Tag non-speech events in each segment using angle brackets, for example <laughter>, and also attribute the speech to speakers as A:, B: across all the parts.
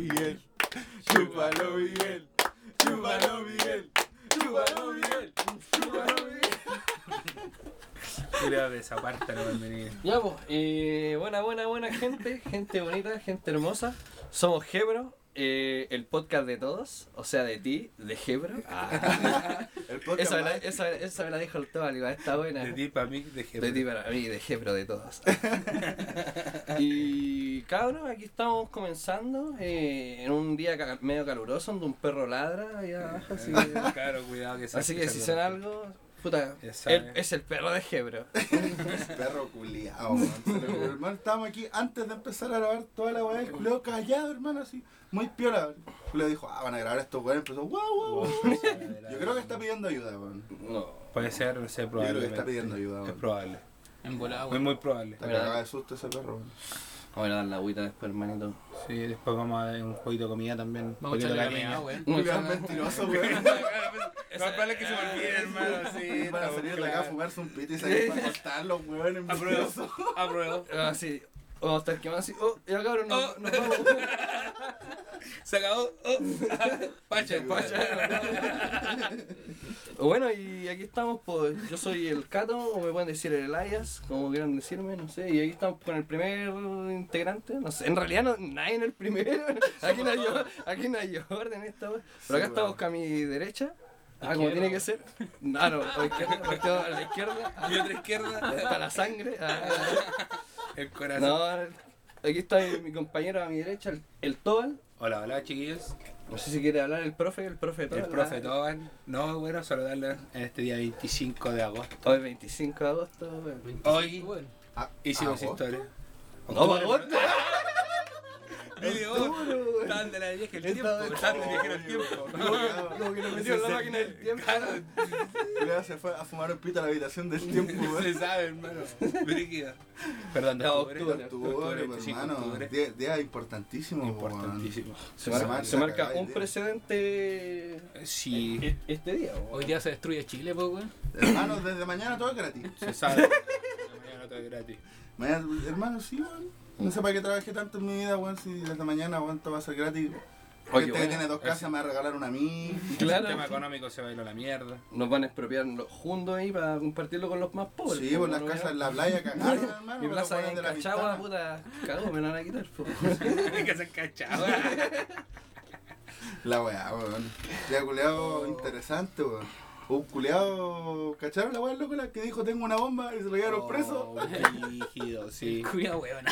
A: Miguel. Chúpalo, Miguel. Chúpalo, Miguel. Chúpalo, Miguel. Chúpalo, Miguel.
B: Cuidado de esa parte, no bienvenido.
C: Ya, pues, eh, buena, buena, buena gente, gente bonita, gente hermosa. Somos Gebro, eh, el podcast de todos, o sea, de ti, de Gebro. Ah,
A: El podcast
C: esa, me la, me la dijo el Tobal, igual está buena.
B: De ti para mí, de jefe.
C: De ti para mí, de Gebro de todos. <laughs> y cabros, aquí estamos comenzando eh, en un día ca- medio caluroso donde un perro ladra ahí abajo, así que, <laughs>
B: Claro, cuidado que se
C: así que si
B: todo.
C: algo, puta, él es el perro de Gebro. <laughs>
A: Perro culiao, man. Se lo- Hermano, estábamos aquí antes de empezar a grabar toda la weá. El culeo callado, hermano, así. Muy piola. El culeo dijo, ah, van a grabar estos weones. Empezó, guau, guau, guau. Yo <laughs> creo que está pidiendo ayuda, weón.
C: No.
B: Puede ser, no sé,
A: Yo creo
B: probable.
A: que está pidiendo ayuda,
B: Es
A: weón.
B: probable.
D: En
B: Muy,
D: weón.
B: muy probable.
A: Está
C: Mira.
A: cagada de susto ese perro, weón.
C: Vamos a dar la agüita después, hermanito.
B: Sí, después vamos a ver un jueguito de comida también.
D: Vamos a echarle la
B: cariño.
D: meada, weón.
A: Culeo mentiroso, weón.
B: Más vale que se me olvide, hermano. Sí,
A: a
B: estamos
A: salir de acá a fumarse un pito y salir para acostar los weones
B: Apruebo.
A: mentirosos.
B: Apruebo.
C: Vamos a estar quemados así. Oh, ya cabrón, nos,
B: Oh.
C: nos <laughs> vamos.
B: Se acabó. Oh. <laughs> Pacha, pacha.
C: Bueno, y aquí estamos, pues yo soy el Cato, o me pueden decir el Elias, como quieran decirme, no sé. Y aquí estamos con el primer integrante, no sé. En realidad no, nadie en el primero. <laughs> Aquí no hay, aquí no hay orden esta vez. Pero acá estamos con mi derecha. Ah, como tiene que ser. Ah, no, <laughs> a la izquierda, a la izquierda.
B: Mi otra izquierda. <laughs>
C: Está la sangre. ah, <laughs>
B: El corazón.
C: no, aquí está mi compañero a mi derecha, el, el Tobal.
B: Hola, hola, chiquillos.
C: No sé si quiere hablar el profe, el profe Tobal.
B: El profe Toban. No, bueno, saludarle en este día 25 de agosto.
C: Hoy 25 de agosto. weón.
B: Hoy.
A: Ah,
B: hicimos
A: agosto.
B: historia.
C: No, agosto.
B: Oh, Estaban de la vieja el tiempo.
C: Estaba-
B: Estaban de viejero el tiempo.
C: Como que lo metió en la <laughs> máquina del tiempo.
A: Culeo se fue a fumar un pito a la habitación del <laughs> tiempo,
B: Se sabe, hermano. Brígida. Perdón, de octubre.
C: octubre,
A: Octubre,
B: 25
A: hermano. Día, importantísimo,
B: Importantísimo.
C: Se marca, un precedente
B: Sí,
C: e- este día.
D: Hoy día se destruye Chile, pues, weón.
A: weón. Hermano, desde mañana todo es gratis.
B: se sabe. Mañana todo es gratis.
A: Mañana, hermano, sí, weón. No sé para qué trabajé tanto en mi vida, weón, si desde mañana, weón, todo va a ser gratis.
C: Oye,
A: Gente que
C: bueno,
A: tiene dos casas me va a regalar una a mí.
C: Claro.
B: El tema económico se va a ir a la mierda.
C: Nos van a expropiar los juntos ahí para compartirlo con los más pobres.
A: Sí,
C: po,
A: pues las
C: ¿no?
A: casas en la playa cagaron, <laughs> hermano.
C: Mi plaza en
A: de la
C: Cachagua, puta, cagó, me la van a quitar. po. <laughs>
B: Hay que ser cachado.
A: La weá, weón. Ya culeado interesante, weón. Un culeado, ¿cacharon la weá loco la que dijo tengo una bomba y se lo llevaron preso?
B: Oh, rígido, sí.
D: Cuidado, weón.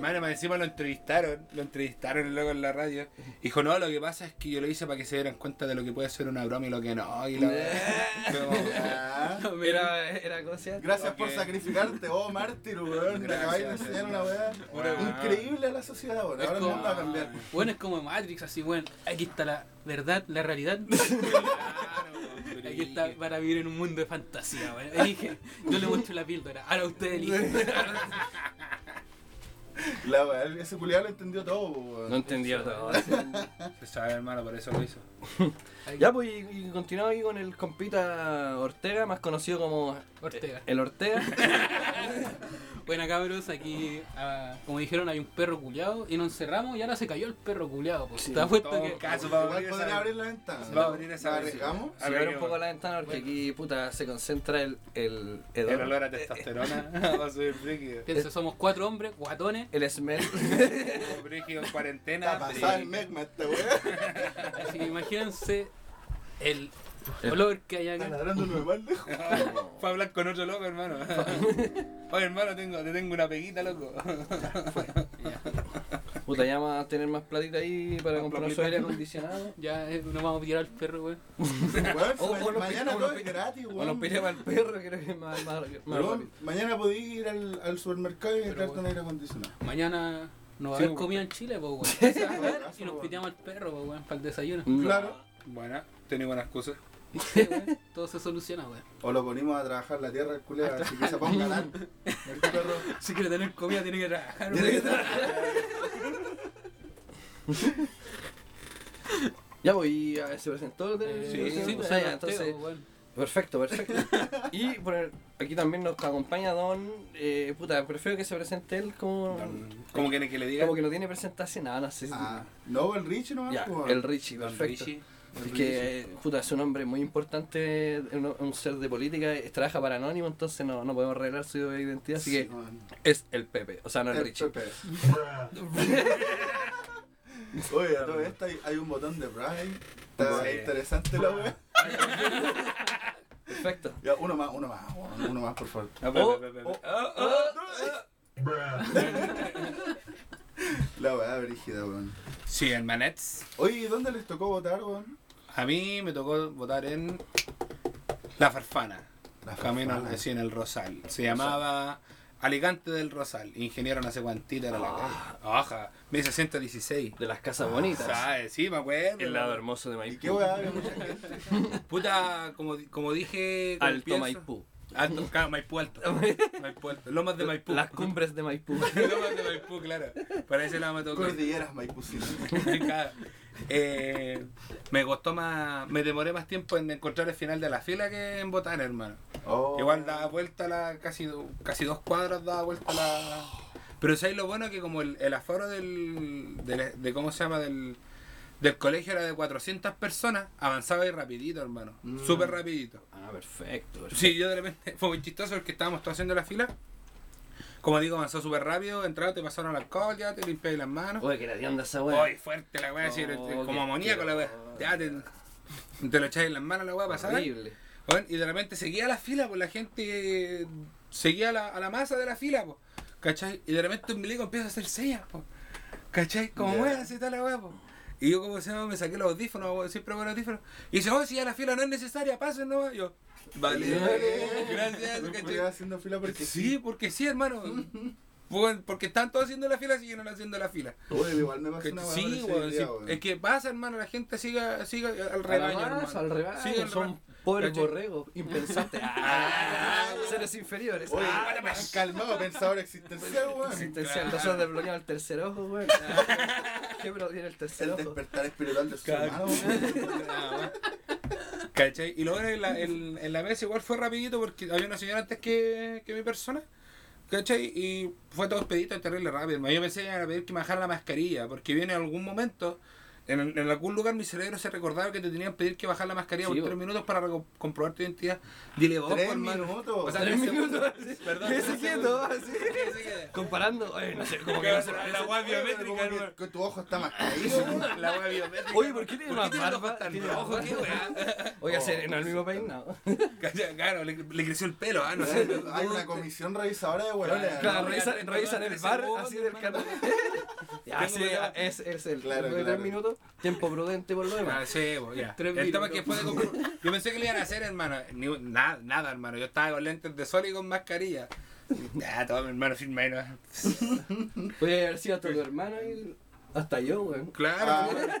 B: Mano, <laughs> más encima lo entrevistaron, lo entrevistaron luego en la radio. Dijo, no, lo que pasa es que yo lo hice para que se dieran cuenta de lo que puede ser una broma y lo que no. Y la <laughs> como,
A: Ya.
C: Era, cosa.
A: Gracias por sacrificarte, oh mártir, weón.
B: Gracias,
A: acabáis de enseñar una weá increíble a la sociedad, weón. Ahora el mundo va a cambiar.
D: Weón es como Matrix, así, weón. Aquí está la verdad, la realidad. <laughs>
B: Claro,
D: Aquí está para vivir en un mundo de fantasía, weón. Elige, yo le muestro la píldora. Ahora usted elige. <laughs>
A: La weá, ese culiado lo entendió todo, weón.
C: No entendía todo. <laughs>
B: Se sabe, hermano, por eso lo hizo.
C: Ya, pues, y, y continuamos aquí con el compita Ortega, más conocido como
D: Ortega.
C: el Ortega.
D: Bueno, cabros, aquí, ah, como dijeron, hay un perro culiado y nos encerramos y ahora se cayó el perro culiado. Pues.
C: Sí.
D: ¿Te das cuenta que
B: caso para
A: Igual
B: abrir
A: podría
B: esa-
A: abrir la ventana.
B: Va a abrir esa
A: ¿La
B: versión.
A: arriesgamos?
B: A ver,
C: abre un poco la ventana porque aquí, puta, se concentra el, el
B: El olor a testosterona <laughs> <laughs> va a subir brígido.
D: piensa, somos cuatro hombres, guatones,
C: el smell. <laughs>
B: Brígido en cuarentena.
A: Está pasada el megma esta weá.
D: así que imagínense el olor que hay
A: Está
D: acá.
A: ladrando uno de más lejos. <laughs>
B: Fue a hablar con otro loco, hermano. <laughs> Oye, hermano, tengo, te tengo una peguita, loco. <laughs>
C: Puta, ya vamos a tener más platita ahí para
B: Más
C: comprar su
B: platita.
C: aire acondicionado.
D: Ya eh, nos vamos a tirar al perro, weón.
A: Weón,
C: O-
A: si
C: o
A: ma-
C: lo
A: mañana
C: pi- o
A: todo es gratis,
C: O
A: weón.
C: nos piremos al perro, creo que es más, más, más rápido.
A: mañana podí ir al, al supermercado y
D: bueno.
A: un aire acondicionado.
D: Mañana no va a
B: Sí,
D: haber
B: weón.
D: comida en Chile, pues, weón.
A: Sí,
D: y nos piteamos al perro, pues, weón, para el desayuno.
A: Claro.
B: Buena, tenía buenas cosas.
D: Sí, Todo se soluciona, weón.
A: O lo ponimos a trabajar la tierra, el culiado, así que se ponga <laughs> ganar. El perro.
D: Si quiere tener comida, tiene que trabajar,
A: Tiene que
D: weón.
C: Ya, pues, y a ver, se presentó
D: Eh,
B: Sí,
D: sí,
C: ah,
D: pues,
C: ya,
D: Ortega,
C: entonces,
D: weón.
C: Perfecto, perfecto. <laughs> y por el- aquí también nos acompaña Don. Eh, puta, prefiero que se presente él como.
B: Como que, que le diga.
C: Como que no tiene presentación, nada, no sé si.
A: Ah, no, el Richie nomás.
C: ya,
A: pues,
C: el Richie, perfecto.
B: Richie.
C: Es que, eh, puta, es un hombre muy importante, un, un ser de política, eh, trabaja para Anónimo, entonces no, no podemos revelar su identidad, así que es el Pepe, o sea, no el,
A: El
C: Richie.
A: Pepe. <laughs> Oye, a todo esto hay, hay un botón de Prime. Está
B: Sí.
A: interesante la wea.
C: Perfecto. <laughs>
A: Ya, uno más, uno más, uno más, por favor.
B: Ah,
C: Oh, oh,
B: oh,
C: oh, <laughs>
A: La weá brígida, weón.
B: Sí, en Manets.
A: Oye, ¿y dónde les tocó votar, weón?
B: A mí me tocó votar en La Farfana.
A: La
B: Camino
A: Farfana.
B: así en el Rosal. Se llamaba Alicante del Rosal. Ingeniero no sé cuántito era la
C: Ah.
B: calle. Oja, 1616.
C: de las casas bonitas.
B: ¿Sabes? Sí, me acuerdo.
C: el lado hermoso de
A: ¿Y
C: Maipú.
A: qué weá? Había mucha gente. <laughs>
B: Puta, como, como dije. como
C: Alto
B: pienso-
C: Maipú.
B: Alto, claro, Maipú Alto. <laughs> Maipú Alto. Lomas de Maipú.
C: Las cumbres de Maipú. <laughs>
B: Lomas de Maipú, claro. Para ese lado me tocó.
A: Cordilleras Maipucinas.
B: Claro. Eh, me costó más, me demoré más tiempo en encontrar el final de la fila que en votar, hermano.
A: Oh.
B: Igual daba vuelta la, casi, casi dos cuadras daba vuelta la. Pero ¿sabes lo bueno? Que como el, el aforo del, del- de cómo se llama del, del colegio era de 400 personas, avanzaba ahí rapidito, hermano.
A: Mm.
B: Súper rapidito.
C: Ah, perfecto. perfecto.
B: Sí, yo de repente fue muy chistoso porque estábamos todos haciendo la fila. Como digo, avanzó súper rápido, entraron, te pasaron alcohol, ya te limpié las manos.
C: Oye, que la onda esa weá.
B: Uy, fuerte la weá,
C: Oh,
B: como amoníaco la weá. Ya te, te lo echáis en las manos la weá pasada.
C: Horrible.
B: Bueno, y de repente seguía la fila, pues la gente seguía a la, a la masa de la fila, pues. ¿Cachai? Y de repente un milico empieza a hacer señas, pues. ¿Cachai? Como
A: Ya.
B: weá, así tal la weá, pues. Y yo, como se llama, me saqué los audífonos, siempre con los audífonos. Y dice, oh, si ya la fila no es necesaria, pasen nomás. Yo, vale, gracias, ¿cachai?
A: haciendo fila porque
B: Sí, porque sí, hermano. Bueno, porque están todos haciendo la fila, siguen haciendo la fila.
A: Oye, igual me pasa
B: Que-
A: una
B: sí, sí.
A: día.
B: Es que pasa, hermano, la gente siga, siga al rebaño,
C: masa,
B: hermano.
C: al rebaño,
B: al
C: son
B: ¿Cachai?
C: borregos, impensantes. <laughs> Ah, seres inferiores.
A: Oye,
C: Ah,
A: calmado, pensador existencial, weón.
C: Existencial, nosotros desbloqueamos el tercer ojo, weón. <laughs> ¿Qué tiene el tercer
A: El
C: ojo?
A: despertar espiritual del ser humano,
B: ¿Cachai? Y luego en la, en, en la mesa igual fue rapidito porque había una señora antes que, que mi persona. ¿Cachai? Y fue todo expedito y terrible rápido. Yo pensé a pedir que me bajara la mascarilla porque viene algún momento, en, en algún lugar mi cerebro se recordaba que te tenían que pedir que bajar la mascarilla por
C: Sí,
B: tres
C: bo.
B: minutos para comprobar tu identidad. Dile vos,
A: Tres
B: por hermano.
A: minutos.
B: O sea,
C: Tres
B: tres
C: minutos. <laughs>
B: Perdón.
C: ¿Qué
B: tres
C: se quieto?
B: sí.
C: Comparando, oye, no sé, como que
B: Que
C: no se
B: la- guay biométrica,
A: que- que tu ojo está más <laughs> caído, weón.
B: La wea biométrica.
C: Oye, ¿por qué tiene más barba? Tiene barba.
B: ¿Qué weá? <laughs>
C: Oye, hacer en el mismo peinado.
B: Claro, le, le creció el pelo, ah, no sé.
A: Hay una comisión revisadora de huevones.
C: Claro, revisan, el
B: tres
C: bar así del canal. Ya, sí, es, es el
A: Claro,
C: de tres minutos. Tiempo prudente por lo
B: Ah,
C: demás.
B: sí, pues, ya.
D: Tres
B: El tema que de comprar- Yo pensé que le iban a hacer, hermano. Ni, nada, nada, hermano. Yo estaba con lentes de sol y con mascarilla. Ya, todo mi hermano firme ahí, ¿no?
C: Puede haber sido hasta tu hermano y hasta yo, weón.
B: Claro.
A: Ah.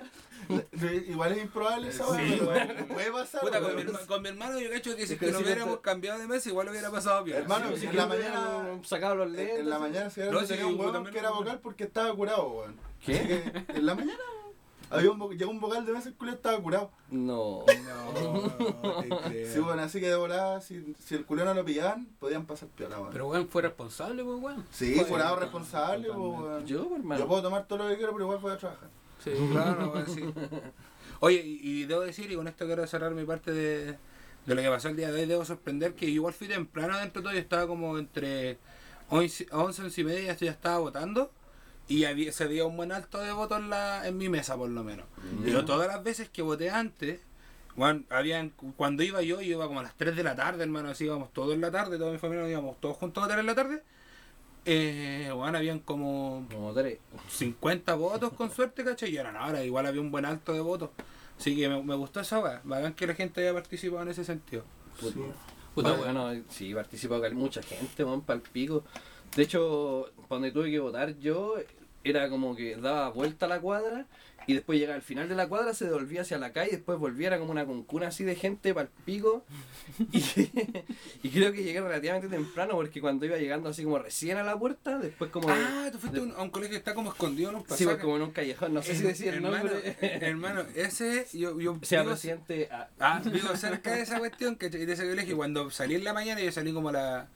A: Igual es improbable esa weá,
B: Sí,
A: pero
B: weón.
A: puede pasar.
B: Puta, con, mi,
A: weón.
B: herma- con mi hermano yo cacho que si
C: Es
B: es
C: que
B: que no
C: si
B: hubiéramos
C: te-
B: cambiado de mesa igual hubiera pasado bien.
A: Hermano,
C: Sí,
A: en la mañana-
C: sacado los lentes.
A: En la mañana se
B: No,
A: no,
B: sí,
A: un
B: yo
A: huevón que era
B: lo-
A: vocal porque estaba curado, weón.
C: ¿Qué?
A: Así que, en la mañana, había un, llegó un vocal de mesa el culo estaba curado.
C: No.
B: No, te <laughs> creo.
A: Sí, bueno, así que de volada, si, si el culo no lo pillaban, podían pasar piola, weón.
D: Pero weón fue responsable, weón.
A: sí,
D: Fue-
A: curado responsable, weón.
C: Yo,
A: Yo
C: hermano.
A: puedo tomar todo lo que quiero, pero igual voy a trabajar.
D: Sí. <laughs>
B: Claro, weón, sí. <laughs> Oye, y, y debo decir, y con esto quiero cerrar mi parte de, de lo que pasó el día de hoy, debo sorprender que igual fui temprano dentro de todo, yo estaba como entre 11, 11 11 y media, ya estaba votando, y había, se veía un buen alto de votos en, la, en mi mesa por lo menos. Y yo todas las veces que voté antes, habían, cuando iba yo, yo iba como a las 3 de la tarde, hermano, así íbamos todos en la tarde, toda mi familia íbamos todos juntos a votar en la tarde. Eh, bueno, habían como
C: Como tres.
B: 50 votos con suerte, ¿cachai? Y ahora no, ahora igual había un buen alto de votos. Así que me, me gustó esa weá. Bacán que la gente haya participado en ese sentido.
C: Puta,
D: Puta,
C: bueno, sí, participó mucha gente, weón, para el pico. De hecho, cuando tuve que votar yo, era como que daba vuelta a la cuadra y después llegaba al final de la cuadra, se devolvía hacia la calle y después volviera como una concuna así de gente para el pico. <laughs> Y, <laughs> y creo que llegué relativamente temprano porque cuando iba llegando así como recién a la puerta, después como...
B: Ah, tú fuiste a un- a un colegio que está como escondido en un
C: sí,
B: pasaje.
C: pues, como en un callejón, no sé si decir el
B: hermano,
C: nombre.
B: hermano, ese, yo, yo <laughs>
C: O sea,
B: vivo-
C: presidente... ah,
B: Ah, vivo cerca de esa cuestión, que de ese colegio. y Cuando salí en la mañana, yo salí como a la,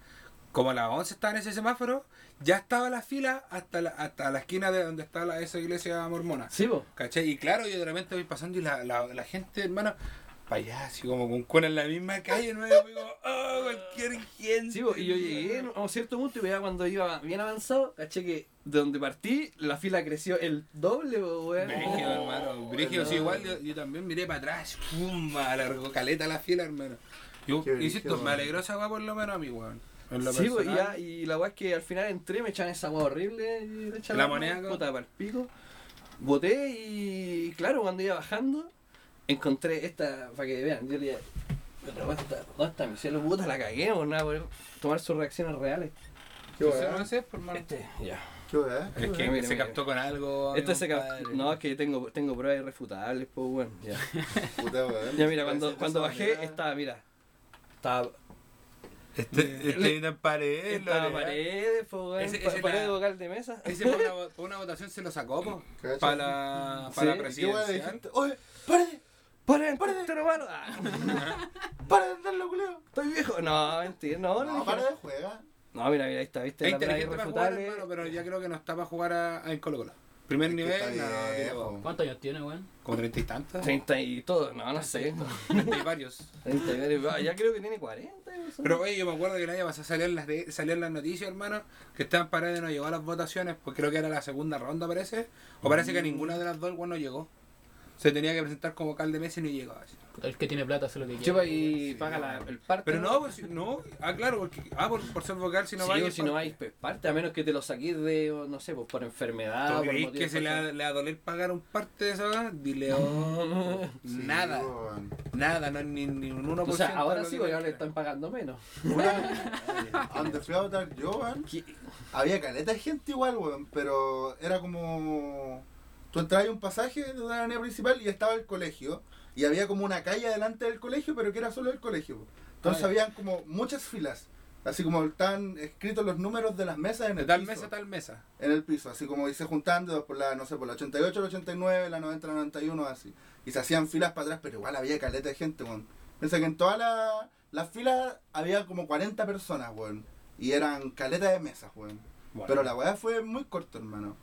B: como a las 11 estaba en ese semáforo, ya estaba la fila hasta la, hasta la esquina de donde está la, esa iglesia mormona.
C: Sí, pues.
B: ¿Cachai? Y claro, yo de repente voy pasando y la, la, la gente, hermano, para allá, así como con cuna en la misma calle, no digo, oh, cualquier gente.
C: Sí, po, y yo llegué a un cierto punto y veía cuando iba bien avanzado, caché que de donde partí, la fila creció el doble, weón.
B: Brígido, hermano. Brígido, sí, igual yo, yo también miré para atrás, pum, alargó caleta la fila, hermano. Yo, insisto, me alegró esa weá por lo menos a mí, weón.
C: Sí,
B: personal.
C: ya, y la weá es que al final entré, me echan esa weá horrible y le echan
B: La moneda,
C: puta para el pico. Boté y claro, cuando iba bajando, encontré esta, para que vean, yo le dije, "Pero, ¿dónde está, ¿dónde está mi cielo? Puta, la cagué, por nada, por tomar sus reacciones reales.
A: Qué weá.
B: mano.
C: Este, ya.
A: Qué weá.
B: Es que
C: Mira,
B: se
C: mira.
B: captó con algo.
C: Este se cap-
B: compadre.
C: No, es que tengo, tengo pruebas irrefutables, pues bueno, ya. <laughs>
A: Puta weón.
C: Ya mira, cuando, cuando bajé
A: weá.
C: estaba, mira, estaba,
B: Este, este en pared.
C: estaba
B: lo-
C: paredes, weón,
B: Ese- ese
C: pared
B: la-
C: vocal de mesa.
B: Ese por una, por una votación se lo sacó, po.
A: Cacha.
B: Para la,
C: Sí,
B: para la
C: ¿qué
A: ¿Qué weá de
B: presidencial.
A: gente? Oye, párate,
C: ¡Paren,
A: Párate.
C: párate, hermano! Ah, <laughs>
A: párate de darlo, culeo.
C: Estoy viejo. No, mentira, no, no,
A: No, para de juega.
C: No, mira, mira, ahí está, viste,
B: Es
C: la
B: inteligente para jugar, hermano, pero ya creo que no está para jugar a, a en Colo Colo. Primer
A: Es que
B: nivel,
A: está
B: no,
A: viejo.
B: digo,
D: ¿Cuántos años tiene, weón?
B: como treinta y tantos.
C: 30 y todo, no, no sé.
B: Treinta y <laughs> varios.
C: 30 y varios, ah, ya creo que tiene 40. eso.
B: Pero oye, yo me acuerdo que el año pasado salían las, de, salían las noticias, hermano, que Esteban Paredes no llegó a las votaciones, pues creo que era la segunda ronda, parece. O parece que ninguna de las dos igual no llegó. Se tenía que presentar como alcalde Messi y no llegó. así.
D: El que tiene plata hace lo que quiere.
C: Chupa y paga la, el parte.
B: Pero no, pues, si- no, ah, claro, porque, ah, por, por ser vocal, si no
C: Sí,
B: va
C: o si no hay pues, parte, a menos que te lo saquís de, no sé, pues por enfermedad.
B: ¿Tú
C: motivos
B: que se le va, le va a doler pagar un parte de esa? Dile, oh,
A: Sí,
B: nada,
A: weón.
B: nada, no, ni, ni un 1%.
C: O sea, ahora sí,
B: que
C: porque ahora le están pagando menos.
A: Votar <laughs> yo, había caleta de gente igual, weón, pero era como... Tú entrabas a un pasaje de una avenida principal y estaba el colegio, y había como una calle delante del colegio, pero que era solo el colegio. Entonces
B: Ah,
A: habían como muchas filas, así como estaban escritos los números de las mesas en
B: De
A: el
B: tal
A: piso.
B: mesa, tal mesa.
A: en el piso, así como y se juntaban dedos por la, no sé, por la 88, la 89, la 90, la 91, así. Y se hacían filas para atrás, pero igual había caleta de gente, weón. Piensa que en todas la- las filas había como 40 personas, weón. Y eran caleta de mesas, weón.
B: Bueno.
A: Pero la weá fue muy corto, hermano.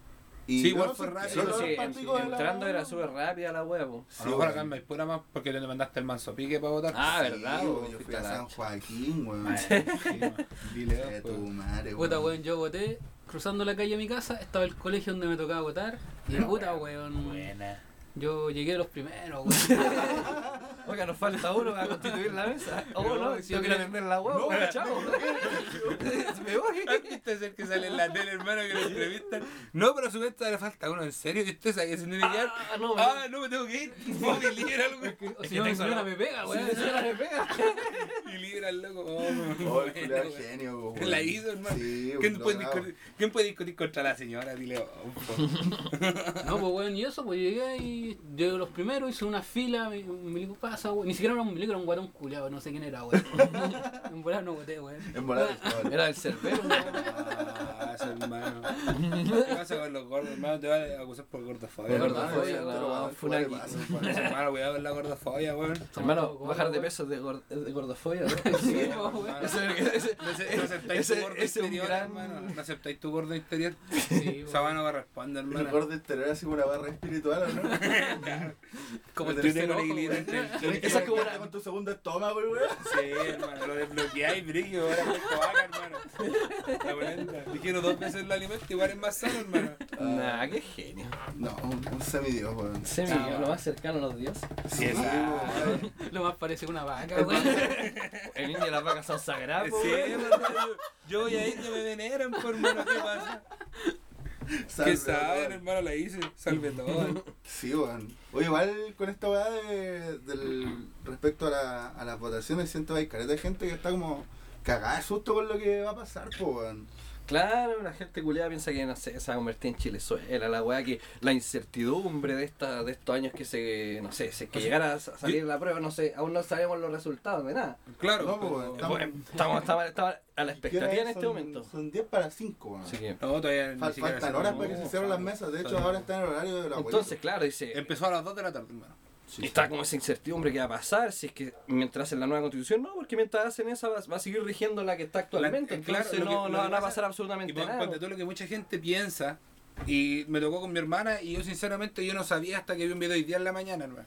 A: Y
B: Sí, igual fue rápido.
C: Sí, sí, entrando era súper rápida la wea, pues.
B: A lo mejor
A: Sí,
B: acá en Maipura más porque te mandaste el manso pique para votar.
C: Ah,
A: Sí,
C: ¿verdad? vos
A: yo fui a San Joaquín, weón.
B: Sí. <laughs> Dile,
A: Eh,
B: pues.
A: tu madre,
D: Puta,
A: weón.
D: weón, yo voté cruzando la calle a mi casa, estaba el colegio donde me tocaba votar. Y puta, weón.
B: Buena.
D: Yo llegué de los primeros, weón. <laughs>
C: Oiga, nos falta uno para constituir la mesa. Oh, no, si yo quiero atender la hueá,
B: No,
C: bueno, chao. Me voy.
B: ¿Viste ese que sale en la tele, hermano, que lo entrevistan? No, pero a su vez todavía le falta uno, ¿en serio? ¿Y usted sabe que se tiene que quedar?
C: Ah, no,
B: Ah, no, me tengo que ir. No, me libera, loco.
D: O si no, mi señora me pega, weón.
C: Si señora me pega.
B: Y libera al loco. Oh,
A: Oh, el
B: bueno,
A: genio, weón.
B: La hizo, hermano.
A: Sí,
B: ¿Quién puede, discutir, ¿Quién puede discutir contra la señora? Dile, oh. <laughs>
D: No, pues weón, y eso, pues llegué y llegué de los primeros, hice una fila, me, me dijo, pasa, weón. Ni siquiera era un milico, era un guatón culiado, no sé quién era, weón. <laughs> en volar no voté, weón.
A: En volar.
C: Era el cerbero,
B: Ah, hermano. ¿Qué pasa con los gordos, hermano? Te van a acusar por gordofobia.
C: Gordofobia,
A: Pero,
C: no,
A: weón,
C: fue una
A: ¿qué
C: aquí.
A: pasa?
B: Hermano, cuidado con la gordofobia, weón. <laughs>
C: Hermano, bajar de peso de, gor- de gordofobia. <laughs> Ese- es un
B: interior,
C: gran-
B: hermano. No aceptáis tu gordo interior. <laughs>
D: Sí,
B: mano corresponde,
A: El
B: hermano.
A: gordo interior así como una barra espiritual, ¿o no?
D: Como el tercer
B: el-
C: Esa es
A: ir
C: como una-
A: con tu segundo estómago, weón.
B: Sí, hermano, lo desbloqueáis, brillo, ahora hermano. La volenta. Dijeron dos veces el alimento, igual es más sano, hermano.
C: Nah, qué genio.
A: No, un, un semidios, weón.
C: Semi,
B: Ah.
C: lo más cercano a los dioses.
B: Sí,
A: weón.
D: Lo más parece una vaca, weón. <laughs>
C: El niño y las vacas son sagradas,
B: Sí, hermano, yo, voy a ir, no me veneran, por hermano, ¿qué pasa?
A: Salve,
B: ¿Qué saben, hermano? La hice, salve todo.
A: Sí, weón. Oye, igual con esta weá de, del, respecto a, la, a las votaciones, siento que hay careta de gente que está como cagada de susto con lo que va a pasar, po, weón.
C: Claro, la gente culiada piensa que no sé, se va a convertir en Chilezuela, la weá que la incertidumbre de esta, de estos años que se, no sé, si es que
B: O sea,
C: llegara a sa- salir la prueba, no sé, aún no sabemos los resultados de nada.
B: Claro.
A: No, pues,
B: pero-
A: estamos-
C: estamos, estamos, estamos a la expectativa en
A: ¿Qué hora
C: este?
A: Son-
C: momento.
A: Son 10 para 5, weón.
C: Así que,
B: No, todavía
A: Fal- faltan
B: se-
A: horas
B: no,
A: para que se cierren las mesas. De hecho, ahora está en el horario de la abuelita.
C: entonces, claro, dice,
B: Empezó a las 2 de la tarde, hermano.
C: Y está como esa incertidumbre que va a pasar, si es que mientras hacen la nueva constitución, no, porque mientras hacen esa va, va a seguir rigiendo la que está actualmente,
B: La- claro,
C: entonces no, no van a
B: pasa-
C: pasar
B: Y
C: absolutamente
B: pon-
C: nada.
B: ponte tú lo que mucha gente piensa, y me tocó con mi hermana, y yo sinceramente yo no sabía hasta que vi un video hoy día en la mañana, hermano.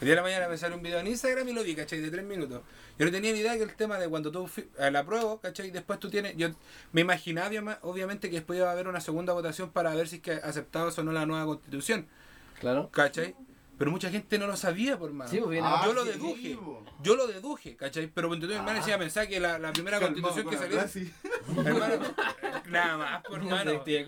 B: Hoy día en la mañana me salió un video en Instagram y lo vi, ¿cachai? De 3 minutos. Yo no tenía ni idea que el tema de cuando tú a la prueba, ¿cachai? Después tú tienes, yo me imaginaba obvia- obviamente que después iba a haber una segunda votación para ver si es que aceptabas o no la nueva constitución,
C: Claro.
B: ¿cachai? Pero mucha gente no lo sabía, por hermano.
C: Sí, pues,
A: Ah,
B: yo lo
A: sí,
B: deduje. Yo lo deduje, ¿cachai? Pero cuando tu hermana
A: Ah.
B: decía, pensaba que la, la primera constitución que
A: Calmado,
B: salió.
A: así.
B: Hermano, nada más, por <laughs> hermano. Estoy,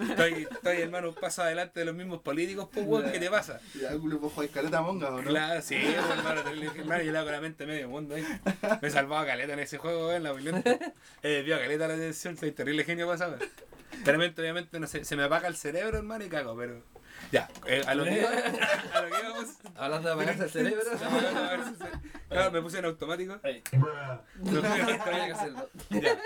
B: estoy, estoy, hermano, un paso adelante de los mismos políticos, pues, weón, ¿qué te pasa?
A: Ya, culo, vos jugáis caleta monga, ¿o no?
B: Claro, sí, pues, hermano, terrible, hermano, yo le hago la mente a medio mundo ahí. Me he salvado caleta en ese juego, weón, la violenta. He desviado caleta la atención, soy terrible genio saber. Realmente, obviamente, no sé, se me apaga el cerebro, hermano, y cago, pero. Ya, eh, a lo que a lo que íbamos.
C: Hablando de apagarse el cerebro. <laughs>
B: Claro, me puse en automático. En
C: Había que hacerlo.
B: Ya.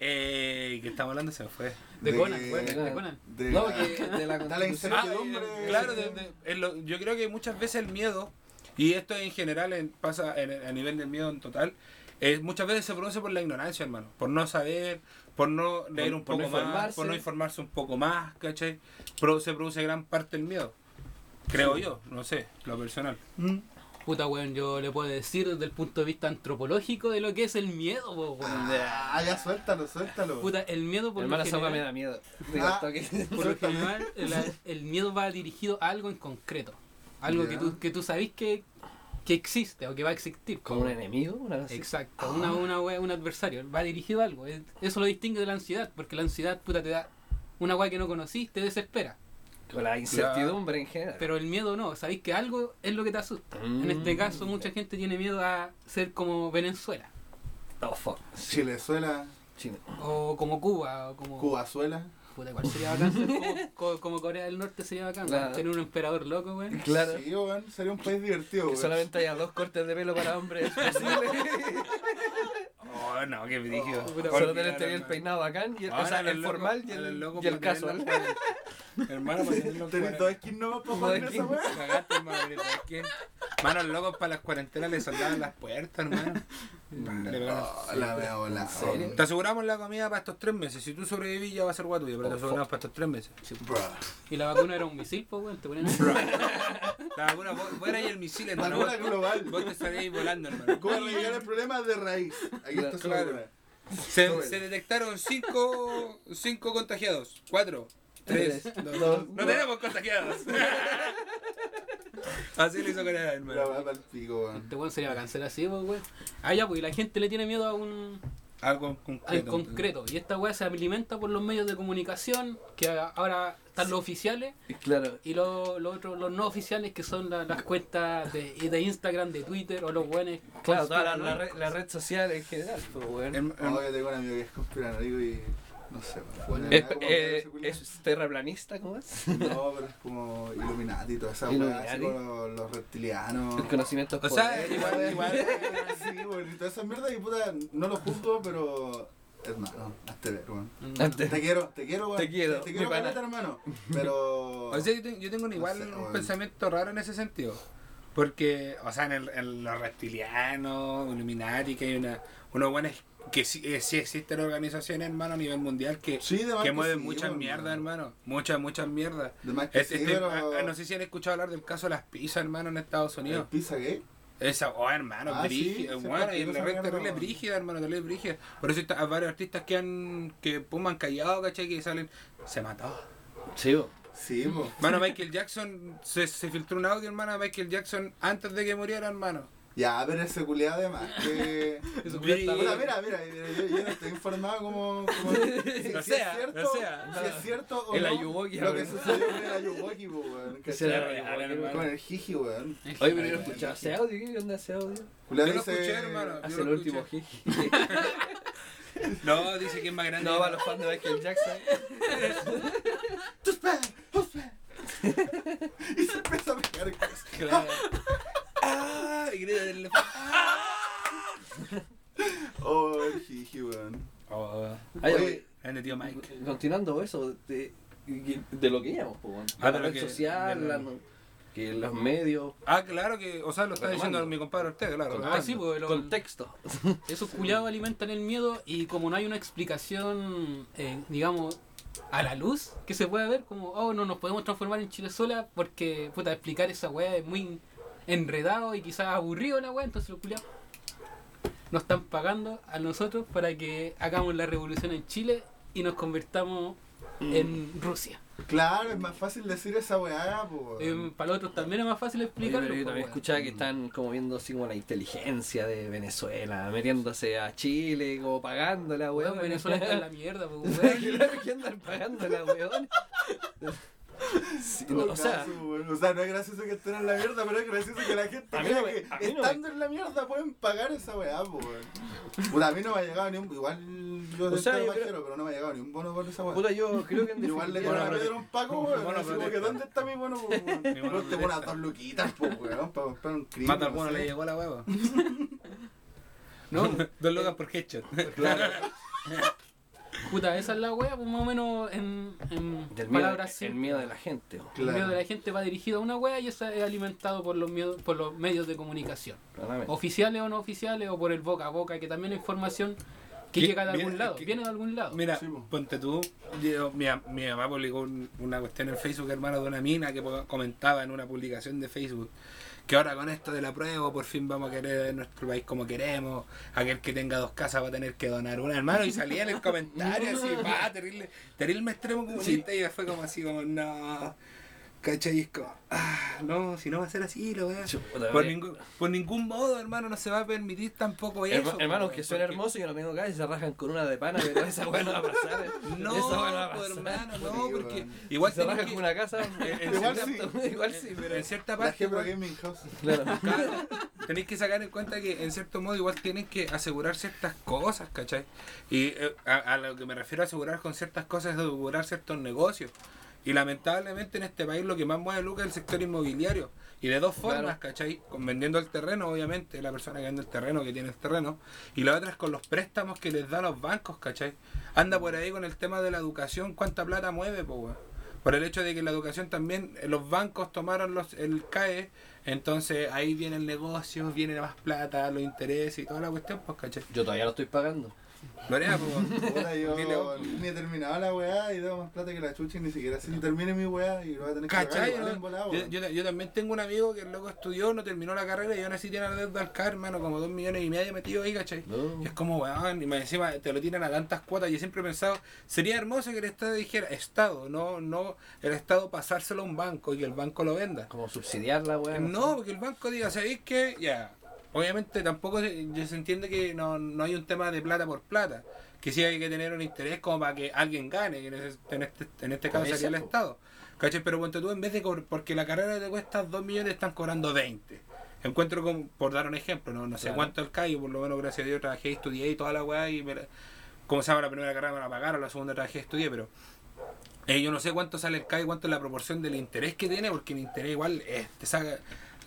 B: Eh, ¿qué estamos hablando? Se me fue.
D: De
A: De
D: Conan, güey, de Conan.
A: De
C: No,
A: la-
C: que de la <laughs> constitución.
B: Ah, claro, de- de- en lo- yo creo que muchas veces el miedo, y esto en general en- pasa en- a nivel del miedo en total, eh, muchas veces se produce por la ignorancia, hermano. Por no saber, por no leer
C: Por-
B: un
C: por
B: poco
C: no
B: más, por no informarse un poco más, ¿cachai? Pro- se produce gran parte del miedo. Creo yo, no sé, lo personal.
A: Mm.
D: Puta, weón, yo le puedo decir desde el punto de vista antropológico de lo que es el miedo, weón.
A: Ah, ya suéltalo, suéltalo.
D: Puta, el miedo por lo
C: Hermana, weá me
D: general,
C: da miedo. Digo,
A: Ah.
C: toque. <laughs>
D: por lo general, el, el miedo va dirigido a algo en concreto. Algo que
A: Ya.
D: tú, que tú sabés que, que existe o que va a existir.
C: ¿Como un enemigo? Una.
D: Exacto, una, una, wea- un adversario, va dirigido a algo. Es- Eso lo distingue de la ansiedad, porque la ansiedad, puta, te da una weá que no conociste, te desespera.
C: Con la incertidumbre en general.
D: Pero el miedo no, sabéis que algo es lo que te asusta. En este
C: Mm.
D: caso, mucha gente tiene miedo a ser como Venezuela,
C: Oh, fuck.
A: Chilezuela,
C: Chile.
D: o como Cuba, o como.
A: Cubazuela.
D: Puta, igual sería bacán ser <laughs> como, co- como Corea del Norte sería bacán,
C: Claro.
D: tener un emperador loco, güey.
C: Claro.
A: Sí, weón, sería un país divertido,
C: Que
A: weón.
C: solamente haya dos cortes de pelo para hombres es posible.
B: Oh, no, qué brígido.
D: puta,
C: Solo tener tener el peinado bacán, y el, o sea, el
B: loco-
C: formal y el,
B: loco
C: y el casual. <laughs>
B: Hermano, para tener los
A: Tenés dos skins nomás para jugar en
C: Dos
A: esa weá.
B: Cagaste, hermano. Manos locos para las cuarentenas le soldaban las puertas, hermano. Le
A: Oh, la veo
C: serio?
B: Te aseguramos la comida para estos tres meses. Si tú sobrevivís ya va a ser guatuyo, pero te
C: Oh,
B: aseguramos para estos tres meses.
D: Y la vacuna era un misil, pues, güey. Te ponían <laughs>
B: La vacuna, vos, vos eras ahí el misil, hermano.
A: Vacuna
B: Vos,
A: global.
B: vos te estaríais volando, hermano. <laughs>
A: ¿Cómo arreglar el problema de raíz? Aquí está su
B: Claro.
A: vacuna.
B: Se, se detectaron cinco, cinco contagiados. Cuatro. Tres.
C: Tres,
B: Dos.
C: dos.
B: No tenemos contagiados. <laughs> Así lo hizo Canadá,
A: La
B: hermano.
A: weá para el pico, weón.
D: Este weón sería bacán ser así, pues, güey. Ah, ya, pues, y la gente le tiene miedo a un,
B: Algo
D: al
B: concreto.
D: concreto. Y esta weá se alimenta por los medios de comunicación, que ahora están los oficiales,
C: Y Claro.
D: y los, otros, los no oficiales, que son la- las cuentas de, de Instagram, de Twitter, o los buenos.
C: Claro, toda la, la red, la red social en general, pues, weón.
B: Em- em-
A: tengo un amigo que es conspiranoico y. No sé.
C: Es, eh,
A: culiao.
C: ¿Es terraplanista? ¿Cómo es? <laughs>
A: No, pero es como Illuminati y toda esa weá, así
C: Illuminati.
A: como los, los reptilianos.
C: El conocimiento es
B: O sea,
C: poder.
B: igual, igual. <laughs>
A: Sí, weón, y toda esa mierda y puta, no lo juzgo, pero. Hermano, hazte ver, weón. Te quiero, te quiero, weón.
C: Te quiero,
A: Te quiero, caleta, hermano. Pero.
B: O sea, yo tengo, yo tengo un
A: No
B: igual
A: sé,
B: un pensamiento raro en ese sentido. Porque, o sea, en, el, en los reptilianos, Illuminati, que hay una, unos buenos que sí, eh, sí existen organizaciones, hermano, a nivel mundial que,
A: Sí,
B: que
A: que
B: mueven
A: sí,
B: muchas mierdas, hermano. Muchas, muchas mierdas. Este- este-
A: pero.
B: ah, ah, no sé si han escuchado hablar del caso de las pizzas, hermano, en Estados
A: ¿El
B: Unidos.
A: pizza gay?
B: Esa, oh, hermano,
A: Ah,
B: brígida,
A: sí,
B: bueno, y la red terrible brígida, hermano, terrible brígida. Por eso hay varios artistas que han, que pum, han callado, ¿cachai? Que salen, se mató.
C: Sí, bo.
A: Sí, po.
B: Mano, Michael Jackson, se, se filtró un audio, hermano, de Michael Jackson antes de que muriera, hermano.
A: Ya, pero ese culiado además que. <laughs>
D: Eso
A: Mira, mira, mira, mira, yo, yo no estoy informado como. como <laughs> si,
B: Lo
A: si
B: sea,
A: es cierto,
B: lo sea.
A: si es cierto o
C: El
A: no.
C: Ayuwoki,
A: Lo que sucedió con el Ayuwoki, weón.
C: Que <laughs> se la.
A: Con el Jiji, weón.
C: Oye, pero yo no escuchaba ese audio. ¿Qué onda ese audio?
A: Julián
B: Yo lo
A: dice-
B: escuché, hermano.
C: Hace el último
B: escuché.
C: jiji.
B: No, dice que es más grande.
C: No, para los fans de Michael Jackson.
A: ¡Tus pies! ¡Tus pies! y se empieza a pegar cosas.
B: Claro. ¡Ah! Y grita del
A: Oh, el jiji, weón.
B: Oh,
C: Ay,
A: Oye,
B: grande tío Mike.
C: Continuando eso, de, de lo que íbamos, pues.
B: Ah, de
C: la red
B: que-
C: social, la- que los medios,
B: Ah, claro que, o sea, lo está
C: Retomando.
B: diciendo mi compadre Ortega, claro.
D: Ah, sí, pues, lo-
C: contexto. <laughs>
D: esos culiados alimentan el miedo y como no hay una explicación, eh, digamos, a la luz que se pueda ver, como, oh, no nos podemos transformar en Chile sola porque, puta, explicar esa weá es muy enredado y quizás aburrido la weá, entonces los culiados nos están pagando a nosotros para que hagamos la revolución en Chile y nos convertamos en Rusia.
A: Claro, es más fácil decir esa weá, po.
D: Eh, para los otros también es más fácil
C: Oye,
D: explicarlo.
C: pero yo también escuchaba que están como viendo así como la inteligencia de Venezuela, metiéndose a Chile, como pagándola, weón.
D: Venezuela está en la <laughs> mierda, po, weón.
C: Que andan pagándola, weón. <laughs> Sí, no, o sea,
A: o sea, no es gracioso que estén en la mierda, pero es gracioso que la gente
C: A mí no me-
A: que
C: a mí no me-
A: estando en la mierda pueden pagar esa weá, po, weón. Puta, a mí no me ha llegado ni un. Igual yo
C: O
A: soy
C: sea, creo-
A: pajero, pero no me ha llegado ni un bono por esa weá.
C: puta, yo creo que en
A: Igual le quiero a Pedro un Paco, weón.
B: Bono
A: que. ¿dónde está mi bono, weón?
B: bono
A: No te unas dos luquitas, po, weón, para comprar un crimen.
B: Mata
A: no
B: alguno,
A: sé.
B: le llegó la hueva. <laughs>
D: No, <laughs>
B: Dos locas por headshot.
A: Claro. <laughs>
D: puta, esa es la wea, pues más o menos en, en
C: Del miedo,
D: palabras
C: el miedo de la gente. weón.
D: El miedo
A: Claro.
D: de la gente va dirigido a una wea y esa es alimentado por los, miedos, por los medios de comunicación.
C: Claramente.
D: Oficiales o no oficiales, o por el boca a boca, que también hay información que llega de algún lado,
B: qué-
D: viene de algún lado.
B: Mira,
A: Sí,
B: ponte tú, yo- mi, mi mamá publicó un- una cuestión en Facebook, hermano, de una mina que comentaba en una publicación de Facebook que ahora con esto de la prueba por fin vamos a querer nuestro país como queremos, aquel que tenga dos casas va a tener que donar una, hermano, y salía en el comentario así, <laughs> va, terrible, terrible extremo comunista, y fue como así, como, no, ¿cachai? Es como, ah, no, si no va a ser así, lo voy
C: Chuta,
B: por, ningún, por ningún modo, hermano, no se va a permitir tampoco eso.
C: Herma- hermanos que suena
B: porque-
C: hermoso, yo no tengo casa y se rajan con una de pana, pero esa weá no va a pasar. <laughs>
B: No,
C: esa weá no va a pasar.
B: hermano, no, porque igual
C: se
B: tenés
C: rajan
B: que-
C: con una casa,
B: en
A: Igual
C: cierto-
A: sí. <laughs>
C: igual sí, pero
B: en cierta
A: La
B: parte igual-
A: Gaming House. <laughs>
C: claro.
B: Claro, tenéis que sacar en cuenta que en cierto modo igual tienen que asegurar ciertas cosas, ¿cachai? Y eh, a, a lo que me refiero a asegurar con ciertas cosas es asegurar ciertos negocios. Y lamentablemente en este país lo que más mueve lucas es el sector inmobiliario. Y de dos formas,
C: Claro.
B: ¿cachai? Con vendiendo el terreno, obviamente, la persona que vende el terreno, que tiene el terreno. Y la otra es con los préstamos que les dan los bancos, ¿cachai? Anda por ahí con el tema de la educación, ¿cuánta plata mueve, po, weón? Por el hecho de que la educación también, eh, los bancos tomaron los, el CAE, entonces ahí viene el negocio, viene más plata, los intereses y toda la cuestión, pues, ¿cachai?
C: Yo todavía lo estoy pagando.
B: Lorea, pues,
A: yo ni he terminado la weá y debo más plata que la chucha y ni siquiera si termine mi weá y lo voy a tener que pagar
B: Yo, yo- yo también tengo un amigo que el loco estudió, no terminó la carrera y aún así tiene la deuda al CAR, hermano, como dos millones y medio metido ahí, ¿cachai?
C: No.
B: Y es como, weón, y más encima te lo tiran a tantas cuotas. Yo siempre he pensado, sería hermoso que el Estado dijera, Estado, no, no, el Estado pasárselo a un banco y que el banco lo venda.
C: Como subsidiar la weá.
B: No, porque el banco diga, ¿sabéis qué? Ya. Obviamente tampoco se, ya se entiende que no, no hay un tema de plata por plata. Que sí hay que tener un interés como para que alguien gane, que en ese- en este, en este caso sería el. Estado. ¿Cachai? Pero ponte tú, en vez de porque la carrera te cuesta 2 millones, están cobrando 20. Encuentro como, por dar un ejemplo, no, no sé
C: Claro.
B: cuánto el callo, por lo menos gracias a Dios trabajé y estudié y toda la weá y me la- como se llama la primera carrera me la pagaron, la segunda trabajé y estudié, pero eh, yo no sé cuánto sale el CAI, cuánto es la proporción del interés que tiene, porque el interés igual eh, te saca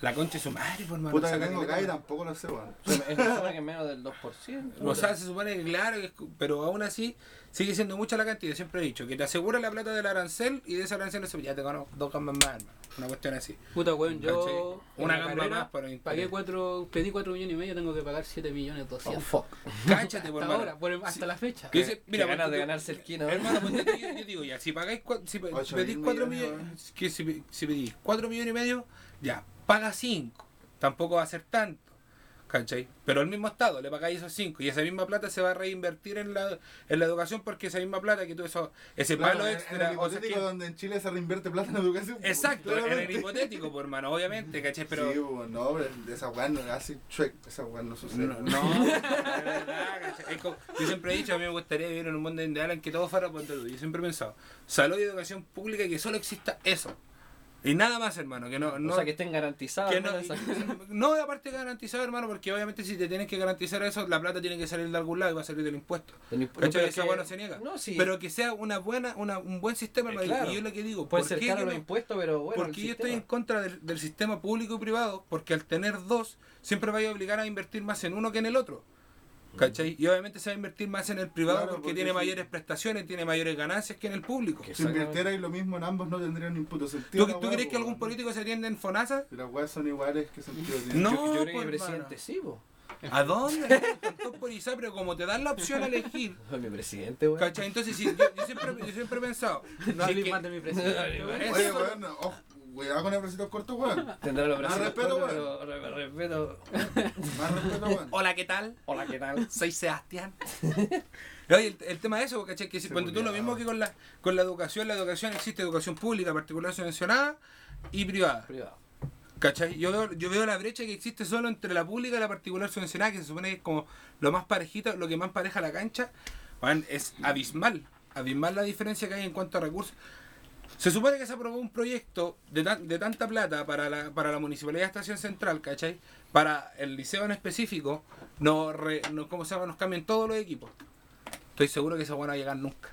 B: la concha de su madre, por mano.
A: Puta que tengo acá y tampoco lo sé, weón.
C: Se supone que es menos del 2%.
B: O sea, se supone que claro, que es cu- pero aún así sigue siendo mucha la cantidad. Siempre he dicho que te asegura la plata del arancel y de ese arancel no se ya te conozco dos gambas más, hermano. Una cuestión así.
D: Puta, weón, yo.
B: Una gamba más para interés.
D: Pagué cuatro, pedí 4 millones y medio, tengo que pagar 7 millones
C: Oh,
D: 200.
C: fuck.
B: Cáchate, por
D: hasta ahora, por el- hasta la fecha.
B: Dice,
C: Mira, ganas de ganarse el.
B: Hermano, tú, yo, yo digo ya, si pagáis si, pedís
A: mil
B: 4
A: millones,
B: millones, que si, pe- si pedís 4 millones y medio, ya, paga 5. Tampoco va a ser tanto. ¿Cachai? Pero al mismo estado le pagáis esos 5 y esa misma plata se va a reinvertir en la, en la educación porque esa misma plata que tú eso, ese
A: Claro,
B: palo
A: en-
B: extra.
A: En el
B: o sea,
A: hipotético donde en Chile se reinvierte plata en educación. pues,
B: exacto, en el hipotético, por hermano, obviamente, ¿cachai? Pero.
A: Sí, weón, no, pero esa weá no así, chuec, esa weá no sucede.
B: No, no, verdad, ¿cachai? Es como- yo siempre he dicho, a mí me gustaría vivir en un mundo ideal en que todo fuera por todo. Yo siempre he pensado, salud y educación pública y que solo exista eso. Y nada más, hermano, que no... no
C: o sea, que estén garantizados.
B: que
C: ¿no?
B: no, <laughs> aparte garantizado, hermano, porque obviamente si te tienes que garantizar eso, la plata tiene que salir de algún lado y va a salir del impuesto.
C: del impu-
B: ¿Cachai?
C: pero
B: Esa
C: que-
B: weá no se niega.
C: No, sí.
B: Pero que sea una buena, una, un buen sistema,
C: Eh, claro.
B: Y yo lo que digo,
C: Pueden
B: ¿por
C: ser
B: qué
C: caros
B: yo
C: los
B: no-
C: impuestos, pero bueno.
B: porque yo estoy en contra del, del sistema público y privado, porque al tener dos, siempre vaya a obligar a invertir más en uno que en el otro. ¿Cachai? Y obviamente se va a invertir más en el privado
A: Claro,
B: porque,
A: porque
B: tiene
A: sí.
B: mayores prestaciones, tiene mayores ganancias que en el público.
C: Que
A: Si invirtierais lo mismo en ambos no tendrían ni puto sentido.
B: ¿Tú, tú crees que algún político se atiende en FONASA?
A: Si las weas son iguales, ¿qué sentido tiene?
B: No,
C: Yo, yo creo que
B: pues,
C: mi presidente sí, po.
B: ¿A dónde? <laughs> Por Isa, pero como te dan la opción a elegir, <laughs>
C: Mi presidente, weón.
B: ¿cachai? Entonces, sí, yo, yo siempre, yo siempre he pensado, no,
D: Chile
B: que-
D: más de mi presidente. <laughs>
A: Oye, weón, ojo, cuidado con el bracito corto, weón. <laughs>
C: Tendrá los
A: Más
C: brazos
A: respeto,
C: cortos,
A: weón.
C: pero re- respeto. <laughs>
A: Más respeto, weón.
B: Hola, ¿qué tal?
C: Hola, ¿qué tal?
B: Soy Sebastián. <laughs> El, el tema de eso, ¿cachai? Que si, cuando tú lo mismo que con la, con la educación, la educación existe educación pública, particular subvencionada y privada.
C: Privado.
B: ¿Cachai? Yo veo, yo veo la brecha que existe solo entre la pública y la particular subvencionada, que se supone que es como lo más parejito, lo que más pareja la cancha. Weón, es abismal. Abismal la diferencia que hay en cuanto a recursos. Se supone que se aprobó un proyecto de, tan- de tanta plata para la, para la Municipalidad de Estación Central, ¿cachai? Para el liceo en específico, no, re- no ¿cómo se llama? Nos cambien todos los equipos. Estoy seguro que esa van a llegar nunca.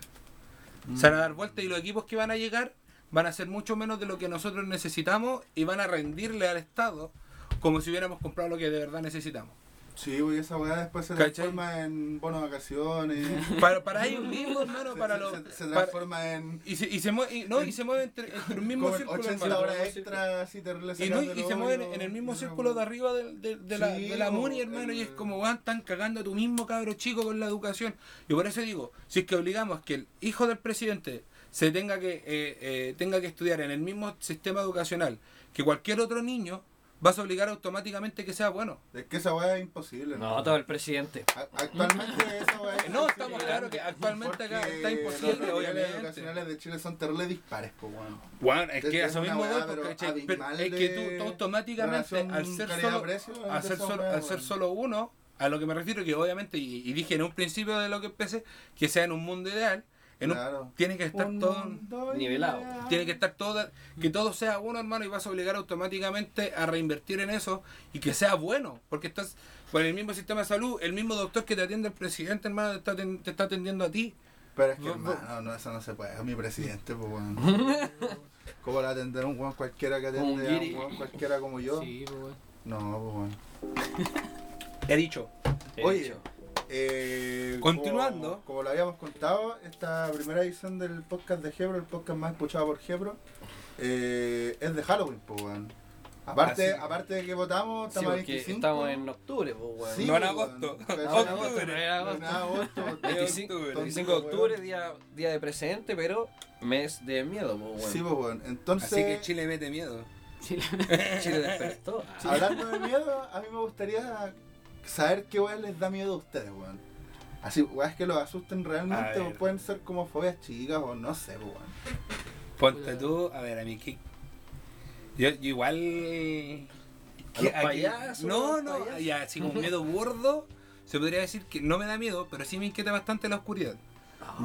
B: Se van a dar vuelta y los equipos que van a llegar van a ser mucho menos de lo que nosotros necesitamos y van a rendirle al Estado como si hubiéramos comprado lo que de verdad necesitamos.
A: Sí, güey, esa weá después se
B: ¿Cachai?
A: transforma en bonos de vacaciones. <laughs>
B: Para, para ellos mismos, hermano, para los...
A: se- se
B: para-
A: transforma en.
B: y se, y se mueve, y- no, y se mueve entre, entre un mismo círculo,
A: 80
B: hermano.
A: horas extra, así te le
B: Y, no, se mueven en el mismo círculo de arriba de, de- de la, de la MUNI, hermano, y es
A: el-
B: como, weón, están cagando a tu mismo cabro chico con la educación. Y por eso digo, si es que obligamos que el hijo del presidente se tenga que, eh, eh, tenga que estudiar en el mismo sistema educacional que cualquier otro niño, vas a obligar automáticamente que sea bueno.
A: Es que esa weá es imposible.
C: No, todo el presidente.
A: A- Actualmente esa weá es <laughs>
B: No, estamos claros que actualmente acá está imposible,
A: Los niveles
B: obviamente.
A: educacionales de Chile son terribles dispares, pues, weón.
B: Bueno, es
A: Es-
B: que eso mismo
A: weá,
B: voy,
A: pero
B: es que tú, tú automáticamente, al ser, solo,
A: calidad-precio
B: al, ser solo,
A: weá,
B: al ser solo uno, a lo que me refiero, que obviamente, y, y dije en un principio de lo que empecé, que sea en un mundo ideal, en un-
A: Claro.
B: tiene que estar
A: Un
B: todo...
C: nivelado.
B: Tiene que estar todo, que todo sea uno, hermano, y vas a obligar automáticamente a reinvertir en eso y que sea bueno, porque estás por el mismo sistema de salud, el mismo doctor que te atiende el presidente, hermano, te está, aten- te está atendiendo a ti.
A: Pero es que,
B: No, no.
A: hermano, no, eso no se puede. Es mi presidente, pues, weón. <laughs> ¿Cómo le va a atender a un weón cualquiera que atiende a un weón cualquiera como yo?
D: Sí, pues.
A: No, pues, weón.
B: He dicho.
C: He
A: Oye,
C: dicho.
A: Eh,
B: Continuando.
A: Como, como lo habíamos contado, esta primera edición del podcast de Hebro, el podcast más escuchado por Hebro, eh, es de Halloween, pues. Aparte,
B: Ah, sí.
A: aparte de que votamos,
C: Sí,
A: estamos
C: porque
A: 25.
C: estamos en octubre, pues, weón.
A: Sí,
B: No en agosto.
C: No, en agosto,
B: Octubre.
C: no era agosto.
A: En agosto.
C: 25,
B: octubre.
C: 25 de octubre, día, día de presente, pero mes de miedo, pues, weón.
A: Sí, pues, weón. Entonces,
B: Así que Chile mete miedo.
D: Chile. <laughs>
C: Chile despertó. <laughs>
A: Hablando de miedo, a mí me gustaría saber qué weón les da miedo a ustedes, weón. Así, weas que los asusten realmente, o pueden ser como fobias chicas, o no sé, pues, weón.
B: Ponte tú, a ver, a mí que. Yo, yo igual.
C: ¿A los payasos,
B: No, no,
C: payasos?
B: ya, así con <laughs> miedo burdo. Se podría decir que no me da miedo, pero sí me inquieta bastante la oscuridad.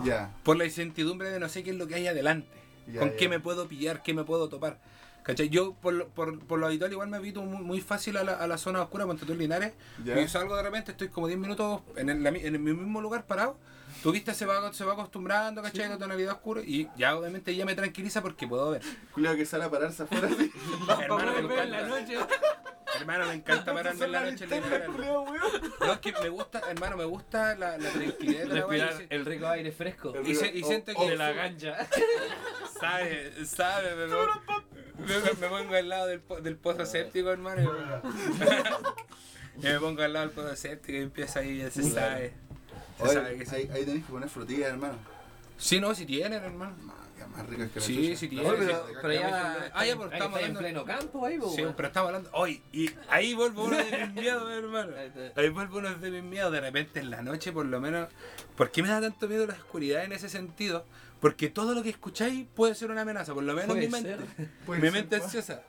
A: Ya.
B: Por la incertidumbre de no sé qué es lo que hay adelante.
A: Ya,
B: con
A: ya.
B: qué me puedo pillar, qué me puedo topar. ¿Cachai? Yo, por, lo- por, por lo habitual, igual me evito muy, muy fácil a la, a la zona oscura, Ponte tú en Linares. Y salgo de repente, estoy como 10 minutos en el, la mi- en el mismo lugar parado. Tu vista se va, se va acostumbrando, ¿cachai? A la tonalidad oscura. Y ya, obviamente, ya me tranquiliza porque puedo ver.
A: Cuidado que sale a pararse afuera. así. <laughs>
B: Hermano, me
D: ver en la
B: encanta.
D: noche.
B: Hermano, me encanta pararme en la noche en Linares. No, es que me gusta, hermano, me gusta la, la tranquilidad de la
C: Respirar
B: wea, y
C: el rico aire fresco.
B: Y, se- y siento
A: Oh,
B: que
C: de la gancha. <laughs>
B: Sabe, sabe, me, me pongo al lado del, po- del pozo séptico, hermano. Y me pongo al lado del pozo séptico y empieza ahí, ya se sabe. Se
A: Oye,
B: sabe que sí.
A: ahí, ahí tenés que poner frutillas, hermano.
B: Sí, no, si tienen, hermano.
A: Más, ricas que la
B: Sí, sí
A: No,
B: tiene,
C: Oye,
B: sí,
C: pero,
A: de
C: pero ya,
B: Ah, ya, pero
C: ahí
B: estamos
C: está en
B: hablando-
C: pleno campo ahí, pues,
B: Sí, pero estamos hablando. Hoy, y ahí vuelvo uno de mis <laughs> miedos, hermano.
C: Ahí
B: vuelvo uno de mis miedos. De repente en la noche, por lo menos. ¿Por qué me da tanto miedo la oscuridad en ese sentido? Porque todo lo que escucháis puede ser una amenaza, por lo menos en mi mente.
C: ser. <laughs>
A: Puede
B: mi
A: ser,
B: mente ansiosa.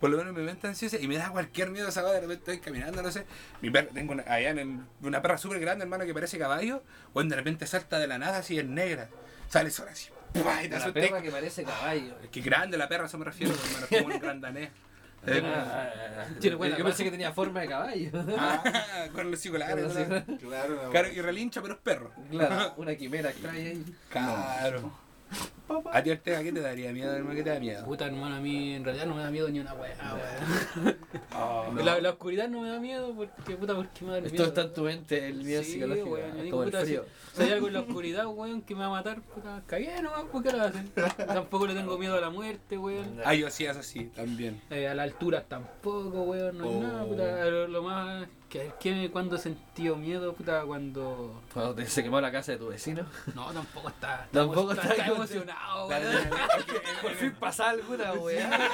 B: Por lo menos mi mente ansiosa y me da cualquier miedo esa cosa, de repente estoy caminando, no sé. Mi perra, tengo una, allá en el- una perra súper grande, hermano, que parece caballo, o de repente salta de la nada así es negra. Sale sola así. ¡pua! y te
C: La
B: asusté.
C: perra que parece caballo.
B: Es que grande la perra, eso me refiero, <laughs> hermano, como un gran danés. Eh,
C: Ah,
D: Tiene buena
C: Yo pensé que tenía forma de caballo.
B: ah, con los ciculares,
C: Claro.
A: Claro,
B: Claro, y relincha, pero es perro.
C: Claro, una quimera extraña ahí.
B: Claro. A ti, Ortega, ¿qué te daría miedo, hermano? ¿Qué te da miedo?
D: Puta hermano, a mí en realidad no me da miedo ni una weá, weón.
B: Oh, <laughs>
D: La, la oscuridad no me da miedo porque, puta, porque me da
C: Esto
D: miedo.
C: está en tu mente, el miedo
D: Sí,
C: psicológico.
D: weón, yo digo,
C: como el
D: puta,
C: frío.
D: Si, si hay algo en la oscuridad, weón, que me va a matar, puta, cagué nomás, ¿por qué lo hacen? Tampoco le tengo miedo a la muerte, weón.
B: Ah, yo sí, eso sí, también.
D: Eh, a la altura tampoco, weón, no hay
B: Oh.
D: nada, puta. Lo, lo más que, que cuando he sentido miedo, puta, cuando.
C: Cuando te- se quemó la casa de tu vecino.
D: No, tampoco está. <laughs>
C: Tampoco
D: está,
C: está
D: está
C: con-
D: emocionado, weón.
C: Por fin pasa alguna weá.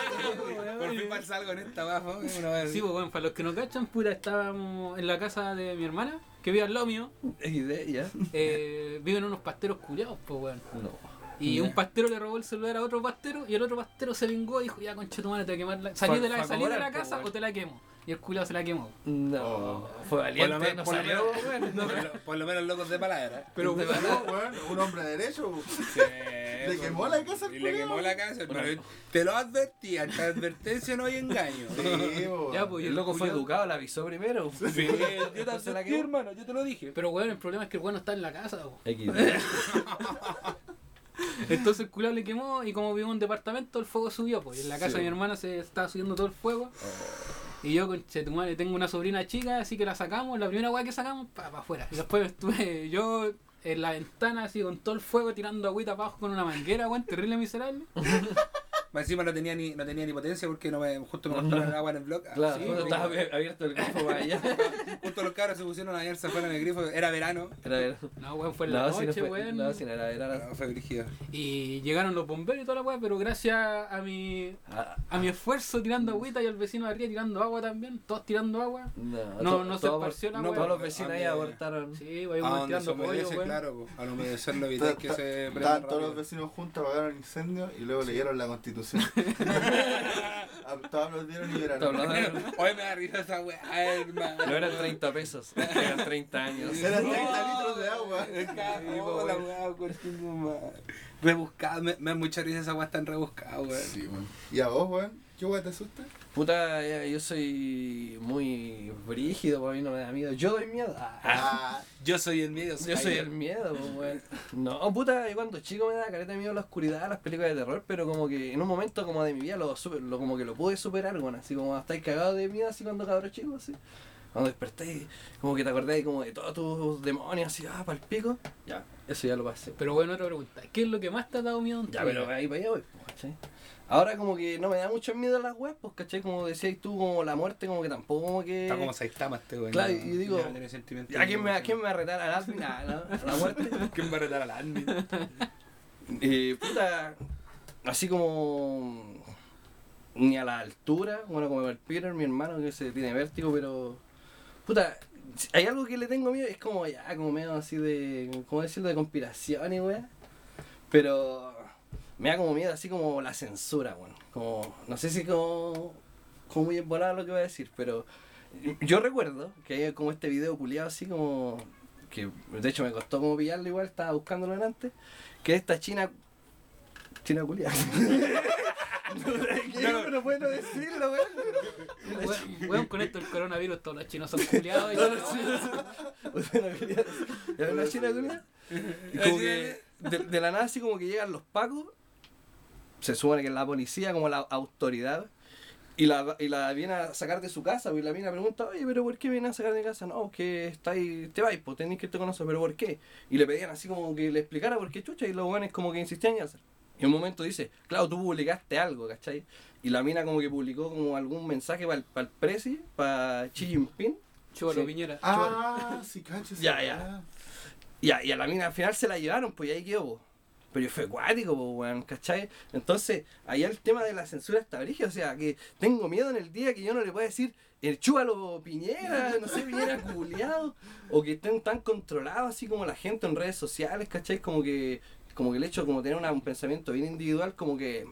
B: Por fin pasa algo en esta vez.
D: Sí, pues, weón, para los que no cachan, puta, estábamos en la casa de mi hermana, que vive al lado mío.
C: idea, ya.
D: Eh, viven unos pasteros culiados, pues, weón.
C: No.
D: Y un pastero le robó el celular a otro pastero y el otro pastero se vengó y dijo, ya concha tu madre, te voy a quemar la... ¿Salí de la, salí de la casa o te la quemo? Y el culiado se la quemó.
C: No. Fue valiente,
B: Por lo
C: no
B: por lo
C: salió,
B: menos-
C: weón. <laughs>
B: por lo- Por lo menos locos de palabra.
A: Pero <laughs>
C: De
A: bueno, weón, un hombre derecho. <laughs>
B: Le
A: quemó la casa al
B: Y le quemó la casa, hermano. Te lo advertí, ante advertencia no hay engaño.
A: Sí.
D: Ya, pues, y
C: El loco fue educado, la avisó primero.
B: Sí, yo te advertí, hermano, yo te lo dije.
D: Pero weón, el problema es que el weón no está en la casa. <laughs> Entonces el culiado le quemó y como vivo en un departamento el fuego subió. Pues en la casa
C: Sí.
D: de mi hermana se estaba subiendo todo el fuego. Y yo, con tu madre, tengo una sobrina chica, así que la sacamos, la primera weá que sacamos, para afuera. Y después estuve <laughs> yo en la ventana así con todo el fuego tirando agüita abajo con una manguera, weón, terrible miserable. <laughs>
B: Más encima no tenía ni, no tenía ni potencia porque no me, justo me cortaron el agua en el blog. Ah,
C: Claro,
D: Sí,
C: estaba abier- abierto el grifo <laughs> para allá.
B: Justo los cabros se pusieron a bañarse afuera en el grifo. Era verano.
C: Era ver-
D: No, weón, fue en la
C: No, si no
D: noche,
C: fue.
D: weón.
C: No, si no era verano.
B: No, fue brígido.
D: Y llegaron los bomberos y toda la weá, pero gracias a mi,
C: Ah,
D: a mi esfuerzo tirando agüita y al vecino de arriba tirando agua también, todos tirando agua.
C: No,
D: No,
C: to-
D: no se esparció la
C: no. Todos los vecinos ahí
B: Ah,
C: abortaron.
D: Sí, weón,
B: A
D: weón,
B: donde se
D: tirando pollo, weón.
B: claro. Al humedecerlo evitar que se
A: todos los vecinos juntos, apagaron incendios y luego leyeron la constitución. <laughs> Ah, Todos aplaudieron y
C: Todos
A: lloraron.
B: Hoy me da risa esa weá, hermano.
C: No eran 30 pesos, eran 30 años.
A: Eran 30 litros de agua.
B: Cagó la weá. Rebuscado, me, me da mucha risa esa weá tan rebuscada, weón.
A: Sí, weón. ¿Y a vos, weón? ¿Qué weón te asusta?
C: Puta, ya, yo soy muy brígido, para mí no me da miedo. Yo doy miedo. Ah,
A: Ah,
B: Yo soy el miedo.
C: yo soy el miedo, weón. No, puta, yo cuando chico me da careta de miedo la oscuridad, las películas de terror, pero como que en un momento como de mi vida lo, super- lo como que lo pude superar, weón. Así como estáis cagados de miedo así cuando cabros chicos, así. Cuando desperté, como que te acordáis como de todos tus demonios, así, ah, para el pico. Ya, eso ya lo pasé.
D: Pero bueno, otra pregunta. ¿Qué es lo que más te ha dado miedo en tu
C: Ya,
D: vida?
C: pero ahí para allá voy, ¿cachai? Ahora como que no me da mucho miedo las weas, pues, ¿cachai? Como decías tú, como la muerte, como que tampoco como que...
B: Está como Saitama este weón.
C: Claro, y digo, ¿A quién me, a quién me va a retar? ¿Al admin? ¿A la muerte? <laughs>
B: ¿Quién va a retar al Andy? <laughs>
C: Eh, puta, así como... Ni a la altura, bueno, como el Peter, mi hermano, que se tiene vértigo, pero... Puta, hay algo que le tengo miedo, es como ya, como medio así de... ¿Cómo decirlo? De conspiración y weá. Pero... Me da como miedo, así como la censura, bueno. Como, no sé si como... Como muy volado lo que voy a decir, pero... Yo recuerdo que hay como este video culiado así como... Que de hecho me costó como pillarlo igual, estaba buscándolo en antes. Que esta china... China culiada. <laughs> no, no, no puedo decirlo, weón.
D: Weón, con esto el coronavirus todos los chinos son culiados y
C: Todos
D: todo.
C: los chinos son-. ¿Ya <laughs> una china culiada? Y como que de, de la nada así como que llegan los pacos, se supone que es la policía, como la autoridad, y la, y la viene a sacar de su casa, y la viene a preguntar, oye, pero ¿por qué viene a sacar de casa? No, que está ahí, te vais, pues tenés que irte con nosotros, pero ¿por qué? Y le pedían así como que le explicara por qué chucha, y los buenos como que insistían en hacer. Y un momento dice, claro, tú publicaste algo, ¿cachai? Y la mina como que publicó como algún mensaje para el, presi, para Xi Jinping,
D: Chúbalo,
C: Sí.
D: piñera.
A: ah sí, cacho. esa
C: Ya,
A: weá.
C: ya. Y a, y a la mina al final se la llevaron, pues y ahí quedó, po. Pero fue acuático, pues, weón, ¿cachai? Entonces, ahí el tema de la censura está brígido, o sea, que tengo miedo en el día que yo no le pueda decir el chúbalo piñera, no sé, piñera culiado, o que estén tan controlados así como la gente en redes sociales, ¿cachai? Como que, como que el hecho de como tener un pensamiento bien individual, como que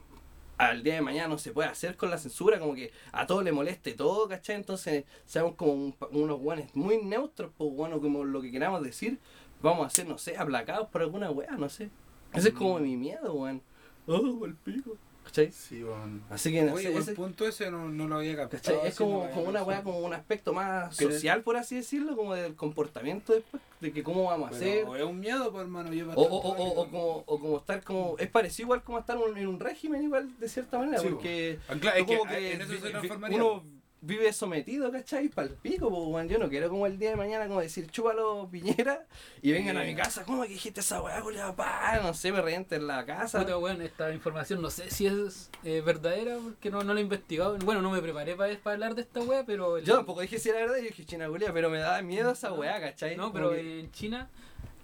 C: al día de mañana no se puede hacer con la censura, como que a todos le moleste todo, ¿cachai? Entonces, seamos como un unos guanes muy neutros, pues bueno, como lo que queramos decir, vamos a ser, no sé, aplacados por alguna weá, no sé. Ese es como mi miedo, weón. Oh, el pico. ¿Cachai?
A: Sí, weón.
C: Así que
B: Oye, buen
C: ese-
B: punto ese no, no lo había captado.
C: ¿cachai? Es
B: no
C: como, como una weá, como un aspecto más social, por así decirlo, como del comportamiento después, de que cómo vamos a hacer.
B: Pero es un miedo, pues, hermano. Yo
C: O, o, o, o, o como, o como estar como. Es parecido igual como estar en un régimen, igual de cierta manera,
A: Sí,
C: porque.
B: Ah, claro, es que,
C: que
B: en eso
C: vi-
B: se transformaría.
C: uno vive sometido, ¿cachai? Pal pico, pues, weón. Yo no quiero como el día de mañana como decir chúpalo piñera y vengan a mi casa, ¿cómo que dijiste esa weá, culiao? Pa, no sé, me revienten la casa.
D: Puta, weón, esta información no sé si es eh, verdadera porque no, no la he investigado. Bueno, no me preparé para, para hablar de esta weá, pero. el-
C: Yo tampoco dije si era verdad, yo dije china culia, pero me daba miedo esa weá, ¿cachai?
D: No, pero
C: que-
D: en China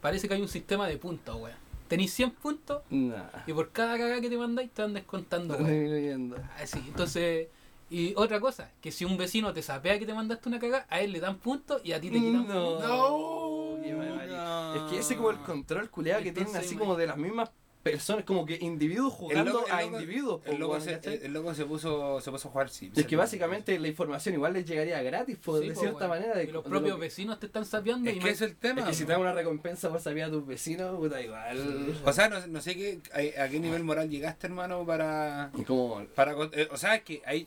D: parece que hay un sistema de puntos, weón. Tenéis 100 puntos
C: Nah.
D: y por cada cagada que te mandáis te van descontando,
C: viendo.
D: Ah, sí, entonces. Y otra cosa, que si un vecino te sapea que te mandaste una cagada, a él le dan puntos y a ti te quitan
C: No.
D: puntos.
A: No.
C: Es que ese como el control culiado que tienen así como de las mismas personas, como que individuos jugando
B: loco-
C: a
B: loco-
C: individuos.
B: El loco, se,
C: ¿cachai?
B: el loco se puso, se puso a jugar Sims.
C: es que básicamente la información igual les llegaría gratis, po,
D: Sí,
C: de
D: po,
C: cierta manera. De,
D: y los
C: de
D: propios
C: lo que-
D: vecinos te están sapeando
B: Es
D: y
B: que es el tema.
C: Es que si te dan una recompensa por saber a tus vecinos, puta, igual.
B: O sea, no, no sé qué, a, a qué nivel moral llegaste, hermano, para...
C: Como.
B: para eh, o sea, es que hay...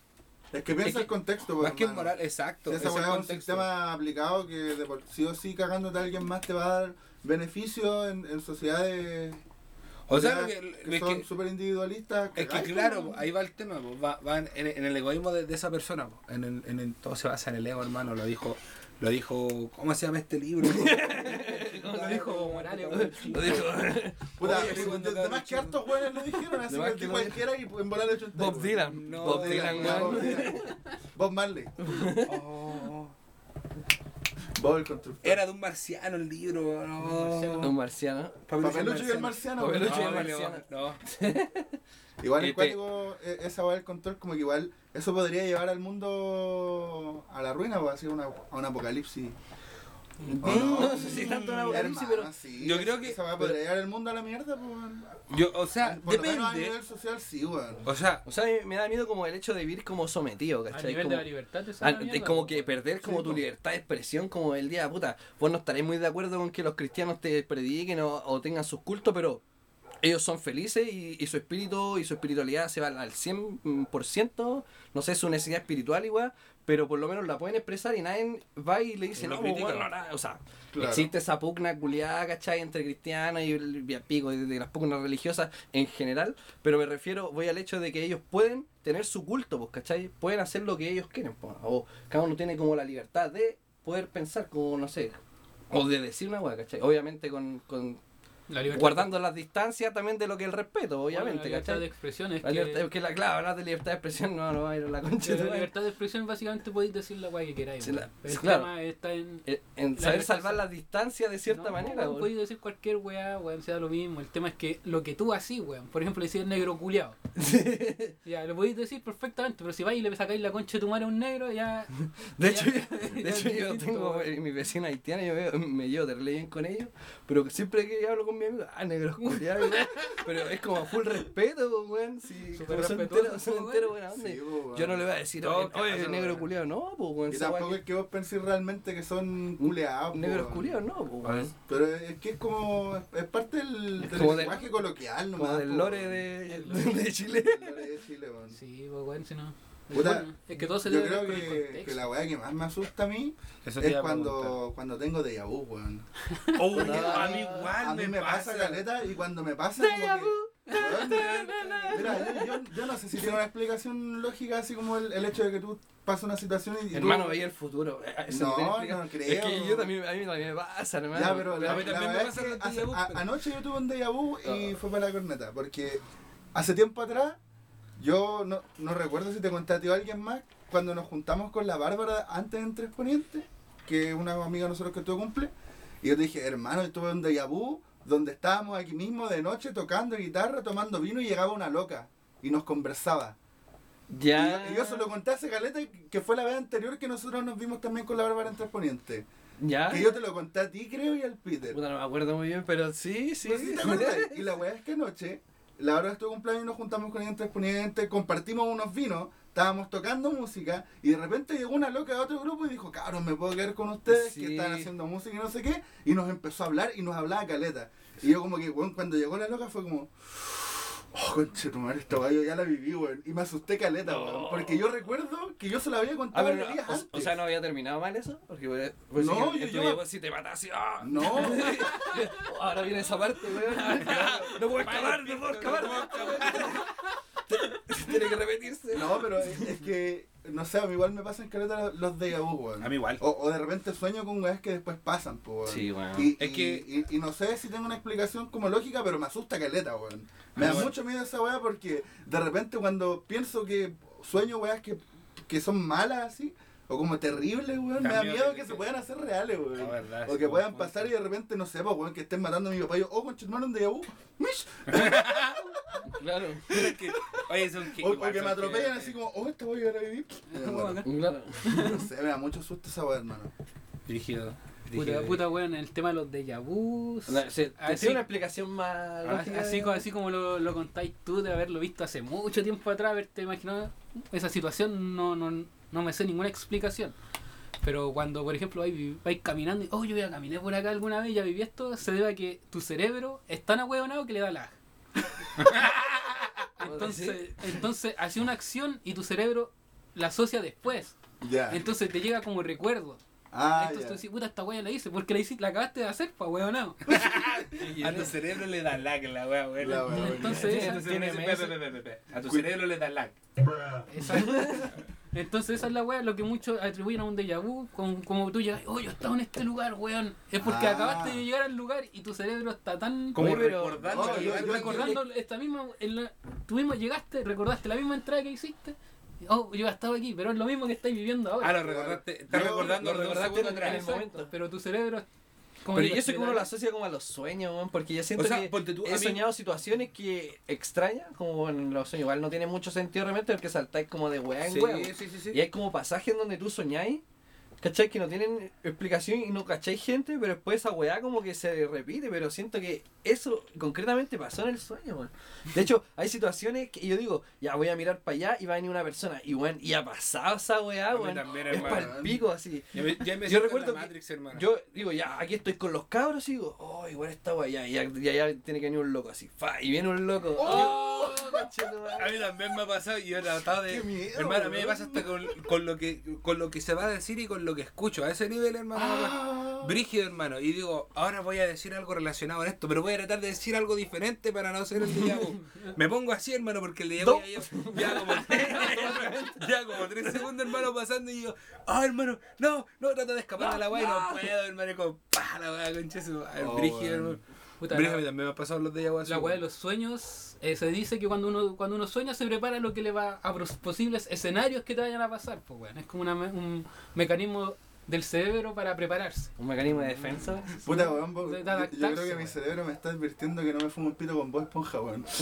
A: Es que piensa
B: Es que-
A: el contexto,
B: Más
A: pues,
B: que
A: hermano.
B: moral, exacto.
A: Esa es un sistema aplicado que de por sí o sí cagándote a alguien más te va a dar beneficio en, en sociedades
B: O sea, que,
A: que
B: es
A: son súper individualistas.
B: es que
A: cagáis,
B: claro,
A: pues,
B: ahí va el tema, po, va, va en, en el egoísmo de, de esa persona, po. en, el, en el- todo se basa en el ego, hermano, lo dijo, lo dijo, ¿cómo se llama este libro? <laughs>
D: Lo dijo Morales, weón.
C: Lo dijo.
A: Puta,
B: Oye, sí,
A: de-
B: cuando
A: de-
B: cabrón
A: más que hartos weones lo dijeron, así
C: De
A: que
C: que lo
A: cualquiera y en volar hecho
C: Bob Dylan.
B: No,
C: Bob
B: de-
C: Dylan,
A: Bob
C: weón.
A: Dylan. Bob Marley. <laughs>
B: Oh,
A: Bob el constructor.
B: era de un marciano el libro, no.
C: Un marciano.
A: Papelucho y el marciano.
C: Papelucho y el
B: No,
C: marciano.
B: no. <laughs>
A: Igual el cuático, eh, esa weá del control, como que igual eso podría llevar al mundo a la ruina, o así una, a un apocalipsis. ¿O no?
C: No sé si tanto una apocalipsis,
A: Hermano,
C: pero.
A: sí,
B: Yo creo que-
A: weá podría llevar el mundo a la mierda, pues.
B: Yo, o sea,
A: Por menos a
B: depende.
A: nivel social, sí, weón.
B: O sea,
C: O sea, me- me da miedo como el hecho de vivir como sometido,
D: A
C: ¿cachai?
D: nivel
C: Como-
D: de la libertad te saca
C: de
D: mierda,
C: como
D: po,
C: que perder como
A: Sí,
C: tu
A: po.
C: libertad de expresión, como el día, puta, vos no estaréis muy de acuerdo con que los cristianos te prediquen o, o tengan sus cultos, pero ellos son felices y, y su espíritu y su espiritualidad se va al 100%, no sé, su necesidad espiritual igual, pero por lo menos la pueden expresar y nadie va y le dice,
B: Y
C: no,
B: critica.
C: bueno, nada", o sea,
A: Claro.
C: existe esa pugna culiada, ¿cachai? Entre cristianos y el pico de, de las pugnas religiosas en general, pero me refiero, voy al hecho de que ellos pueden tener su culto, pues, ¿cachai? Pueden hacer lo que ellos quieren, pues, o cada uno tiene como la libertad de poder pensar como, no sé, o de decir una hueá, ¿cachai? Obviamente con, con
D: La
C: guardando las distancias también de lo que es el respeto,
D: bueno,
C: obviamente,
D: la libertad
C: ¿cachai?
D: de expresión es
C: La
D: que...
C: libertad, que la clave, hablar de libertad de expresión, no, no va a ir a la concha de
D: La
C: madre.
D: libertad de expresión básicamente podéis decir la weá que queráis.
C: Sí, la-
D: el
C: claro.
D: tema está en...
C: Eh, En
D: La
C: saber salvar las distancias de cierta
D: No,
C: manera,
D: weón. podéis decir cualquier weá, weón, sea lo mismo. El tema es que lo que tú así, weón, por ejemplo, decir negro culiado. <laughs> ya, lo podéis decir perfectamente, pero si vais y le sacáis la concha de tu madre a un negro, ya.
C: De hecho,
D: Ya-
C: de
D: ya
C: hecho <laughs> yo tengo
D: weón.
C: eh, mi vecina haitiana, yo veo- me llevo terrible bien con ellos, pero siempre que hablo con mi amigo, ah, negros culiados, weón. pero es como full respeto, pues, weón, sí,
D: Súper
C: son enteros, son
D: weón.
C: enteros buena onda.
A: Sí.
C: Yo no le voy a decir, oye, oye,
A: caso,
C: negro culiado, no, pues, weón,
A: Y tampoco es que vos penséis realmente que son culeados.
C: negros culiados, no, pues, weón.
A: Pero es que es como. Es parte del,
C: Es
A: del
C: como de-
A: lenguaje coloquial, nomás.
C: Como del lore de,
D: El <laughs>
C: de Chile.
A: Del lore de Chile, weón.
D: Sí, pues, weón, si no.
A: Puta,
D: es que todo se
A: Yo creo que, que la weá que más me asusta a mí
B: eso
A: es cuando, cuando tengo déjà vu, weón. <laughs>
C: No,
B: a mí igual
A: a mí me pasa, caleta y cuando me pasa como que... Weón, <laughs> Mira, yo, yo, yo no sé si tiene una explicación lógica así como el, el hecho de que tú pasas una situación y... tú-
C: Hermano, veía el futuro. eh, eso
A: No,
C: explicación.
A: no creo.
C: Es que yo también, a mí también me pasa, hermano.
A: Ya, pero la,
B: a mí
A: la
B: también me pasa
A: es que hace-
B: vu, pero-
A: anoche yo tuve un déjà vu y
C: Ah.
A: fue para la corneta, porque hace tiempo atrás, yo no, no recuerdo si te conté a ti o a alguien más, cuando nos juntamos con la Bárbara antes en Tres Ponientes, que es una amiga de nosotros que tuvo cumple, y yo te dije, hermano, yo tuve un déjà vu donde estábamos aquí mismo de noche tocando guitarra, tomando vino y llegaba una loca y nos conversaba.
C: Ya.
A: Y, yo, se lo conté a ese caleta que fue la vez anterior que nosotros nos vimos también con la Bárbara en Tres Ponientes.
C: Ya.
A: Que yo te lo conté a ti, creo, y al Peter.
C: Puta, no me acuerdo muy bien, pero sí, sí.
A: Pues sí, ¿te acuerdas? <laughs> Y la weá es que anoche, la hora de tu cumpleaños nos juntamos con ella en Tres Ponientes, compartimos unos vinos, estábamos tocando música y de repente llegó una loca de otro grupo y dijo, cabrón, me puedo quedar con ustedes
C: Sí.
A: que están haciendo música y no sé qué. Y nos empezó a hablar y nos hablaba caleta. Y yo como que, weón, cuando llegó la loca fue como... Oh, conche tu madre, esta yo ya la viví, weón. Y me asusté caleta, weón. Porque yo recuerdo que yo se la había
C: Ah,
A: contado los
C: no,
A: días
C: o, o sea, no había terminado mal eso. Porque pues, pues,
A: No,
C: que
A: yo-
C: esto
A: yo-
C: así te matas. ¡ah!
A: No, <laughs>
C: Ahora viene esa parte, weón. <laughs> No puedo escapar, no puedo escapar. <laughs> Tiene que repetirse.
A: no, pero es, es que, no sé, a mí igual me pasan caleta los- de vu, weón.
B: A mí igual.
A: O, o de repente sueño con weas que después pasan, pues, weón.
C: Sí, weón.
A: Y,
B: Es
A: y-
B: que-
A: y, y no sé si tengo una explicación como lógica, pero me asusta caleta, weón. Me
B: Ah,
A: da mucho miedo esa wea porque de repente cuando pienso que sueño weas que, que son malas así, o como terribles, weón, me da miedo que se puedan hacer reales, weón.
B: La verdad,
A: o
B: sí,
A: que puedan
B: weón.
A: pasar y de repente, no sé, pues, weón, que estén matando a mi papá y yo, oh, concha, hermano, un déjà vu, mish. <laughs>
C: Claro.
B: Es que, oye, son que.
A: O, <laughs> o
B: igual
A: que me atropellan
B: que-
A: así como, oh, esta voy a ir a vivir. <laughs> Bueno,
C: Claro.
A: no sé, me da mucho susto esa wea, hermano.
B: Rígido.
D: Puta, puta, weón, el tema de los déjà vus.
C: No,
D: Así-
C: tiene una explicación más
D: Ah,
C: lógica.
D: Así, co- así como lo, lo contáis tú, de haberlo visto hace mucho tiempo atrás, haberte imaginado esa situación, no, no, no me sé ninguna explicación. Pero cuando, por ejemplo, vais, vais caminando y, oh, yo ya caminé por acá alguna vez, ya viví esto, se debe a que tu cerebro es tan ahueonado que le da lag. <laughs> entonces, entonces, hace una acción y tu cerebro la asocia después. Entonces te llega como recuerdo.
A: Ah,
D: entonces
A: ya.
D: tú decís, puta, esta wea la hice, porque la, hice, la acabaste de hacer, pa, hueonado. <laughs>
B: A tu cerebro le da lag la wea, weón.
A: La wea,
D: Entonces, esa-
B: entonces
C: tiene.
B: A tu cerebro le da lag.
D: Exacto. <laughs> Entonces esa es la weá, lo que muchos atribuyen a un déjà vu, con- como tú llegas, oh, yo estaba en este lugar, weón. Es porque
A: Ah.
D: acabaste de llegar al lugar y tu cerebro está tan
B: Como recordando
A: Oh, yo- yo-
D: recordando esta misma, en la- tú mismo llegaste, recordaste la misma entrada que hiciste. Oh, yo estaba aquí, pero es lo mismo que estáis viviendo ahora.
B: Ah, lo recordaste. Estás
A: Yo-
B: recordando
C: lo
B: de un
C: recordaste
B: segundo atrás.
C: momento.
D: Exacto, pero tu cerebro como
C: Pero
D: digo,
C: y eso
D: le
C: que uno lo asocia como a los sueños, porque yo siento
B: O sea,
C: que
B: ponte tú,
C: he
B: mí-
C: soñado situaciones que extrañas, como en los sueños. Igual no tiene mucho sentido realmente porque saltáis como de weá en
B: Sí,
C: weá.
B: sí, sí, sí.
C: Y hay como pasajes donde tú soñáis, ¿cachai? Que no tienen explicación y no cacháis gente, pero después esa weá como que se repite, pero siento que eso concretamente pasó en el sueño, weón. De hecho, hay situaciones que yo digo, ya voy a mirar para allá y va a venir una persona, y weón, y ha pasado esa weá, weón. Es
B: hermano.
C: para el pico así.
B: Ya me, ya me
C: Yo recuerdo
B: la
C: que
B: Matrix, hermano.
C: Yo digo, ya, aquí estoy con los cabros y digo, oh, igual esta weá, ya, ya, tiene que venir un loco así. Fa, y viene un loco. ¡Oh! conchetumare.
B: A mí también me ha pasado y yo he tratado de.
A: Miedo,
B: hermano, a mí me pasa hasta con, con lo que con lo que se va a decir y con lo que escucho. A ese nivel, hermano.
A: Ah.
B: Brígido, hermano. Y digo, ahora voy a decir algo relacionado a esto, pero voy a tratar de decir algo diferente para no ser el déjà. Me pongo así, hermano, porque el déjà vu ya, como tres, <laughs> ya como tres segundos, hermano, pasando y yo, ah, hermano, no, no, trato de escapar de la weá y no puedo, hermano, y como, pa, la weá, concha su madre,
A: Oh,
B: Brígido, hermano.
D: Puta,
B: Brígido,
D: la-
B: también me ha pasado los así,
D: La weá de
B: weón.
D: los sueños, eh, se dice que cuando uno cuando uno sueña se prepara lo que le va a posibles escenarios que te vayan a pasar, pues weón. Es como una me- un mecanismo del cerebro para prepararse.
C: Un mecanismo de defensa.
A: Puta, weón,
D: De- de
A: yo, yo creo que mi
D: weón.
A: cerebro me está advirtiendo que no me fumo un pito con voz esponja, weón. <laughs>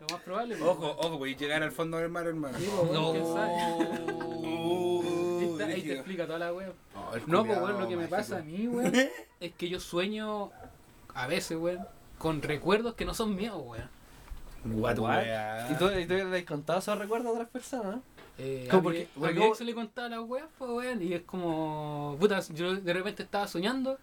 D: Lo más probable. pues.
B: Ojo, ojo, podéis llegar al fondo del mar, hermano.
D: Sí, pues, weón, quién sabe. <laughs>
B: Uh,
D: Ahí te explica toda la wea.
A: Oh,
D: No, pues weón, lo que me pasa a mí, weón, <laughs> es que yo sueño a veces, weón, con recuerdos que no son míos, weón.
B: What,
C: What?
B: weá.
C: ¿Y tú, y tú le has contado esos recuerdos a otras personas?
D: Eh,
C: ¿Cómo?
D: a
C: Porque-
D: mi, a
C: porque
D: mi
C: cómo-
D: ex le contaba las weas, pues, weón, y es como, puta, yo de repente estaba soñando,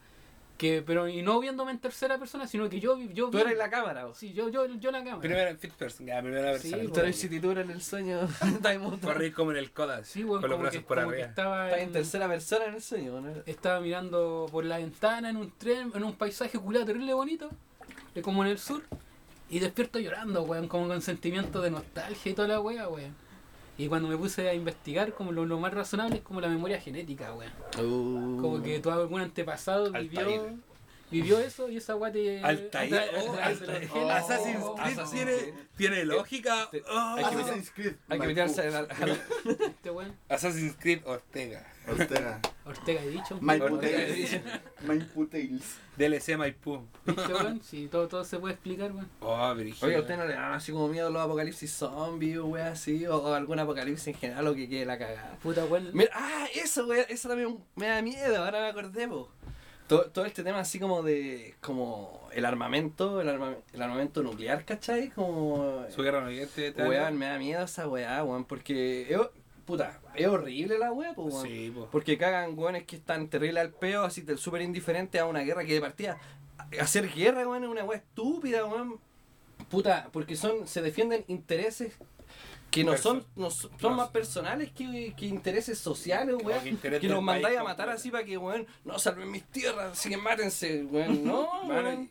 D: que pero y no viéndome en tercera persona, sino que yo, yo
C: Tú
D: vi-
C: eres la cámara, vos.
D: Sí, yo, yo, yo en la cámara.
B: Primera en Fit Person, ya, primera
D: Sí,
B: persona.
C: Tú eres si en el sueño. <laughs> <laughs>
B: Correr como en el Kodas,
D: Sí, weón,
B: con los
D: como,
B: brazos
D: que,
B: por
D: como que
B: arriba.
D: estaba, en,
C: en tercera persona en el sueño, ¿no?
D: estaba mirando por la ventana en un tren, en un paisaje culiado terrible bonito, como en el sur, y despierto llorando, weón, como con sentimiento de nostalgia y toda la wea, weón. Y cuando me puse a investigar, como lo, lo más razonable es como la memoria genética, weón. Como que tu algún antepasado vivió,
B: Altair.
D: vivió eso y esa weá te.
B: Altair, oh, Altair.
A: Oh,
B: Assassin's
A: oh,
B: Creed
C: Assassin's
B: tiene,
C: Creed.
B: tiene lógica.
C: te-
B: Oh,
C: hay que meter-
A: Assassin's Creed.
C: Hay que meterse <laughs>
D: Este weón,
B: Assassin's Creed Ortega.
A: Ortega.
D: Ortega he dicho.
A: Maipú. Maipú Tales.
B: DLC Maipú.
D: ¿Viste, weón? Sí, todo, todo se puede explicar, weón.
B: Oh.
C: Oye, ¿a usted no le dan así como miedo a los apocalipsis zombies o wea así? O, o algún apocalipsis en general o que quede la cagada.
D: Puta weón.
C: Mira, ah, eso, wea, eso también me da miedo, ahora me acordé, po. todo, todo este tema así como de como el armamento, el, arma- el armamento nuclear, ¿cachai? Como
B: Su guerra no te te-
C: weón, me da miedo esa weá, weón, porque es, puta, es horrible la weón.
B: Sí, po.
C: Porque cagan weones que están terrible al peo, así del súper indiferente a una guerra que de partida. Hacer guerra, weón, es una weá estúpida, weón. Puta, porque son, se defienden intereses que no son, no son, son más personales que, que intereses sociales, weón.
B: que
C: Que los mandáis a matar así para que, weón, no salven mis tierras, así que mátense, weón. <laughs> No, weón.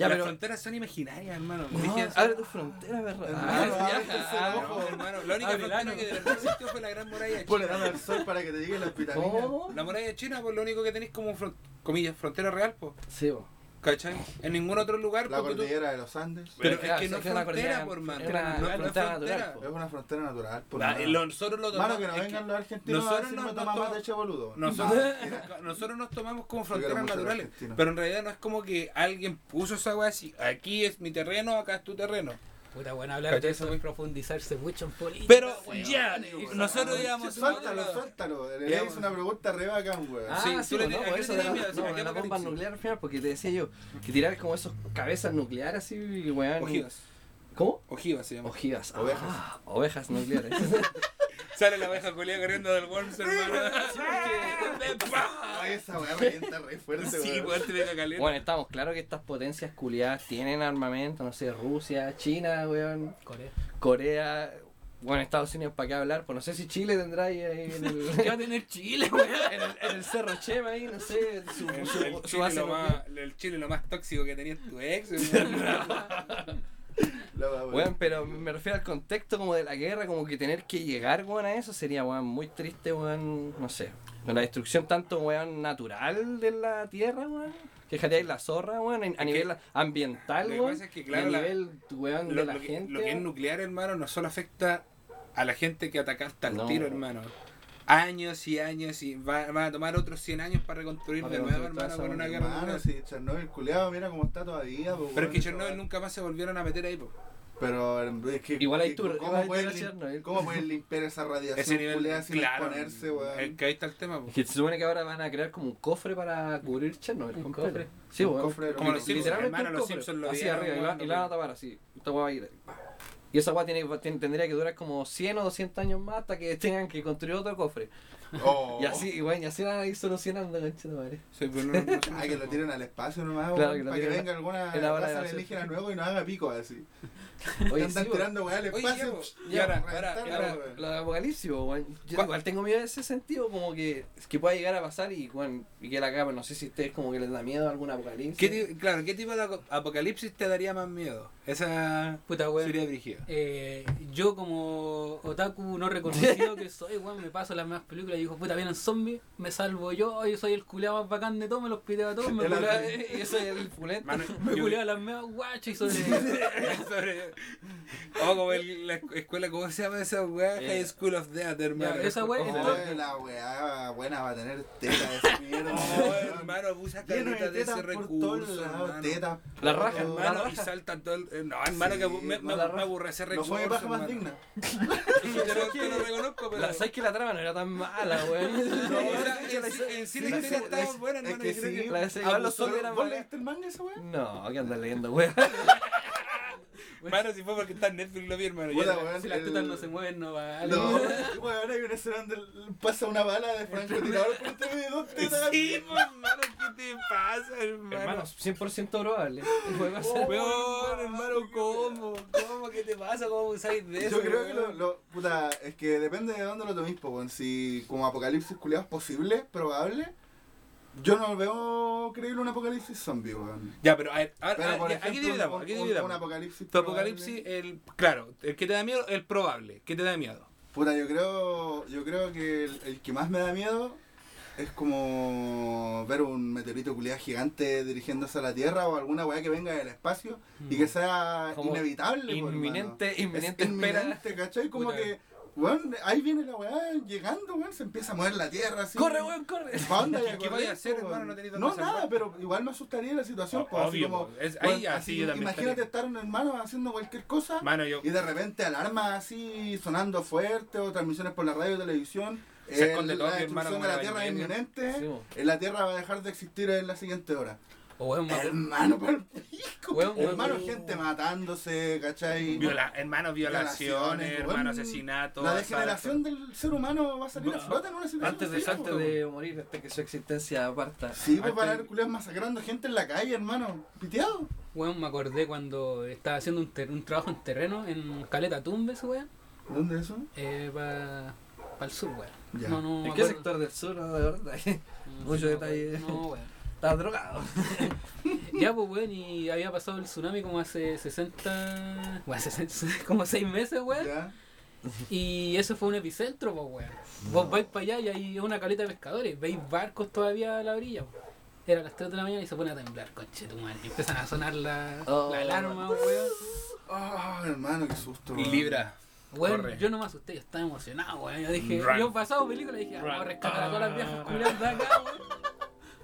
C: Ya,
B: las
C: pero.
B: fronteras son imaginarias, hermano.
C: No, abre tus fronteras.
A: Hermano,
C: Ah,
A: abre
C: ya,
A: ese
C: ah,
A: ojo.
B: No, hermano, la única frontera que de verdad existió fue la gran muralla
A: Ponle
B: china.
A: dame al sol para que te lleguen las vitaminas.
C: ¿Cómo?
B: La muralla china, pues lo único que tenéis como, fron- comillas, frontera real, pues.
C: Sí, bo.
B: ¿Cachai? En ningún otro lugar,
A: La
B: tú...
A: cordillera de los Andes.
B: Pero
C: Pero
B: es que no
C: es una
B: frontera, por mano.
C: es una
B: No es
C: frontera.
A: Es una frontera natural. Por
B: La-. Nosotros lo
A: Mano,
B: tomamos-
A: que no vengan los argentinos a
B: nosotros
A: decirme
B: no-
A: toma
B: no-
A: mate eche boludo. <laughs>
B: Nosotros, <laughs> nosotros nos tomamos como fronteras
A: a
B: naturales, pero en realidad no es como que alguien puso esa weá así, aquí es mi terreno, acá es tu terreno.
D: Puta, bueno, hablar
B: ¿Cachai?
D: de eso es profundizarse mucho en política.
B: Pero
D: weón.
B: ya, nosotros íbamos a otro
A: Suéltalo, suéltalo. Le
B: Digamos-
A: hice una pregunta re bacán, weón.
C: Ah,
B: Sí,
C: sí,
B: tú le
C: no,
B: tienes-
C: por
B: ¿a qué
C: eso de la,
B: miedo?
C: no,
B: ¿A qué
C: de la bomba nuclear al final, porque te decía yo, que tirar como esos cabezas nucleares así, weón.
B: Ojivas.
C: ¿Cómo?
B: Ojivas se llama.
C: Ojivas. ah,
A: Ovejas.
C: ovejas nucleares. <laughs>
B: Sale la oveja culia corriendo del Worms, hermano. <laughs>
A: Ay, esa weá revienta re fuerte,
B: Sí,
A: weón.
B: deja caliente.
C: bueno, estamos claros que estas potencias culiadas tienen armamento, no sé, Rusia, China, weón,
D: Corea.
C: Corea, bueno, Estados Unidos, ¿para qué hablar? Pues no sé si Chile tendrá ahí, ahí en, el, <laughs>
D: ¿Qué va a tener Chile, weón? <laughs>
C: en, el, en el Cerro Chema ahí, no sé, su,
B: El,
C: su,
B: el
C: su
B: chile
C: base
B: lo más, el chile lo más tóxico que tenía tu ex.
A: La weón.
C: Weón, pero me refiero al contexto como de la guerra, como que tener que llegar, weón, a eso sería, weón, muy triste, weón, no sé. Con la destrucción tanto, weón, natural de la tierra, weón. Que dejaría la zorra, weón, a nivel
B: que
C: ambiental,
B: lo que
C: weón.
B: pasa es que,
C: y
B: claro,
C: a
B: la-
C: nivel, weón,
B: lo,
C: de la
B: lo que,
C: gente.
B: lo que es nuclear, hermano, no solo afecta a la gente que atacaste al
C: No.
B: tiro, hermano. Años y años y va- van a tomar otros 100 años para reconstruir de nuevo, hermano, con una guerra
A: Hermano, si Chernobyl culiado, mira cómo está todavía. po,
B: Pero es que Chernobyl nunca más se volvieron a meter ahí, po.
A: Pero es que.
C: Igual hay tour-
A: ¿cómo, pueden. ¿Cómo pueden limpiar esa radiación
B: Ese nivel,
A: culiada sin
B: claro.
A: exponerse, weón?
B: Es que ahí está el tema, po.
C: Es que se supone que ahora van a crear como un cofre para cubrir Chernobyl.
D: Un
C: completo.
D: cofre.
C: Sí,
A: Un
C: weón.
B: Como
A: lo
B: los. Simpsons, hermano, los Simpsons lo
C: así arriba, y la,
B: weón,
C: y la van a tapar así. Esta weá va a ir. Y esa weá tiene, tiene- tendría que durar como 100 o 200 años más hasta que <laughs> tengan que construir otro cofre.
A: Oh.
C: Y así, y bueno, y así van a ir solucionando, madre.
B: Sí, pero no- no-
A: Ah, <laughs> que lo tiren al espacio nomás,
C: Claro, que
A: para que venga alguna
C: en la bola de
A: raza alienígena nuevo y nos haga pico así. <laughs>
C: Oye,
A: andan
C: sí,
A: tirando weá al
B: Oye,
A: espacio.
B: ya, Y ahora, Ahora,
A: weón.
C: lo de Apocalipsis, weón, yo
B: ¿Cuál?
C: igual tengo miedo en ese sentido, como que, que pueda llegar a pasar y, bueno, y que la capa, no sé si a ustedes como que les da miedo algún apocalipsis.
B: ¿Qué ti- claro, ¿qué tipo de apocalipsis te daría más miedo? Esa
D: Puta, weón.
B: sería dirigida.
D: Eh, yo como otaku no reconocido que soy, weón, me paso las más películas y digo, puta, vienen zombies, me salvo yo, yo soy el culeado más bacán de todos, me los piteo a todos, me culeo,
A: arte.
C: Y eso es el fulento.
B: Mano,
D: me
B: yo-
D: culeo a las meas guachas y <laughs> <laughs> sobre...
B: sobre- Oh, como el- la escu- escuela, ¿cómo se llama esa weá?
C: Eh,
B: High School of Death, hermano.
D: Ya, esa weá
A: Oh, la weá buena va a tener teta de esa mierda. <laughs>
B: Oh,
A: weón.
B: hermano, abusa
A: Lleno
B: caleta
A: de
B: ese recurso,
A: tetas.
C: La raja,
B: Hermano,
C: La
B: y saltan todo el... No, hermano,
A: Sí,
B: que me, me, me aburre ese
A: No
B: recurso,
A: fue mi paja más digna. <laughs>
B: Yo no- yo lo reconozco, pero...
C: La, ¿Sabes que la trama no era tan mala, weón? <laughs>
B: No, <laughs> o sea, en sí- en sí la historia
A: sí,
B: estaba
A: es-
B: buena,
A: es
B: hermano.
A: que
B: yo creo
A: sí.
B: que
C: La de igual los eran
A: ¿Vos leíste el manga esa weá?
C: No, ¿qué andas leyendo, weón?
B: Hermano, si fue porque está en Netflix lo vi, hermano.
A: Puta,
B: Ya-
A: weón,
D: si las
A: el-
D: tetas no se mueven, no vale.
A: No, <laughs> weón, hay una escena donde pasa una bala de francotirador por dos tetas. <laughs>
B: Sí, pues, hermano, ¿qué te pasa, hermano?
C: Hermano, 100% probable. <laughs> Puede pasar.
B: Weón, hermano, ¿cómo? ¿Cómo? ¿Qué te pasa? ¿Cómo usáis de eso?
A: Yo creo que lo, lo- puta, es que depende de dónde lo toméis, po, weón. Si como apocalipsis culiado es posible, probable, yo no veo creíble un apocalipsis zombie, weón.
B: Ya, pero a ver, ahora,
A: Pero por
B: ya,
A: ejemplo,
B: aquí dividamos,
A: un,
B: aquí
A: un-
B: dividamos.
A: un apocalipsis
B: Tu apocalipsis, el, claro, el que te da miedo, el probable. ¿Qué te da miedo?
A: Puta, yo creo, yo creo que el, el que más me da miedo es como ver un meteorito culiado gigante dirigiéndose a la Tierra o alguna weá que venga del espacio y que sea
C: Como
A: inevitable.
C: inminente-
A: hermano.
C: inminente
A: Es
C: espera.
A: inminente, ¿cachai? Como
D: Puta.
A: que, weón, ahí viene la weá llegando, weón, se empieza a mover la Tierra así.
C: corre, weón, corre.
A: ¿Pa' dónde hay que
B: ¿Qué vaya a hacer, hermano?
A: weón?
B: No tenés dónde
A: No, nada, pero igual me asustaría la situación.
B: O-
A: pues, así
B: obvio,
A: como,
B: po. Es-
A: weón,
B: ahí ya, sí,
A: así,
B: yo también
A: imagínate
B: estaría.
A: estar en hermano haciendo cualquier cosa
B: Mano, yo.
A: y de repente alarmas así sonando fuerte o transmisiones por la radio y televisión
B: Se
A: el-
B: esconde todo,
A: la
B: hermano,
A: destrucción de la Tierra es inminente,
C: Sí,
A: la Tierra va a dejar de existir en la siguiente hora.
D: O weón,
A: Hermano.
D: Weón,
A: hermano,
D: weón.
A: gente matándose, ¿cachai?
B: Viola, hermanos, violaciones, hermano,
A: weón.
B: asesinatos.
A: La degeneración del ser humano va a salir a flote en una situación
C: Antes de,
A: así,
C: antes de morir, hasta que su existencia parta.
A: Sí, pues para ver culiados masacrando gente en la calle, hermano. Piteado.
D: weón, me acordé cuando estaba haciendo un, ter- un trabajo en terreno en Caleta Tumbes, weón.
A: ¿Dónde es eso?
D: Eh, para el sur, weón.
A: Ya.
D: No, no,
C: ¿En qué sector del sur? No, de verdad. <laughs> Mucho
D: no,
C: detalle.
D: No, weón.
C: Estaba drogado. <laughs>
D: Ya, pues, weón, y había pasado el tsunami como hace 60. Weón, 60 <laughs> como 6 meses, weón.
A: Ya.
D: Y eso fue un epicentro, pues, weón. Vos vais para allá y hay una caleta de pescadores. Veis barcos todavía a la orilla, pues. Era a las 3 de la mañana y se pone a temblar, conche tu madre. Y empiezan a sonar la,
C: Oh.
D: la alarma, weón.
A: Ah, hermano, qué susto.
B: Y
A: weón.
B: Libra.
D: Weón, yo no me asusté, yo estaba emocionado, weón. Yo dije,
B: Run.
D: yo pasado película dije, ah, vamos a rescatar a todas las viejas culiadas de acá, weón.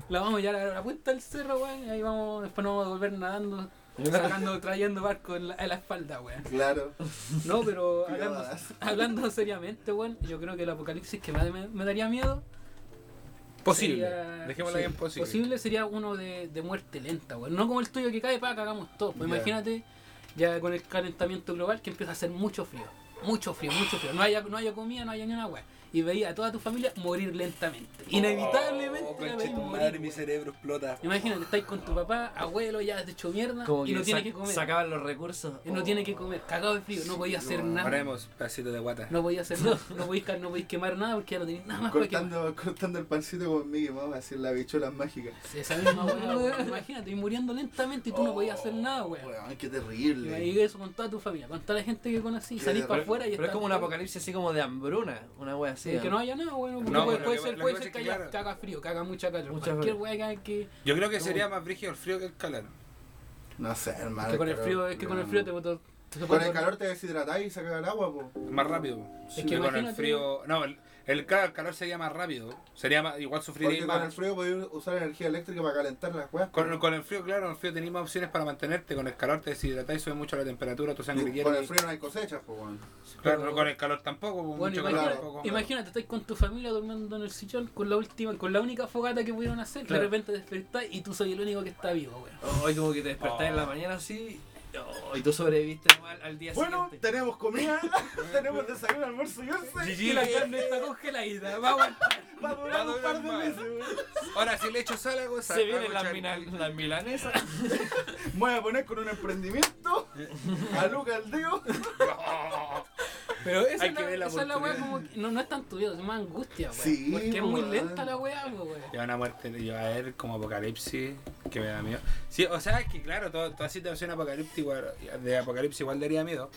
D: La vamos a llevar a la punta del cerro, weón. Y ahí vamos, después nos vamos a volver nadando, <laughs> sacando, trayendo barcos en la, en la espalda, weón.
A: Claro.
D: No, pero <laughs> hablando, hablando seriamente, weón, yo creo que el apocalipsis que más me, me daría miedo.
B: Posible.
D: sería-
B: Dejémosla
D: sí,
B: bien posible.
D: Posible sería uno de, de muerte lenta, weón. No como el tuyo que cae, para cagamos todos. Pues imagínate, ya con el calentamiento global que empieza a hacer mucho frío. Mucho frío, mucho frío. No haya, no haya comida, no haya ni una weá. Y veía a toda tu familia morir lentamente. Inevitablemente
B: Oh,
D: la veis morir,
B: madre, mi cerebro explota.
D: Imagínate, estáis con tu papá, abuelo, ya de hecho mierda,
C: Como
D: y no tiene que comer.
C: Sacaban los recursos.
D: Y no tiene que comer, cagado de frío, no podía hacer nada.
B: Haremos pedacito de guata.
D: No podía hacer nada, <laughs> no podéis, no quemar nada porque ya no tenéis nada más para quemar.
A: Cortando, cortando el pancito con Mickey Mouse, en las bichuelas mágicas.
D: Esa misma weá, weón, imagínate, y muriendo lentamente y tú no podías hacer nada, weón.
A: Weón, qué
D: Y
A: terrible.
D: ahí eso con toda tu familia, con toda la gente que conocí, salís para afuera y
C: pero es como un apocalipsis así como de hambruna. Una
D: Sí, que
C: ¿no?
D: haya nada, bueno, porque
B: No,
D: puede, puede
B: que-
D: ser, puede ser
B: es
D: que haya,
B: claro.
D: que haga frío, que haga mucha calor.
C: Mucha
D: Cualquier weá que haga que,
B: Yo creo que
D: No.
B: sería más brígido el frío que el calor.
A: No sé, hermano.
D: que con el frío, es que con el frío te,
A: Con el calor te deshidratáis y sacas el agua, po.
B: Más rápido.
D: que
B: que con el frío. No, el, el, el calor sería más rápido. Sería más, igual sufriría
A: Porque con el
B: más.
A: frío podéis usar energía eléctrica para calentar las weas.
B: Con, con el frío, claro, con el frío tenéis más opciones para mantenerte. Con el calor te deshidratáis, sube mucho la temperatura, tu sangre quiere.
A: con el frío no hay cosechas, po, weón.
B: Claro,
D: Pero-
B: con el calor tampoco.
D: Bueno,
B: mucho calor
D: imagínate,
B: tampoco.
D: imagínate, estáis con tu familia durmiendo en el sillón con la última, con la única fogata que pudieron hacer,
C: Claro.
D: de repente despertás y tú soy el único que está vivo, weón.
C: Hoy como que te despertás en
B: Oh.
C: la mañana así. Oh, y tú sobreviviste al día
A: Bueno,
C: siguiente.
A: tenemos comida, <laughs> <laughs> tenemos desayuno, almuerzo y once.
D: Y la carne está congeladita, <laughs> va a aguantar.
A: Va a durar un par de meses.
B: Ahora, si le echo sal, hago sal.
C: Se vienen las, las milanesas.
A: Me voy a poner con un emprendimiento. A Luca Aldeo.
D: Pero esa
B: Hay
D: es
B: que
D: la,
B: ver la
D: esa es la weá como que no, no es tanto miedo, es más angustia.
A: Sí,
D: porque es muy lenta la weá, po, weón.
B: Y una muerte, y va a ver como apocalipsis, que me da miedo. Sí, o sea, es que claro, todo- toda situación apocalíptica, de apocalipsis igual daría miedo.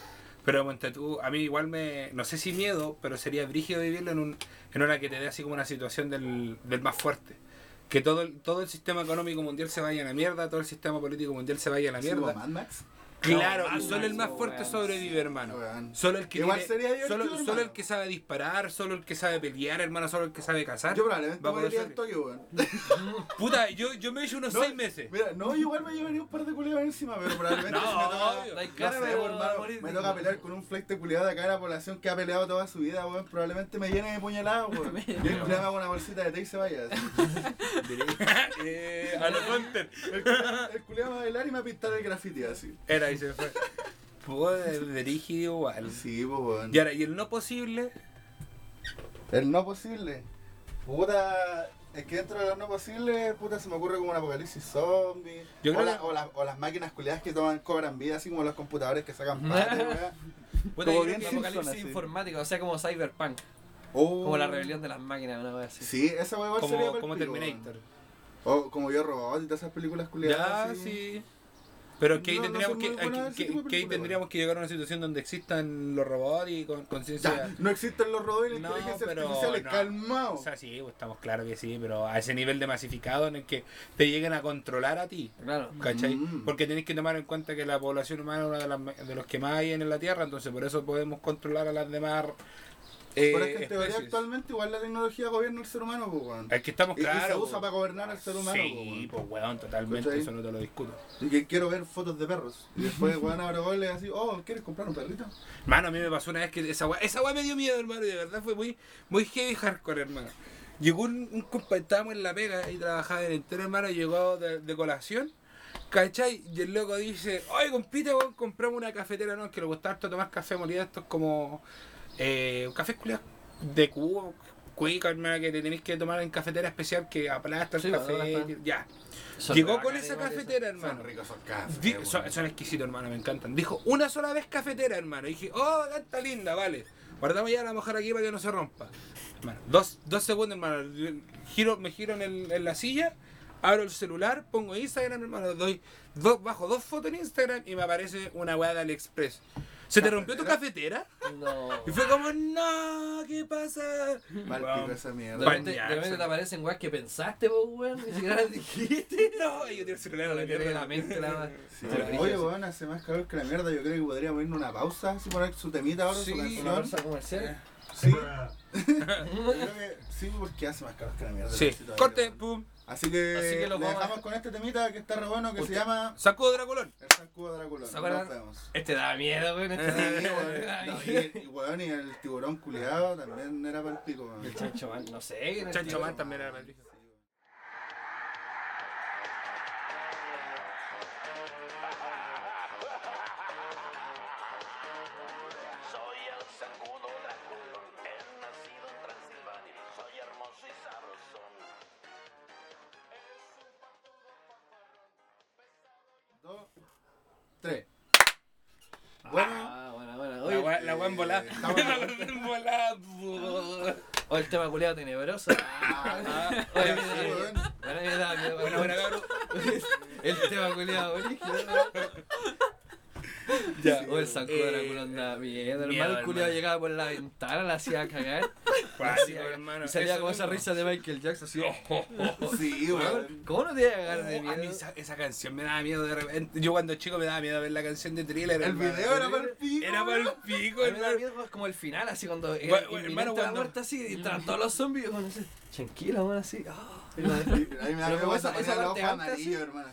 B: Pero tú, a mí igual me, no sé si miedo, pero sería brígido vivirlo en, un, en una que te dé así como una situación del, del más fuerte. Que todo el, todo el sistema económico mundial se vaya a la mierda, todo el sistema político mundial se vaya a la mierda.
A: Mad Max.
B: Claro,
C: No,
B: y solo el más fuerte sobrevive, hermano. Solo el que
A: Igual
B: tiene-
A: sería
B: solo,
A: hermano.
B: solo el que sabe disparar, solo el que sabe pelear, hermano, solo el que sabe cazar.
A: Yo probablemente
B: va
A: me al weón. <laughs>
B: Puta, yo, yo me he hecho unos
A: No,
B: seis meses.
A: Mira, no, igual me llevaría un par de culiados encima, pero probablemente <laughs>
B: No,
A: si me toca,
B: obvio.
C: No
A: sé, hermano, me toca pelear con un flight de culiado de acá de la población que ha peleado toda su vida, weón, probablemente me llene de puñaladas, weón. <laughs> Y el culiado me haga una bolsita de té y se vaya. así.
B: eh, a lo Hunter.
A: El el culiado me va a bailar y me va a pintar el graffiti así.
B: Era y se fue. <laughs> Pues de rígido igual.
A: Sí, pues.
B: Y ahora, y el no posible,
A: El no posible. Puta. Es que dentro de los no posibles, puta, se me ocurre como un apocalipsis zombie.
B: Yo
A: o,
B: creo
A: la-
B: que-
A: o, las- o las máquinas culiadas que toman, cobran vida, así como los computadores que sacan <laughs> weón.
B: puta,
A: Como
B: yo creo
A: bien
B: que-
A: Simpson,
C: Apocalipsis
A: así.
C: informático, o sea, como Cyberpunk.
A: O-
C: Como la rebelión de las máquinas, una vez así.
A: Sí, esa weón igual sería
B: como, como Terminator.
A: O como yo robot y todas esas películas
B: Ya,
A: culiadas. así.
B: sí. Pero que ahí
A: No,
B: tendríamos que, que- ahí tendríamos que llegar a una situación donde existan los robots y con conciencia.
A: no existen los robots y la
B: No,
A: inteligencia
B: pero
A: artificial,
B: no.
A: calmado.
B: O sea, sí, pues, estamos claros que sí, pero a ese nivel de masificado en el que te lleguen a controlar a ti.
C: Claro.
B: ¿Cachai?
A: Mm.
B: Porque tenéis que tomar en cuenta que la población humana es uno de, las- de los que más hay en la Tierra, entonces por eso podemos controlar a las demás eh,
A: Pero es que en teoría actualmente igual la tecnología gobierna al ser humano, pues, weón.
B: Es que estamos
A: Y- y se
B: claros.
A: usa para gobernar al ser humano,
B: Sí, pues weón, totalmente,
A: ¿Cachai?
B: eso no te lo discuto.
A: Y que quiero ver fotos de perros. Y después, <laughs> weón, abro gol y así, oh, ¿quieres comprar un perrito?
B: Mano, a mí me pasó una vez que esa weá, esa weá me dio miedo, hermano, y de verdad fue muy, muy heavy hardcore, hermano. Llegó un, un compa, estábamos en la pega y trabajaba en el entero, hermano, llegó de, de colación, ¿cachai? Y el loco dice, oye, compita, weón, compramos una cafetera, ¿no? Que le gusta harto tomar café molido, estos como, eh, un café culiao de cubo, cuica, hermano, que te tenéis que tomar en cafetera especial que aplasta el
C: Sí,
B: café, ya.
C: Son
B: Llegó con esa cafetera,
A: Son
B: hermano.
A: ricos esos cafés.
B: Di- son, son exquisitos, hermano, me encantan. Dijo, una sola vez cafetera, hermano. Y dije, oh, está linda, vale. Guardamos ya la mujer aquí para que no se rompa. Hermano, dos, dos segundos, hermano. Giro, me giro en, el- en la silla, abro el celular, pongo Instagram, hermano, doy dos, bajo dos fotos en Instagram y me aparece una weá de AliExpress. ¿Se te rompió tu cafetera?
C: No.
B: Y fue como, no, ¿qué pasa?
A: Mal pico esa
C: De
A: mierda.
C: repente, de repente te aparecen weas que pensaste, vos, weón. Ni siquiera las dijiste. <laughs>
B: No, yo tiro el celular a la mierda.
C: la mente, la.
A: Sí, Oye, weón, hace más calor que la mierda. Yo creo que podríamos irnos una pausa, así poner su temita ahora,
B: Sí,
A: su
C: Una
A: canción.
C: bolsa comercial.
A: Sí. Sí, porque hace más calor que la mierda.
B: Sí, corte, pum.
A: Así que,
C: Así que lo
A: le
C: vamos a-
A: dejamos con este temita que está re bueno, que se llama
B: Sacudo Draculón.
A: El Zancudo Drácula.
C: ¿Se acuerdan?
A: Nos vemos.
C: Este da miedo, weón. Este <laughs>
A: Sí,
C: da miedo.
A: No, y, y, weón, y el tiburón culiado también era para el pico, weón.
C: El chancho man, no sé. ¿quién es el
B: Chancho? Man también era maldito.
C: O el tema culiado tenebroso.
A: ah.
C: Bueno,
B: buena, cabrón.
C: El tema original.
B: Ya.
C: O el zancudo
B: Eh,
C: de la culón da miedo. el culiado
B: hermano.
C: llegaba por la ventana, la hacía cagar.
B: Cuático, hermano.
C: Y salía
B: Eso
C: con esa
B: mismo.
C: risa de Michael Jackson así. <laughs>
A: Sí, weón.
C: ¿Cómo no te iba a cagar de
B: Oh, a mí
C: miedo?
B: esa, esa canción me daba miedo de repente. Yo cuando chico me daba miedo ver la canción de Thriller.
A: El
B: hermano.
A: video era para el pico.
B: Era para el pico,
C: mí me da
B: hermano.
C: miedo como el final, así cuando
B: Bueno,
C: inminente
B: hermano,
C: la
B: cuando-
C: muerte así, y estaban todos los zombies, bueno, así, tranquilo, bueno, así. ah.
A: A mí me da miedo
C: esa- esa
A: el
C: parte
A: amarillo, hermano.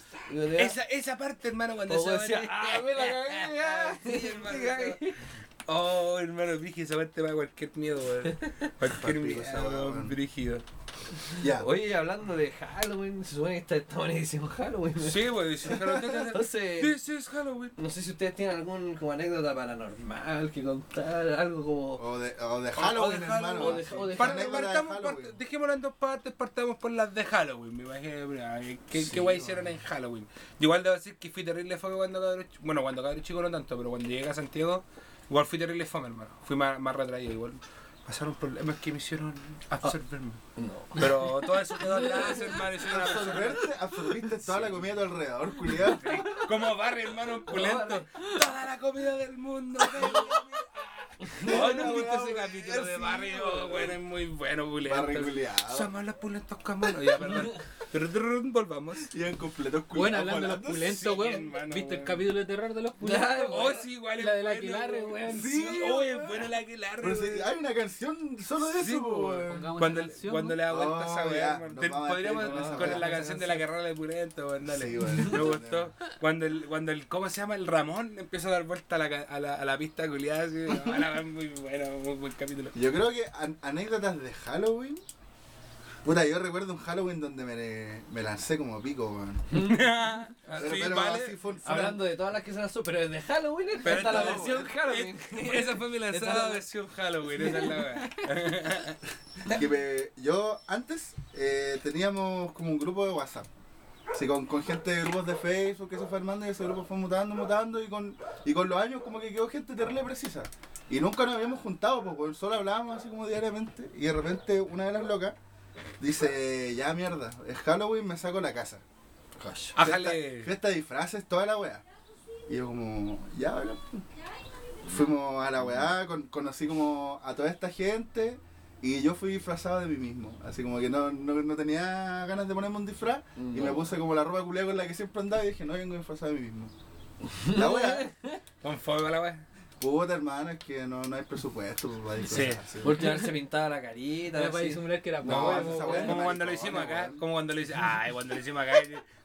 B: Esa, esa parte, hermano, cuando se
C: decía, ah, me la <laughs> cagué, ah.
B: Sí, hermano. <laughs> Oh, hermano, dije esa parte va a cualquier miedo, weón. <laughs> Cualquier miedo, brígido.
A: Ya.
C: Oye, hablando de Halloween, se supone que está, estamos en edición Halloween.
B: Sí, pues, dice, <laughs>
C: Entonces,
B: This is Halloween.
C: no sé si ustedes tienen algún como anécdota paranormal que contar, algo como...
A: O de, o de Halloween,
B: de
A: hermano.
C: Halloween, o de- o de
A: de
B: partamos,
A: Halloween.
B: parte- dejémoslo en dos partes, partamos por las de Halloween, me imagino. ¿Qué,
A: Sí,
B: qué guay hicieron en Halloween? Igual debo decir que fui terrible fome cuando cabro chico. Bueno, cuando cabro chico no tanto, pero cuando llegué a Santiago, igual fui terrible fome, hermano. Fui más, más retraído, igual. Pasaron problemas que me hicieron absorberme.
C: No.
B: Pero todo eso quedó atrás, hermano.
A: Absorberte, absorbiste toda la comida a tu alrededor, culiado.
B: Como Barry, hermano, opulento. Toda la comida del mundo. Oh, no viste ese capítulo de oh, bueno, es muy bueno, opulento.
A: Barry culiado.
B: Somos los pulentos camonos, ya, perdón. <laughs> Volvamos.
A: Iban completos.
D: Bueno, hablando de los pulentos,
B: sí,
D: weón.
B: hermano,
D: ¿Viste el
B: weón.
D: capítulo de terror de los pulentos?
C: Claro,
B: Oh, sí, igual
D: La de la
B: bueno,
D: Aquelarre, weón.
A: Sí,
B: Oh, es
A: weón.
B: buena la Aquelarre,
A: Pero si
B: weón.
A: hay una canción solo de
B: Sí,
A: eso, weón.
B: Cuando,
D: canción,
B: cuando
D: ¿no?
B: le da vuelta a esa
A: Oh,
B: weá,
A: ya,
B: hermano.
A: nos
B: Te-
A: vamos a
B: Podríamos
A: despedir con esa
B: la canción de la carrera de Purento, weón, dale.
A: Sí, weón.
B: Me gustó. Cuando el, cuando el, ¿cómo se llama? El Ramón empieza a dar vuelta a la, ca- a la, a la pista culiada, así. Muy buena, muy buen capítulo.
A: Yo creo que an- anécdotas de Halloween. Puta, yo recuerdo un Halloween donde me, me lancé como pico, weón. <laughs> Pero,
B: sí,
A: pero
B: vale.
A: así fue, fue
C: Hablando de todas las que se lanzó, pero desde Halloween
B: Pero
C: está la
B: esta-
C: versión Halloween.
B: Esa fue mi lanzada versión Halloween, esa es la weá. <laughs>
A: que me- yo antes eh, teníamos como un grupo de WhatsApp. Así con, con gente de grupos de Facebook que se fue armando y ese grupo fue mutando, mutando y con, y con los años como que quedó gente terrible precisa. Y nunca nos habíamos juntado, weón, solo hablábamos así como diariamente y de repente una de las locas dice, ya mierda, es Halloween, me saco la casa. Fiesta, fiesta de disfraces, toda la weá. Y yo como, ya, bacán. Fuimos a la weá, con- conocí como a toda esta gente y yo fui disfrazado de mí mismo. Así como que no, no, no tenía ganas de ponerme un disfraz y me puse como la ropa culiada con la que siempre andaba y dije, no vengo disfrazado de mí mismo. La weá, <laughs>
B: Con fuego la weá.
A: Puta hermano, es que no, no hay presupuesto pues, para
B: Sí.
A: disfrazarse.
C: Por última vez se pintaba la carita.
D: Era para disimular que era
A: No.
B: Como cuando lo hicimos <laughs> acá, como cuando lo hicimos. Ay, cuando lo hicimos acá,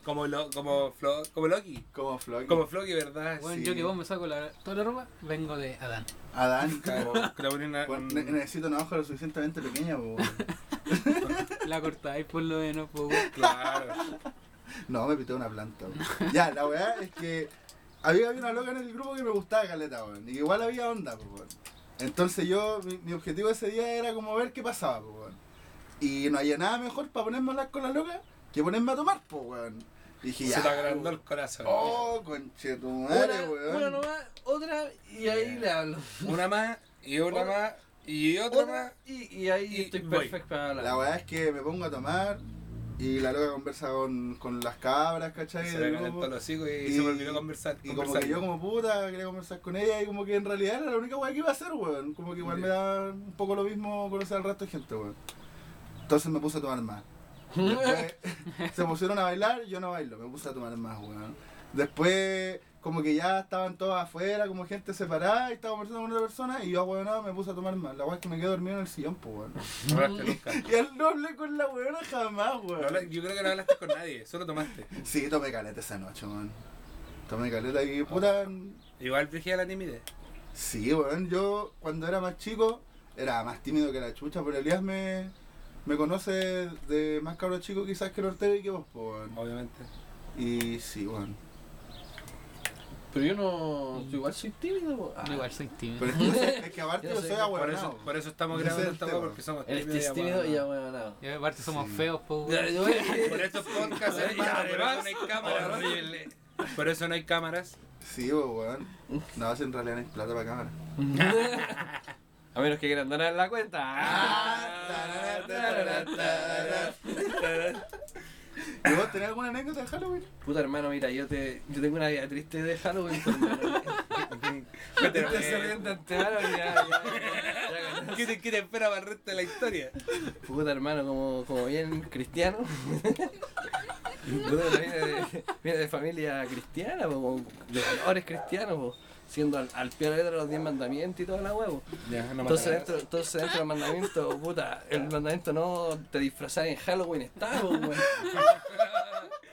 B: como, lo, como, Flo, como Loki.
A: Como Flocky.
B: Como Floki, ¿verdad?
A: Sí.
D: yo que vos me saco la, toda la ropa, vengo de Adán.
A: Adán.
B: Una-
A: Bueno, ne- necesito una hoja lo suficientemente pequeña, pues. <laughs>
D: La cortáis por lo menos, po.
B: Claro. <laughs>
A: No, me pité una planta. Ya, la weá es que había, había una loca en el grupo que me gustaba caleta, weón. Y que igual había onda, pues, weón. Entonces yo, mi, mi objetivo ese día era como ver qué pasaba, pues, weón. Y no había nada mejor para ponerme a hablar con la loca que ponerme a tomar, pues, weón. Y dije,
B: Se
A: ya.
B: te agrandó el corazón.
A: Oh, conchetumadre,
C: Una,
A: weón.
C: una nomás, otra, y ahí le hablo.
B: Una más, y una más, y otra más.
C: Otra, y, y ahí
B: Y
C: estoy perfecto para hablar.
A: La weá es que me pongo a tomar y la loca conversa con, con las cabras, ¿cachai?
B: Se calentó
A: grupo.
B: los hocico y,
A: Y-
B: se me olvidó conversar.
A: Y como que yo como puta quería conversar con ella y como que en realidad era la única weá que iba a hacer, weón. Como que igual me da un poco lo mismo conocer al resto de gente, weón. Entonces me puse a tomar más. <laughs> Después se pusieron a bailar, yo no bailo, me puse a tomar más, weón. Después como que ya estaban todos afuera, como gente separada, y estaba conversando con otra persona y yo, weón, me puse a tomar más. La weá es que me quedé dormido en el sillón, pues, weón.
B: No hablaste nunca. <laughs>
A: Y él no hablé con la weona jamás, weón.
B: yo creo que no hablaste con nadie, solo tomaste.
A: Sí, tomé caleta esa noche, weón. Tomé caleta y puta...
B: Igual vigía la timidez.
A: Sí, weón, yo cuando era más chico era más tímido que la chucha, pero Elías me, me conoce de más cabro chico quizás que el Ortega y que vos, po, weón.
B: Obviamente.
A: Y sí, weón.
C: Pero yo no. yo igual soy tímido. po. Ah,
D: igual soy tímido.
A: Pero es que, <laughs> es que aparte
C: Yo
A: yo soy
B: Por eso,
A: ahueonado.
B: por eso estamos grabando esta weá porque somos tímidos y
C: tímido y ahueonado.
D: Y aparte somos
A: Sí.
D: feos, po,
B: Por estos podcasts, hermano, por eso
C: además, <laughs>
B: no hay cámaras.
C: horrible.
B: Por eso no hay cámaras.
A: Sí, po, weón. No, en realidad no hay plata para cámara. <laughs>
C: A menos que quieran donar la cuenta.
A: ¿Y vos tenés alguna anécdota de Halloween?
C: Puta hermano, mira, yo te yo tengo una vida triste de Halloween, pues.
B: ¿Qué te, qué te espera para el resto de la historia?
C: Puta hermano, como, como bien cristiano. Puta, viene, de, viene de familia cristiana, po, de valores cristianos, po, siendo al, al pie de la letra los 10 mandamientos y toda la huevo.
B: Ya, no
C: Entonces dentro, entonces dentro del mandamiento, puta, el mandamiento no te disfrazar en Halloween está, weón. <laughs>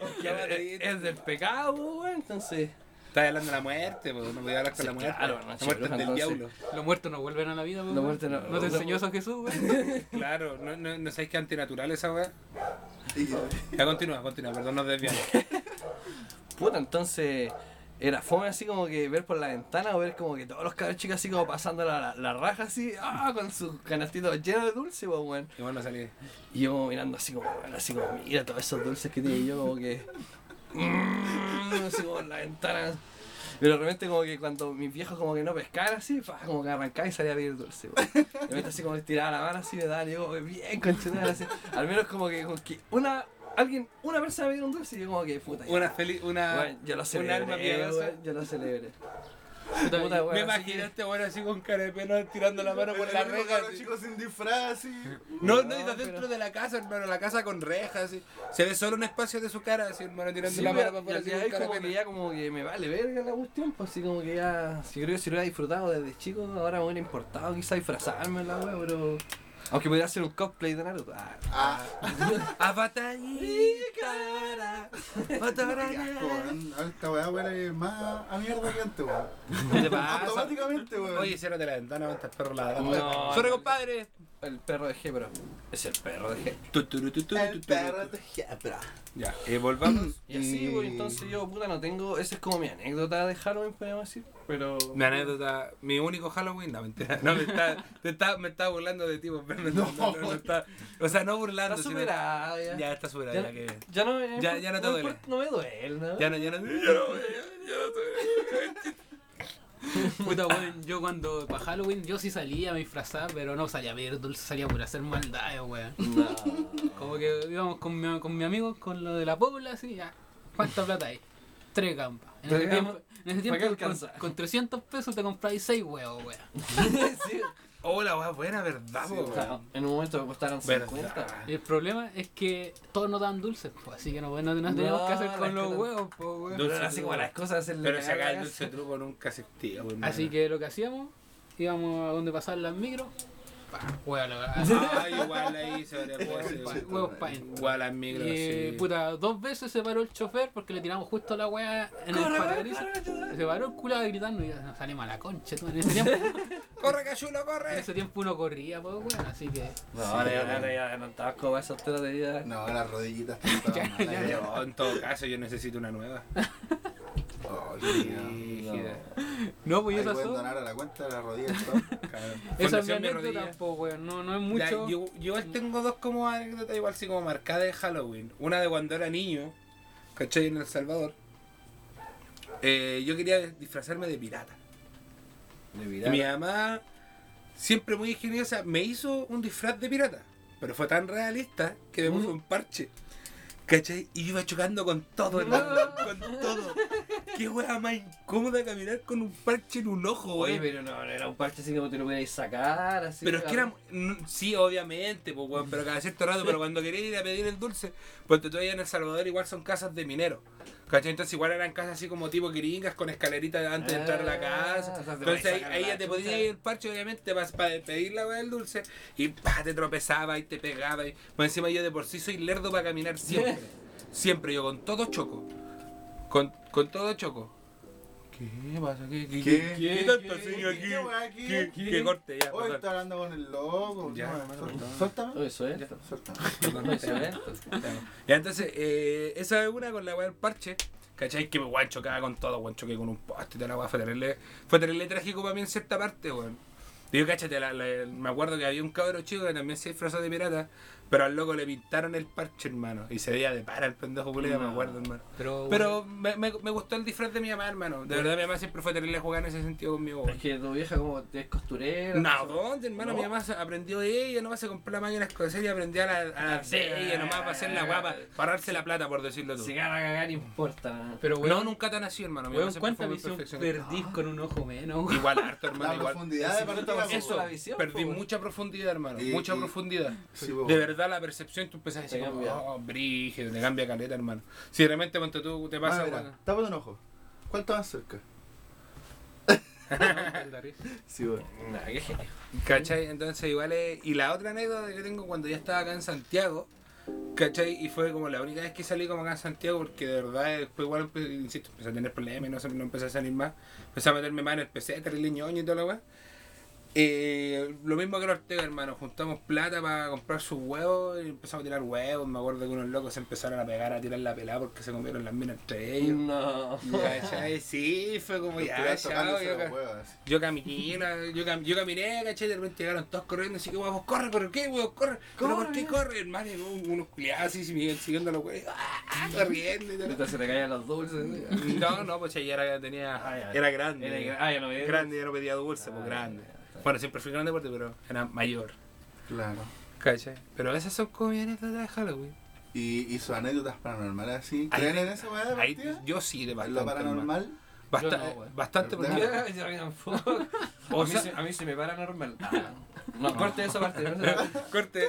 C: Porque es, es del pecado, weón, entonces.
B: Estás hablando de la muerte, pues no voy a hablar con
C: Sí,
B: la muerte.
C: claro, no,
B: la muerte es del
C: entonces.
B: diablo.
D: Los muertos no vuelven a la vida,
C: muertos no-
D: ¿No te
C: no-
D: enseñó eso Jesús, weón? <laughs>
B: Claro, no, no, no sabéis que es antinatural esa weá. Ya continúa, continúa, perdón, nos desviamos.
C: Puta, entonces era fome así como que ver por la ventana o ver como que todos los cabros chicos así como pasando la, la, la raja así, ah, con sus canastitos llenos de dulce, pues, weón.
B: Y bueno, salí.
C: Y yo como mirando así como, así como, mira todos esos dulces que tiene y yo como que. mm, así como en la ventana. Pero de repente como que cuando mis viejos como que no pescaban así, como que arrancaba y salía a pedir dulce, weón. De repente así como estiraba la mano así me daban y yo como, bien conchetada así. Al menos como que, como que una, alguien, una persona me dio un dulce y yo como que puta. ya.
B: Una feliz, una.
C: Weón, yo lo
B: un
C: celebré,
B: alma piadosa.
C: yo lo celebré.
D: Puta,
C: Puta, weón,
B: Me este weón así con cara de pena tirando la mano por la reja.
A: cabro
B: así.
A: chico sin disfraz, así.
B: No, no,
C: No,
B: está dentro
C: pero-
B: de la casa, hermano, la casa con rejas, así. Se ve solo un espacio de su cara, así, hermano, tirando
C: Sí,
B: la mano para afuera, así
C: como que ya como que me vale verga la cuestión, pues así como que ya, si creo que si lo hubiera disfrutado desde chico, ahora me hubiera importado quizá disfrazarme la wea, pero... Aunque podría hacer un cosplay de Naruto. Ah,
A: Ah,
B: Avatar y cara.
A: qué asco, weón. A Esta weá huele más a mierda que antes, weón. Automáticamente, weón.
B: Oye, ciérrate la ventana, va a estar perro ladrando.
C: No,
B: Sorry,
C: no.
B: compadre.
C: El perro de G, pero es el perro de
B: tu,
A: El perro de Jebra.
B: Ya, eh, volvamos.
C: Y así, pues entonces yo, puta, no tengo... Esa es como mi anécdota de Halloween, podríamos decir, pero...
B: Mi anécdota, mi único Halloween, no mentira, no me está, te está, me está burlando de ti, pues, <laughs> pero no, no, no, no está, o sea, no burlando,
C: Está
B: sino-
C: superada ya.
B: ya está superada,
C: Ya,
B: ya, que,
C: ya no me...
B: Ya- ya no te duele.
C: No me duele, ¿no?
B: ya no, ya no, ya no, ya, ya no, <laughs> <laughs>
D: Puta, weón, yo cuando para Halloween yo sí salía, me disfrazaba, pero no salía a ver dulce, salía por hacer maldades, weón.
C: No.
D: Como que íbamos con mi, con mi amigo, con lo de la pobla, así, ya. ¿Cuánta plata hay? Tres campas. En ese tiempo,
C: campas.
D: en ese
C: ¿Para qué
D: tiempo con, con 300 pesos te compráis 6 huevos, weón. <laughs>
C: sí.
B: Oh, la weá buena, ¿verdad,
A: Sí,
B: po,
C: O sea, en un momento me costaron
B: Verdad.
C: 50.
D: El problema es que todos nos dan dulces, pues, así que no, no, no tenemos que hacer con los
C: que-
D: huevos, pues, weón.
C: Pero así como las cosas se le
B: Pero acá el dulce truco nunca existía, weón.
D: Así que lo que hacíamos, íbamos a donde pasaban las micros, pa, huevo, la- <laughs>
B: Ah, igual ahí se habría
D: huevos
B: podido
D: pa-
B: hacer.
D: huevos pa' dentro.
B: Igual las micros,
D: Y
B: sí.
D: puta, dos veces se paró el chofer porque le tiramos justo la weá en el parabrisas. Se paró el culo gritando y ya, salimos a la concha. tú. En ese tiempo, <laughs>
B: ¡Corre, cachulo,
D: en
B: corre!
D: ese tiempo uno corría, pues weón, así que.
C: No, ahora ya, ahora ya no estaba como esas alturas de vida.
A: No, las rodillitas <laughs>
D: ya,
A: ya.
B: Yo, en todo caso, yo necesito una nueva.
A: Oh.
D: No, pues esas
A: pueden donar a la cuenta de las rodillas. todo.
B: Claro.
D: Esa es mi anécdota,
B: Rodilla.
D: weón, no, no es
B: Ya,
D: mucho.
B: yo, yo igual tengo dos como anécdotas igual así como marcadas de Halloween. Una de cuando era niño, ¿cachai? En El Salvador. Eh, yo quería disfrazarme de pirata.
C: De
B: Y
C: virar.
B: mi mamá, siempre muy ingeniosa, me hizo un disfraz de pirata. Pero fue tan realista que me puso un parche. ¿Cachai? Y yo iba chocando con todo, <laughs> hermano. con todo. Qué hueá más incómoda caminar con un parche en un ojo,
C: Oye,
B: wey.
C: pero no, no era un parche así como te lo pudierais sacar, así.
B: Pero es que era. Sí, obviamente, pues, weón, pero cada cierto rato, pero cuando quería ir a pedir el dulce, pues todavía en El Salvador igual son casas de mineros. ¿Cachai? Entonces igual eran casas así como tipo gringas con escaleritas antes de entrar a la
C: Ah,
B: casa.
C: te
B: Entonces ahí, ya te podías ir el parche, obviamente, para, pedir la del dulce. Y pa, te tropezaba y te pegaba. Y, pues encima yo de por sí soy lerdo para caminar siempre. <laughs> siempre, yo con todo choco. Con, con todo choco. ¿Qué pasa? ¿Qué, qué,
A: ¿Qué?
B: qué,
A: ¿Qué?
B: tanto
A: ¿Qué?
B: corte ya?
A: Hoy está hablando con el loco.
B: Ya,
A: suelta-. Suéltame.
C: Oye.
A: Suéltame.
C: Es.
B: Ya, entonces, eh, esa es una con la weá del parche. ¿Cachai? Que me weón chocaba con todo, weón choqué con un poste y toda la weá. Fue terrible, fue terrible trágico para mí en cierta parte, weón. Digo, cáchate, la- la- me acuerdo que había un cabro chico que también se disfrazó de pirata, pero al loco le pintaron el parche, hermano. Y se veía de para el pendejo culiado, me
C: No.
B: acuerdo, hermano.
D: Pero,
B: Pero me, me, me gustó el disfraz de mi mamá, hermano. De verdad, mi mamá siempre fue terrible jugar en ese sentido conmigo.
C: Es que tu vieja como es costurera.
B: No. ¿dónde, hermano?
C: No.
B: Mi mamá se- aprendió de ella, nomás se compró la máquina de coser y aprendió a la, a la de ella, nomás para hacer la guapa, para darse la plata, por decirlo tú.
C: Si gana a cagar, no importa.
D: pero
B: No,
D: weón,
B: nunca tan así, hermano. Mi
D: weón,
B: mamá siempre fue
D: ¿cuántas
B: muy
D: visiones
B: perfeccionista.
D: perdís con un ojo menos?
B: Igual harto,
A: La
B: hermano. Igual.
A: profundidad de
C: Eso, la visión,
B: Perdí mucha profundidad, hermano.
A: Y-
B: mucha
A: y-
B: profundidad. De verdad, la percepción, tú empezás a decir, oh, brígido, te cambia caleta, hermano. Si realmente cuando tú te pasa,
A: Ah, mira, tápate un ojo. ¿Cuál está más cerca? <laughs> Sí, bueno.
C: Nah, qué genio.
B: ¿Cachai? Entonces igual es... Y la otra anécdota que tengo cuando ya estaba acá en Santiago, ¿cachai? Y fue como la única vez que salí como acá en Santiago porque de verdad después igual, empe- insisto, empecé a tener problemas y no, no empecé a salir más. Empecé a meterme más en el PC, terrible ñoño y toda la weá. Eh, lo mismo que el Ortega, hermano. Juntamos plata para comprar sus huevos y empezamos a tirar huevos. Me acuerdo que unos locos se empezaron a pegar a tirar la pelada porque se comieron las minas entre ellos.
C: No.
B: ¿Cachai? Sí, fue como
A: Los
B: ya, chao, yo
A: los
B: ca-
A: huevos,
B: yo caminé, yo, cam- yo caminé, ¿cachai? De repente llegaron todos corriendo, así que vamos, corre, ¿por qué, weón? Corre, ¿pero por qué corre, hermano? Unos culiados así, siguiendo a los weones, ¡ah! corriendo y.
C: Ahorita se te caían los dulces.
B: No, no, pues ya era, tenía,
C: Ah, ya.
B: era grande.
C: Era ah, ya no veía.
B: grande, ya no pedía dulce, pues
C: Ah,
B: grande. Bueno, siempre fui grande porque, pero era mayor,
A: Claro.
B: ¿cachai? Pero esas son como mi anécdotas de Halloween.
A: Y, y sus anécdotas paranormales así.
B: Ahí-
A: ¿Creen en esa weá de
B: Ahí,
A: partida?
B: yo sí, de
A: ¿En
B: bastante.
A: lo paranormal?
B: hermano. Basta-
D: Yo no,
B: bastante porque... O <laughs>
C: a, mí <laughs> se, a mí se me para normal. No, corte esa parte. <laughs>
B: Corte.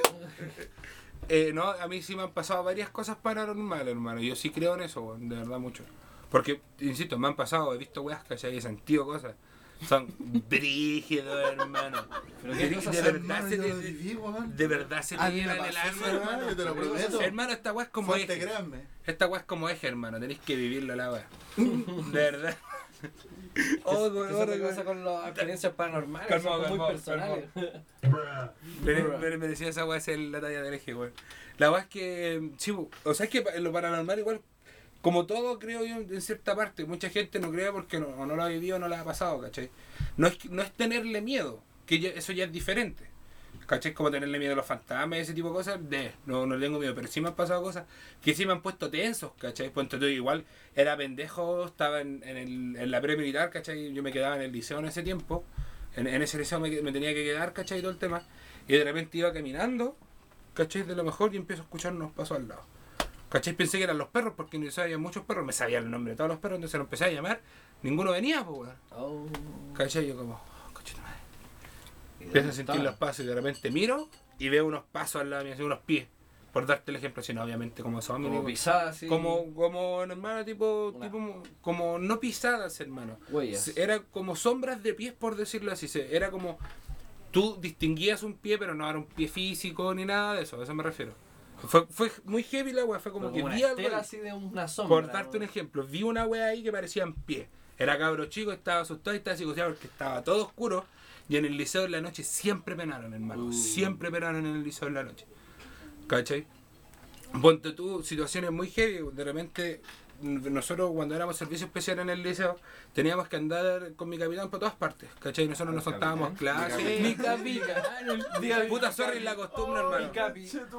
B: Eh, no, a mí sí me han pasado varias cosas paranormales, hermano. Yo sí creo en eso, de verdad mucho. Porque, insisto, me han pasado, he visto weas que he sentido cosas. Son brígidos, hermano.
C: Pero
B: de, de verdad se te,
A: viví,
B: de verdad se te llena en el alma,
A: weá,
B: hermano.
A: Yo te lo prometo.
B: Hermano, esta wea es como
A: Fuente,
B: eje.
A: créanme.
B: Esta wea es como eje, hermano. Tenéis que vivirlo la wea. <laughs> De verdad. Oh,
C: ¿Qué
B: weón,
C: es otra
B: weón.
C: cosa con las experiencias paranormales?
B: Calmado,
C: son muy
B: calmado,
C: personales.
B: Me, me, me decía esa weá es la talla del eje, weón. La weá es que, sí, o sea, es que en lo paranormal igual, como todo creo yo en cierta parte, mucha gente no cree porque no, no lo ha vivido o no lo ha pasado, ¿cachai? No es, no es tenerle miedo, que ya- eso ya es diferente. ¿Cachai? Como tenerle miedo a los fantasmas y ese tipo de cosas, de, no, no tengo miedo, pero sí me han pasado cosas que sí me han puesto tensos, ¿cachai? Pues entonces igual era pendejo, estaba en, en, el, en la pre-militar, ¿cachai? Yo me quedaba en el liceo en ese tiempo, en, en ese liceo me, me tenía que quedar, ¿cachai? Todo el tema, y de repente iba caminando, ¿cachai? De lo mejor y empiezo a escuchar unos pasos al lado. ¿Cachai? Pensé que eran los perros, porque en liceo había muchos perros, me sabía el nombre de todos los perros, entonces los empecé a llamar, ninguno venía, pues, weón.
C: Oh.
B: ¿Cachai? Yo como, oh, coche madre. Empiezo a sentir los pasos y de repente miro y veo unos pasos al lado mío, así, unos pies. Por darte el ejemplo, sino obviamente como son
C: Como pisadas así.
B: como, como hermano, tipo,
C: Una-
B: tipo, como no pisadas, hermano.
C: Huellas.
B: Era como sombras de pies, por decirlo así. Era como tú distinguías un pie, pero no era un pie físico ni nada de eso, a eso me refiero. Fue, fue muy heavy la wea, fue como
C: Como
B: que
C: una
B: vi algo.
C: así de una sombra.
B: Por darte un ejemplo, vi una wea ahí que parecían pies. Era cabro chico, estaba asustado y estaba psicoseado porque estaba todo oscuro. Y en el liceo en la noche siempre penaron, hermano.
C: Uh.
B: Siempre penaron en el liceo en la noche. ¿Cachai? Ponte tú, situaciones muy heavy. De repente, nosotros cuando éramos servicio especial en el liceo, teníamos que andar con mi capitán por todas partes. ¿Cachai? Nosotros nos saltábamos clases.
D: Mi capitán, <laughs>
B: Puta, sorry la costumbre, hermano.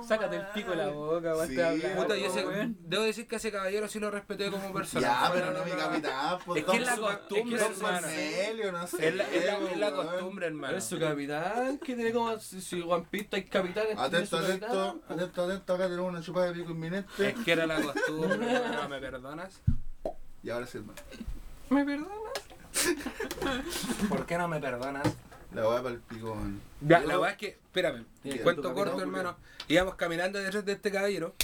D: Sácate el pico de la boca,
A: Sí.
B: Puta, y ese-
D: weón.
B: debo decir que ese caballero sí lo respeté como persona.
A: Ya, pero no mi capitán, pues
B: Es que es la costumbre,
A: es que Don
B: hermano.
A: No sé.
B: Es la, es la- es la
A: weón.
B: costumbre, hermano.
C: Es su capitán, que tiene como si, si One Piece hay capitanes.
A: Atento, atento,
C: capitán.
A: atento, atento, acá tenemos una chupada de pico inminente.
B: Es que era la <laughs> costumbre, hermano, ¿me perdonas?
A: Y ahora sí, hermano.
C: ¿Me perdonas? <laughs>
B: ¿Por qué no me perdonas?
A: La voy para el pico, man.
B: Ya, la es que, espérame,
C: Bien,
B: cuento corto, hermano. Íbamos caminando detrás de este caballero,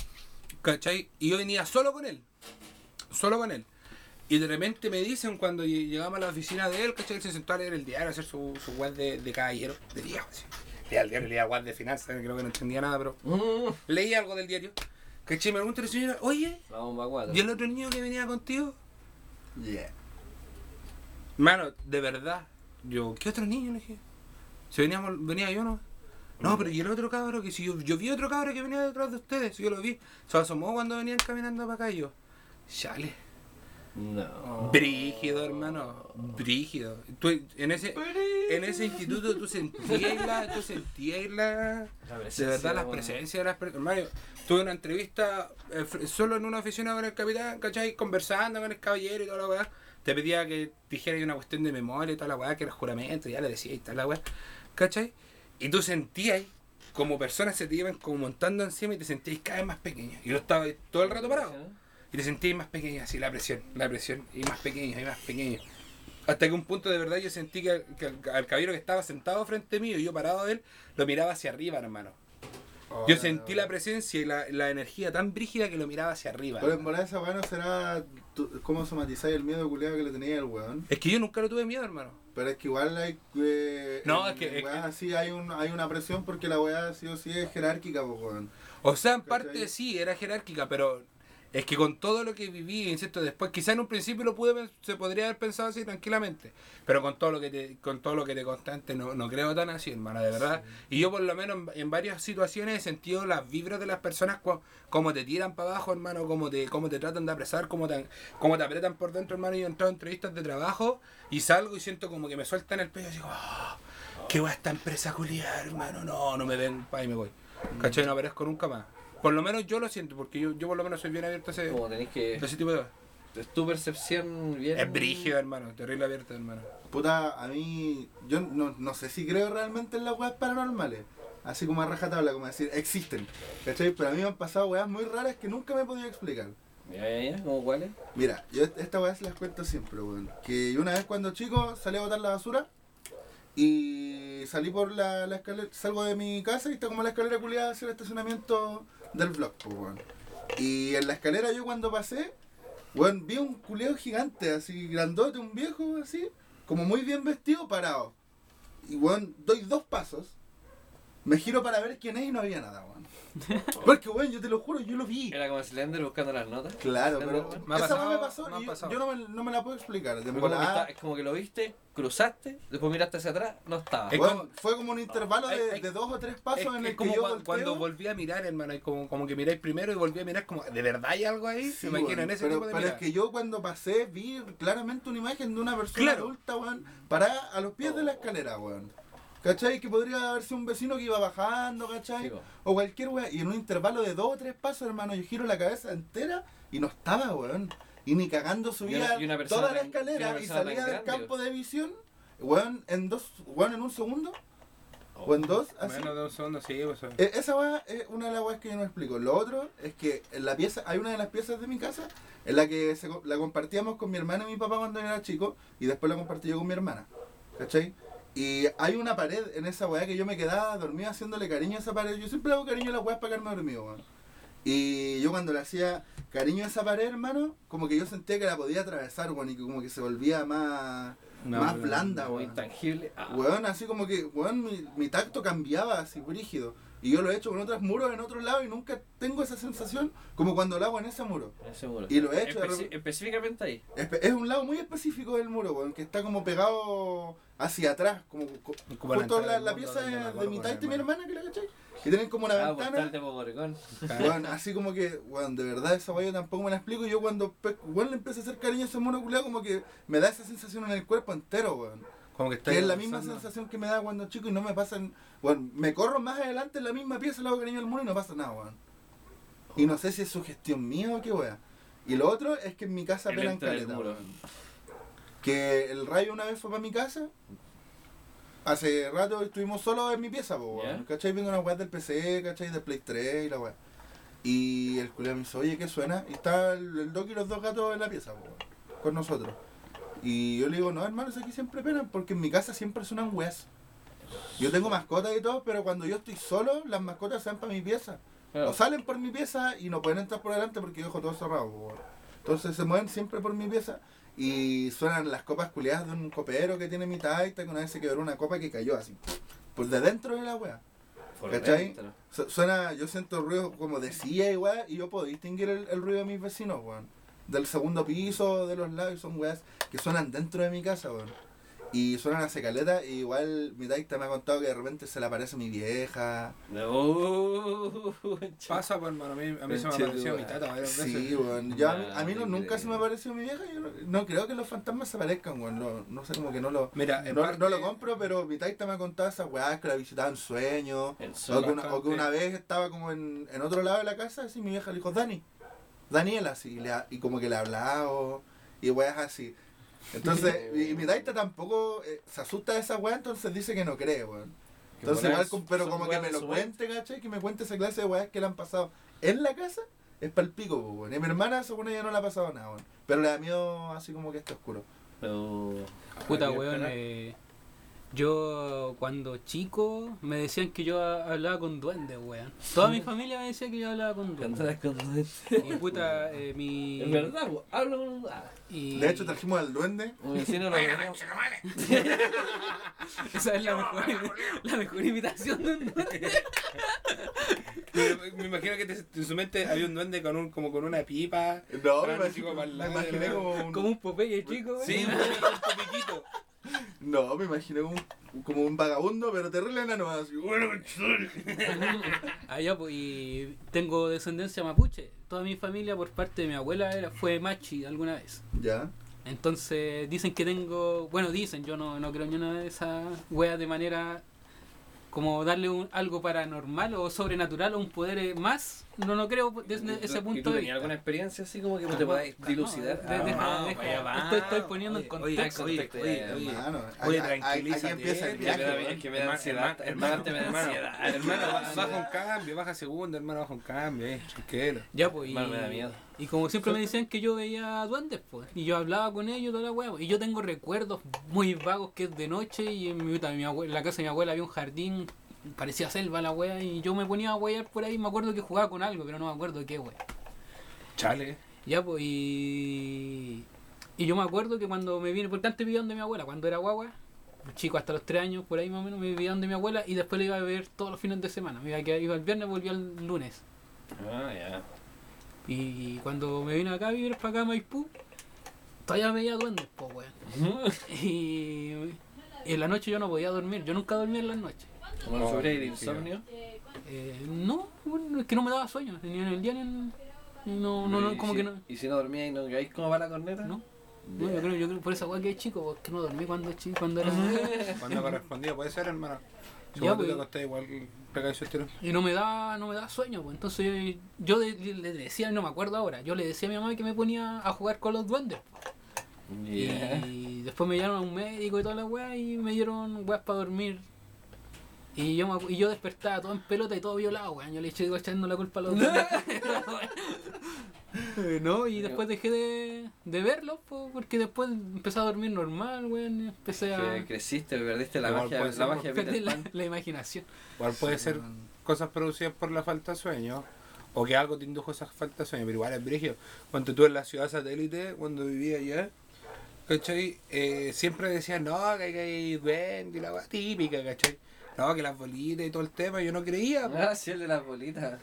B: ¿cachai? Y yo venía solo con él, solo con él. Y de repente me dicen cuando lle- llegamos a la oficina de él, ¿cachai? Él se sentó a leer el diario, a hacer su, su web de, de caballero, de viejo, así. Leía el diario, leía web de finanzas, creo que no entendía nada, pero
C: Mm,
B: leía algo del diario. ¿Cachai? Me pregunta la señora, oye,
C: La bomba 4.
B: ¿y el otro niño que venía contigo?
A: Yeah.
B: Mano, de verdad. Yo, ¿qué otro niño? Le dije. Si veníamos, venía yo, ¿no? No, pero y el otro cabro, que si yo, yo vi otro cabro que venía detrás de ustedes, yo lo vi. Se asomó cuando venían caminando para acá y yo. Chale.
C: No.
B: Brígido, hermano. Brígido. Tú, en ese, en ese instituto tú sentías la, tú sentías la,
C: La
B: de verdad las
C: bueno.
B: presencias de las personas. Tuve una entrevista eh, solo en una oficina con el capitán, ¿cachai? Conversando con el caballero y toda la weá. Te pedía que dijeras una cuestión de memoria y toda la weá, que era juramento, ya le decía y toda la weá, ¿cachai? Y tú sentías como personas se te iban como montando encima y te sentías cada vez más pequeño. Y yo estaba todo el rato parado. Y te sentías más pequeño, así la presión, la presión, y más pequeño, y más pequeño. Hasta que un punto de verdad yo sentí que, que al caballero que estaba sentado frente mío y yo parado de él, lo miraba hacia arriba, hermano. Yo sentí la presencia y la, la energía tan brígida que lo miraba hacia arriba.
A: Pero en volar esa weá no será tu- cómo somatizáis el miedo culiado que le tenía el weón.
B: Es que yo nunca lo tuve miedo, hermano.
A: Pero es que igual hay. eh,
B: No,
A: en-
B: es que-
A: en weas así hay, un, hay una presión porque la weá sí o sí es jerárquica, pues weón.
B: O sea, en parte sí, era jerárquica, pero es que con todo lo que viví, insisto, después, quizá en un principio lo pude, se podría haber pensado así tranquilamente, pero con todo lo que te, con todo lo que te constante no, no creo tan así, hermano, de verdad. Y yo por lo menos en, en varias situaciones he sentido las vibras de las personas, cómo te tiran para abajo, hermano, cómo te, cómo te tratan de apresar, cómo te, cómo te apretan por dentro, hermano. Yo he entrado a entrevistas de trabajo y salgo y siento como que me sueltan el pecho así como, "Ah, qué guay esta empresa culiada, hermano, no, no me ven, pa, y me voy. ¿Cachai? No aparezco nunca más. Por lo menos yo lo siento, porque yo, yo por lo menos soy bien abierto a ese,
C: Como tenéis que.
B: a ese tipo de...
C: Es tu percepción bien.
B: Es brígido, hermano, terrible abierto, hermano.
A: Puta, a mí. Yo no, no sé si creo realmente en las weas paranormales. Así como a rajatabla, como decir, existen. ¿Cachai? Pero a mí me han pasado weas muy raras que nunca me he podido explicar.
C: Ya, ya, ya, ¿cómo cuáles?
A: Mira, yo est- esta weá se las cuento siempre, weón. Que una vez cuando chico salí a botar la basura y salí por la, la escalera, salgo de mi casa y está como la escalera culiada hacia el estacionamiento del blog, pues, weón. Y en la escalera yo cuando pasé, weón, vi un culeo gigante, así, grandote, un viejo, así, como muy bien vestido, parado. Y, weón, doy dos pasos, me giro para ver quién es y no había nada, weón. <laughs> Porque, weón, yo te lo juro, yo lo vi.
C: Era como Slender buscando las notas.
A: Claro,
C: Slender,
A: pero.
B: Me ha
A: esa
B: pasado,
A: me pasó
B: me ha
A: y yo,
B: pasado.
A: yo no, me, no me la puedo explicar.
C: Como, está- es como que lo viste, cruzaste, después miraste hacia atrás, no estaba.
B: Es como-
A: fue como un intervalo de,
B: ay,
A: de dos o tres pasos
B: Es,
A: en
B: es
A: el
B: como
A: que yo volteo.
B: cuando volví a mirar, hermano, y como, como que miráis primero y volví a mirar como, ¿de verdad hay algo ahí?
A: Sí, weón,
B: en ese
A: pero,
B: tipo de
A: pero es
B: mirada.
A: que yo cuando pasé vi claramente una imagen de una persona
B: Claro.
A: adulta, weón, parada a los pies de la escalera, weón. ¿Cachai? Que podría haberse un vecino que iba bajando, ¿cachai?
C: Sí,
A: o cualquier weón. Y en un intervalo de dos o tres pasos, hermano, yo giro la cabeza entera y no estaba, weón. Y ni cagando subía
C: una- y una persona
A: toda la
C: tan- y una
A: escalera y, salía del
C: grande,
A: campo de visión, weón, en dos, weón, en un segundo. O en dos, así.
B: Menos de un segundo, sí, pues.
A: Eh, Esa weá es una de las weas que yo no explico. Lo otro es que en la pieza, hay una de las piezas de mi casa en la que se co- la compartíamos con mi hermana y mi papá cuando yo era chico y después la compartí yo con mi hermana. ¿Cachai? Y hay una pared en esa weá que yo me quedaba dormido haciéndole cariño a esa pared. Yo siempre hago cariño a las weas para quedarme dormido, weón. Y yo cuando le hacía cariño a esa pared, hermano, como que yo sentía que la podía atravesar, weón, y que como que se volvía más, más
B: blanda,
A: weón.
C: intangible. Ah,
A: Weón, así como que, weón, mi, mi tacto cambiaba así, brígido. Y yo lo he hecho con otros muros en otro lado y nunca tengo esa sensación como cuando lo hago en ese muro. Y lo he hecho repente-
C: específicamente ahí.
A: Espe- Es un lado muy específico del muro, weón, que está como pegado hacia atrás, como, co-
B: Como la
A: justo la, la pieza
B: de
A: de,
B: Yamaha
A: de mi taita y mi hermana, que la cachai. Y tienen como una
C: Ah,
A: ventana. <laughs> Weón, así como que, weón, de verdad esa yo tampoco me la explico. Y yo cuando weón, le empiezo a hacer cariño a ese mono culiao, como que me da esa sensación en el cuerpo entero, weón.
B: Como que está
A: Que es la misma sensación que me da cuando chico y no me pasan. Bueno, me corro más adelante en la misma pieza, le hago cariño al muro y no pasa nada, weón. Y no sé si es sugestión mía o qué weón. Y lo otro es que en mi casa
C: El
A: pelan caleta. Que el rayo una vez fue para mi casa. Hace rato estuvimos solos en mi pieza, po, weón. ¿Cachai? Viendo una weá del PC, ¿cachai? Del Play 3 y la weá. Y el culiao me dice, oye, ¿qué suena? Y está el, el Doc y los dos gatos en la pieza, po, weón, con nosotros. Y yo le digo, no, hermanos, aquí siempre penan, porque en mi casa siempre suenan weas. Yo tengo mascotas y todo, pero cuando yo estoy solo, las mascotas van para mi pieza.
C: Claro.
A: O salen por mi pieza y no pueden entrar por delante porque yo dejo todo cerrado. weón. Entonces se mueven siempre por mi pieza y suenan las copas culiadas de un copero que tiene mi taita, que una vez se quebró una copa que cayó así, por de dentro de la wea.
C: Por
A: ¿Cachai?
C: dentro.
A: Suena, yo siento ruido como de silla y weá, y yo puedo distinguir el, el ruido de mis vecinos, weón. Del segundo piso, de los lados, y son weas que suenan dentro de mi casa, weón. Y suenan a secaleta, y igual mi taita me ha contado que de repente se le aparece mi vieja.
C: No. <laughs>
B: Pasa, pues, hermano. A mí, a mí se me apareció mi tata varias
A: Sí,
B: veces.
A: weón. Yo a mí, a mí no, nunca se me apareció mi vieja, yo no, no creo que los fantasmas se aparezcan, weón. No, no sé, como que no lo...
B: Mira,
A: No,
B: parte-
A: no lo compro, pero mi taita me ha contado esas weas que la visitaba en sueños. O que, una, o que una vez estaba como en, en otro lado de la casa, así mi vieja le dijo, Dani, Daniela, así, y, le ha- y como que le hablaba o- y weas así. Entonces, <laughs> y, mi taita tampoco eh, se asusta de esa wea, entonces dice que no cree, weón. Entonces, igual, pero como que me lo cuente, ¿cachai? Que me cuente esa clase de weas que le han pasado en la casa, es pa'l pico, po, weón. Y mi hermana, según ella, no le ha pasado nada, weón. Pero le da miedo así como que está oscuro.
C: No.
D: Puta, weón. eh, yo cuando chico me decían que yo hablaba con duendes, weón. Toda mi familia me decía que yo hablaba con duendes.
C: Cantarás con
D: Y puta, eh, mi. <laughs>
C: Es verdad, po, hablo con.
D: Y...
A: De hecho, trajimos al duende.
C: un vecino lo <laughs>
D: Esa es la mejor, la mejor imitación de un duende. <laughs>
B: Me imagino que te- en su mente había un duende con un, como con una pipa.
A: No, me me
B: lado,
A: imaginé como un,
D: Como un Popeye chico, weón.
B: Sí, un un.
A: No, me imaginé un, como un vagabundo, pero terrible enano, así. Bueno, <laughs>
D: Ah, ya, pues, y tengo descendencia mapuche. Toda mi familia, por parte de mi abuela, era, fue machi alguna vez.
A: Ya.
D: Entonces dicen que tengo, bueno dicen, yo no, no creo en una de esas weas de manera como darle un, algo paranormal o sobrenatural o un poder eh, más, no no creo desde ese
C: ¿Y
D: punto
C: tú
D: de vista.
C: alguna experiencia así como que te podáis dilucidar?
D: de- deja-
C: Ah,
D: deja.
C: vaya, va.
D: Estoy- estoy poniendo en
B: Oye,
D: contexto.
B: Oye,
C: Contexto,
B: oye,
C: ya, ya,
B: oye,
C: ya.
A: Hermano,
B: Oye,
A: aquí- aquí-
B: tranquilízate,
A: aquí empieza el viaje.
C: me da-
A: weón.
C: es que me da ansiedad.
B: hermano,
C: Hermano, me da
B: hermano,
C: ansiedad.
B: Baja un cambio, baja segundo, hermano, baja un cambio, eh, tranquilo.
D: Ya, pues,
C: Hermano, me da miedo.
D: Y como siempre me decían que yo veía duendes, pues, y yo hablaba con ellos toda la wea, pues, y yo tengo recuerdos muy vagos que es de noche y en, mi, puta, mi abue- en la casa de mi abuela había un jardín, parecía selva la wea, y yo me ponía a wear por ahí, me acuerdo que jugaba con algo, pero no me acuerdo qué wea.
B: Chale.
D: Ya, pues, y... Y yo me acuerdo que cuando me vine, porque antes vivía donde mi abuela, cuando era guagua, chico hasta los tres años, por ahí más o menos, me vivía donde mi abuela y después le iba a ver todos los fines de semana. Me iba, a quedar- iba el viernes, volvía el lunes.
C: Ah, ya.
D: Y cuando me vine acá a vivir para acá a Maipú, todavía veía duendes, pues, weón. Y, <laughs> y en la noche yo no podía dormir, yo nunca dormía en las noches.
C: Como no de insomnio.
D: Eh, no, bueno, es que no me daba sueño, ni en el día ni en... No, no, no, como
C: si-
D: que no.
C: ¿Y si no dormía y no caís como para la corneta?
D: No. No, yo creo, yo creo por esa weá que es chico, porque no dormí cuando chico, cuando era. <laughs>
B: Cuando correspondía, puede ser, hermano. Si
D: Ya,
B: vos te
D: pues.
B: acostás igual, pegáis el tiro.
D: Y no me da, no me da sueño, pues entonces yo le decía, no me acuerdo ahora, yo le decía a mi mamá que me ponía a jugar con los duendes.
C: Yeah.
D: Y después me llamaron a un médico y toda la weá y me dieron weas para dormir. Y yo, me y yo despertaba todo en pelota y todo violado, weón. Yo le eché echando la culpa a los <laughs> duendes. <laughs> Eh, no, y después dejé de, de verlo, po, porque después empecé a dormir normal, weón, y empecé a...
C: Que creciste, perdiste la magia, la
B: ser,
C: magia de
D: Perdí
C: Peter
D: la,
C: Pan.
D: la imaginación.
B: Igual puede ser cosas producidas por la falta de sueño. O que algo te indujo esa falta de sueño, pero igual es brígido. Cuando tú en la ciudad satélite, cuando vivía allá, ¿cachai? Eh, siempre decían, no, que hay que y la típica, ¿cachai? No, que las bolitas y todo el tema, yo no creía.
C: Ah, sí, el de las bolitas.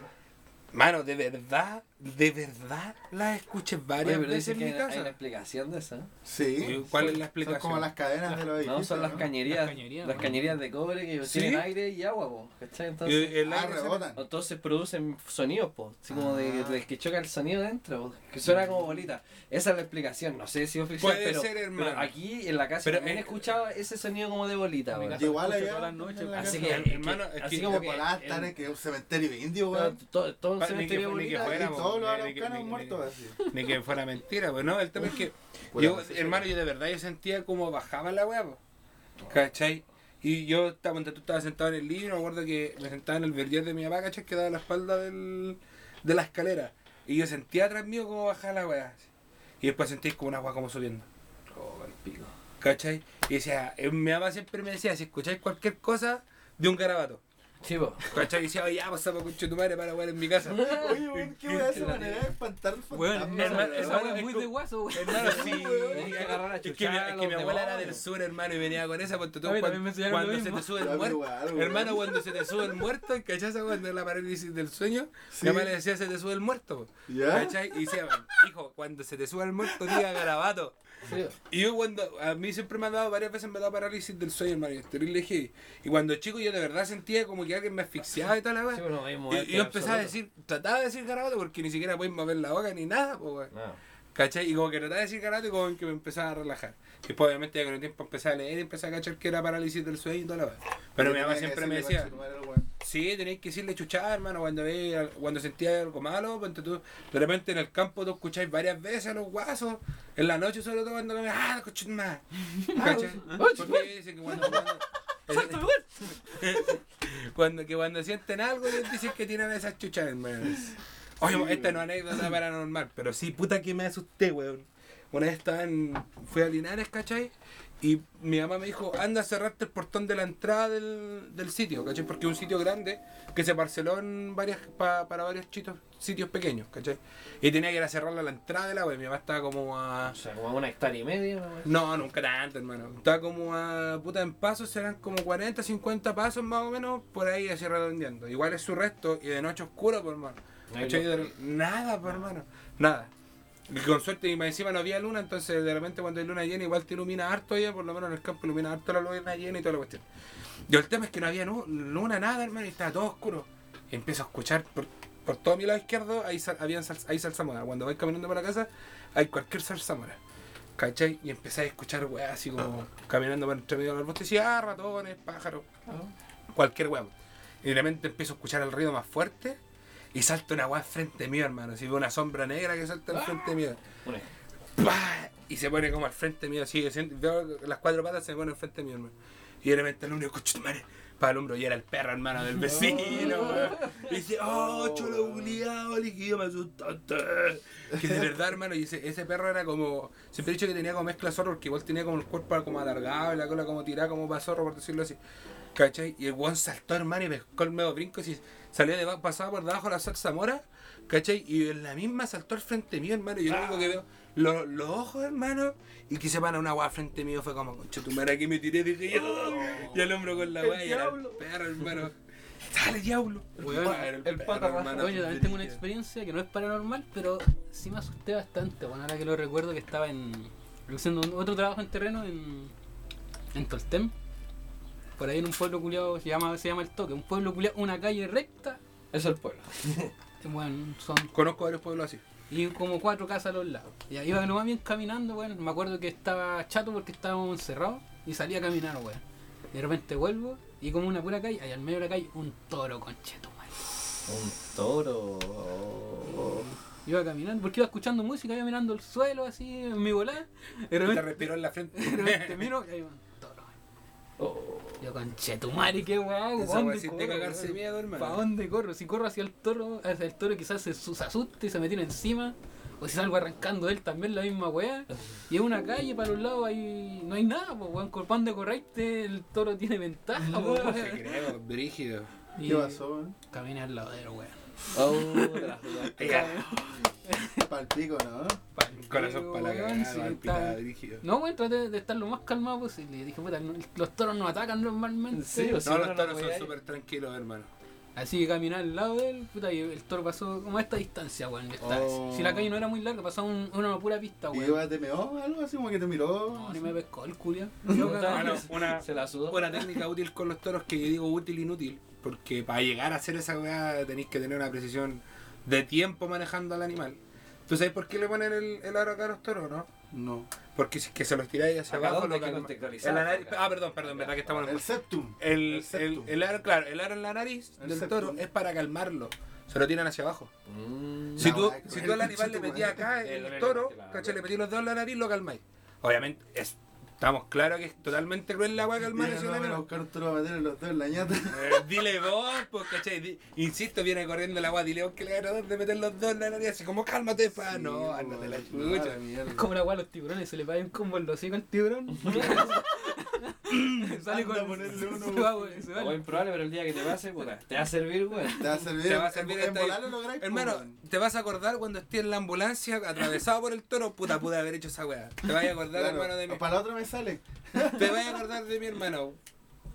B: Mano, de verdad, de verdad las escuché
C: Oye,
B: varias
C: pero
B: veces
C: dice
B: en mi
C: hay una
B: casa.
C: explicación de eso.
A: Sí.
B: ¿Y ¿Cuál es la
A: Son
B: explicación?
A: como las cadenas de los
C: No,
A: edificios.
C: son las
A: ¿no?
C: cañerías.
D: Las cañerías,
C: Las
D: ¿no?
C: cañerías de cobre que
B: ¿Sí?
C: tienen aire y agua, po, ¿cachai?
B: Y
C: Entonces,
B: el
A: Ah,
B: aire se-
A: rebotan.
C: entonces producen sonidos, po, así como de,
A: Ah.
C: del que choca el sonido dentro, po, que suena como bolita. Esa es la explicación, no sé si es oficial,
B: Puede
C: pero,
B: ser, hermano.
C: pero aquí en la casa
B: Pero,
C: también
B: eh,
C: escuchaba ese sonido como de bolita, po.
D: casa
A: igual allá
D: todas las noches,
C: Así
A: casa.
C: que,
B: hermano, es
C: así
B: que-
C: como
A: Que
C: el-
A: están en un cementerio indio,
C: todo,
A: weón.
B: Ni que ni que
A: Y todos los araucanos muertos así.
B: Ni que fuera mentira, pues no, el tema es que <laughs> yo, hermano, yo de verdad yo sentía como bajaba la weá. ¿cachai? Y yo estaba, cuando tú estabas sentado en el living, me acuerdo que me sentaba en el verger de mi papá, ¿cachai? Que daba la espalda del, de la escalera. Y yo sentía atrás mío como bajaba la weá. Y después sentí como una weá como subiendo.
C: Oh, el pico.
B: ¿Cachai? Y decía, eh, mi mamá siempre me decía, si escucháis cualquier cosa, de un garabato.
C: Sí, po.
B: ¿Cachai? Y decía, oye, ya pasamos con tu madre para weá en mi casa.
A: Oye, weón, qué weón esa manera de espantar
D: Weón,
A: fantasmas,
D: esa,
B: hermano,
D: esa
B: hermano,
D: weá es muy de guaso, weón.
B: Hermano, sí.
C: Tenés que agarrar a
B: Es que, mi, abuela era del sur, hermano, y venía con esa,
D: mí
B: cuando, cuando se te sube el muerto,
A: weón.
B: hermano, cuando se te sube el muerto, ¿cachai? Cuando es la parálisis del sueño, mi mamá le decía, se te sube el muerto. ¿cachai? Y decía, hijo, cuando se te sube el muerto, diga garabato.
C: Sí.
B: Y yo cuando, a mí siempre me ha dado, varias veces me ha dado parálisis del sueño, hermano, y. Y cuando chico yo de verdad sentía como que alguien me asfixiaba y tal, la
C: Sí,
B: weá.
C: pero no hay
B: Y, y yo empezaba a decir, trataba de decir garabato porque ni siquiera podéis mover la boca ni nada, pues.
C: No.
B: ¿Cachai? Y como que trataba de decir karate, como que me empezaba a relajar. Y después, obviamente, ya con el tiempo empecé a leer y empecé a cachar que era parálisis del sueño y toda la vez. Pero mi mamá siempre me decía, sí, tenéis que decirle chuchar, hermano, cuando ve, cuando sentía algo malo, ponte tú, de repente en el campo tú escucháis varias veces a los guasos, en la noche sobre todo cuando me ah, más. <laughs> ¿Cachai? Porque dicen que cuando, cuando, <laughs> <laughs> cuando, que cuando sienten algo, dicen que tienen esas chuchas, hermano. Oye, esta no es anécdota paranormal, pero sí, puta que me asusté, weón. Una vez estaba en. Fui a Linares, ¿cachai? Y mi mamá me dijo, anda a cerrarte el portón de la entrada del, del sitio, ¿cachai? Porque es un sitio grande que se parceló en varias, pa- para varios chitos, sitios pequeños, ¿cachai? Y tenía que ir a cerrarla a la entrada de la web. Mi mamá estaba como a.
C: O sea, como una hectárea y media, ¿no?
B: No, nunca tanto, hermano. Estaba como a. puta, en pasos serán como 40, 50 pasos más o menos, por ahí así redondeando. Igual es su resto y de noche oscuro, por hermano.
C: No.
B: Nada, por hermano. Nada. Y con suerte, y más encima no había luna, entonces de repente cuando hay luna llena, igual te ilumina harto allá, por lo menos en el campo ilumina harto la luna llena y toda la cuestión. Y el tema es que no había luna, nada, hermano, y estaba todo oscuro. Y empiezo a escuchar por, por todo mi lado izquierdo, hay, sal, habían sal- hay salsamora. Cuando vais caminando por la casa, hay cualquier salsamora. ¿Cachai? Y empecé a escuchar weas así como caminando por entre medio de los arbustos y ah, ratones, pájaros, cualquier wea. Y de repente empiezo a escuchar el ruido más fuerte y salta una wea frente mío, hermano. Si veo una sombra negra que salta al frente mío. Y se pone como al frente mío, así, veo las cuatro patas se me ponen al frente mío, hermano. Y de repente el único coche madre para el hombro y era el perro, hermano, del vecino, weón. Y dice, oh, chulo culiao, liquido, me asustaste. Que de verdad, hermano, y ese, ese perro era como, siempre he dicho que tenía como mezcla zorro, porque igual tenía como el cuerpo como alargado y la cola como tirada como para zorro, por decirlo así. ¿Cachai? Y el guan saltó, hermano, y pescó el medio brinco y salió de pasaba por debajo de la salsa mora, ¿cachai? Y en la misma saltó al frente mío, hermano, y yo lo único que veo, los, los ojos, hermano, y que se para una agua frente mío, fue como, concha tu madre, aquí me tiré, dije yo, y el hombro con la
C: El
B: weá, y era el
C: diablo.
B: perro, hermano. Dale, diablo.
D: Weón,
B: era
C: el
B: perro,
C: pata
D: yo también tengo una experiencia que no es paranormal, pero sí me asusté bastante. Bueno, ahora que lo recuerdo que estaba en haciendo otro trabajo en terreno en, en Toltem. Por ahí en un pueblo culiado se llama, se llama El Toque. Un pueblo culiado, una calle recta.
C: Eso es el pueblo. <laughs>
D: Bueno, son
B: Conozco varios pueblos así.
D: y como cuatro casas a los lados. Y ahí iba nomás bien caminando, weón. Me acuerdo que estaba chato porque estábamos encerrados y salí a caminar, weón. Y de repente vuelvo y como una pura calle, ahí al medio de la calle, un toro concheto, weón.
C: Un toro.
D: Iba caminando, porque iba escuchando música, iba mirando el suelo así en mi volada. Y de
B: Y te respiró en la frente. <laughs>
D: de repente miro y ahí.
C: Oh.
D: Yo conchetumare, qué guau,
B: Esa
D: ¿pa'
B: weá
D: dónde
B: te
D: corro,
B: cagarse
D: weón?
B: miedo, hermano.
D: ¿Pa' dónde corro? Si corro hacia el toro, hacia el toro quizás se, se asuste y se me tira encima. O si salgo arrancando él también la misma weá. Y es una calle para los lados ahí no hay nada, pues weón. Con pan de correcte el toro tiene ventaja,
B: No,
D: pues,
B: te
D: weón.
B: creo, brígido.
D: Y
A: ¿Qué pasó, weón?
D: Caminé al ladero, weón.
C: Oh, te la.
A: Palpico, ¿no?
B: Corazón para la cagada.
D: No, weón, traté de estar lo más calmado posible. Y dije, puta, los toros no atacan normalmente.
C: Sí, o sea,
B: No, los
C: no
B: toros son súper tranquilos, hermano.
D: Así que caminé al lado de él, puta, y el toro pasó como a esta distancia, weón.
A: Oh.
D: Si la calle no era muy larga, pasaba un- una pura pista,
A: ¿Y
D: weón.
A: iba te meó algo así como que te miró?
D: No, ni me pescó el culia.
B: Ah, no, una,
C: Se la sudó.
B: Una técnica útil con los toros que yo digo útil e inútil, porque para llegar a hacer esa weá tenéis que tener una precisión de tiempo manejando al animal. ¿Tú sabes por qué le ponen el, el aro acá a los toros, no?
A: No.
B: Porque si es que se los tiráis hacia
C: Acá
B: abajo,
C: dónde
B: lo
C: que
B: nariz-. Ah, perdón, perdón, verdad que estamos en
A: El septum.
B: el,
A: el
B: el,
A: septum.
B: el aro, claro, el aro en la nariz
A: El
B: del
A: septum.
B: toro es para calmarlo. Se lo tiran hacia abajo.
C: Mm.
B: Si tú, si tú al animal le metías
A: weón.
B: acá
C: El
B: toro. ¿cachai? Le metí los dos en la nariz, lo calmáis. Obviamente, es- estamos claros que es totalmente cruel la weá calmar
A: Viene
B: ese
A: no, van a buscar a meter los dos en la ñata. <laughs>
B: Eh, dile vos, pues, ¿cachai? Di- insisto, viene corriendo la agua, dile vos que le van a dar de meter los dos en la nariz, así como cálmate, pa.
A: Sí,
B: no, ándate la
A: no,
B: chucha.
D: Es como la weá los tiburones, se le va un combo en los hocico al tiburón. <laughs> Sale con
A: ponerle uno,
D: se va, weón, se va.
C: O improbable, pero el día que te pase, puta, te va a servir, weón.
A: Te va a servir.
B: Te va a servir
A: en, en volar lo lográis,
B: Hermano, te vas a acordar cuando estés en la ambulancia atravesado por el toro, puta, pude haber hecho esa weá. Te vas a acordar,
A: Claro,
B: hermano, de mí.
A: Para la otra me sale. <laughs>
B: Te vas a acordar de mi hermano.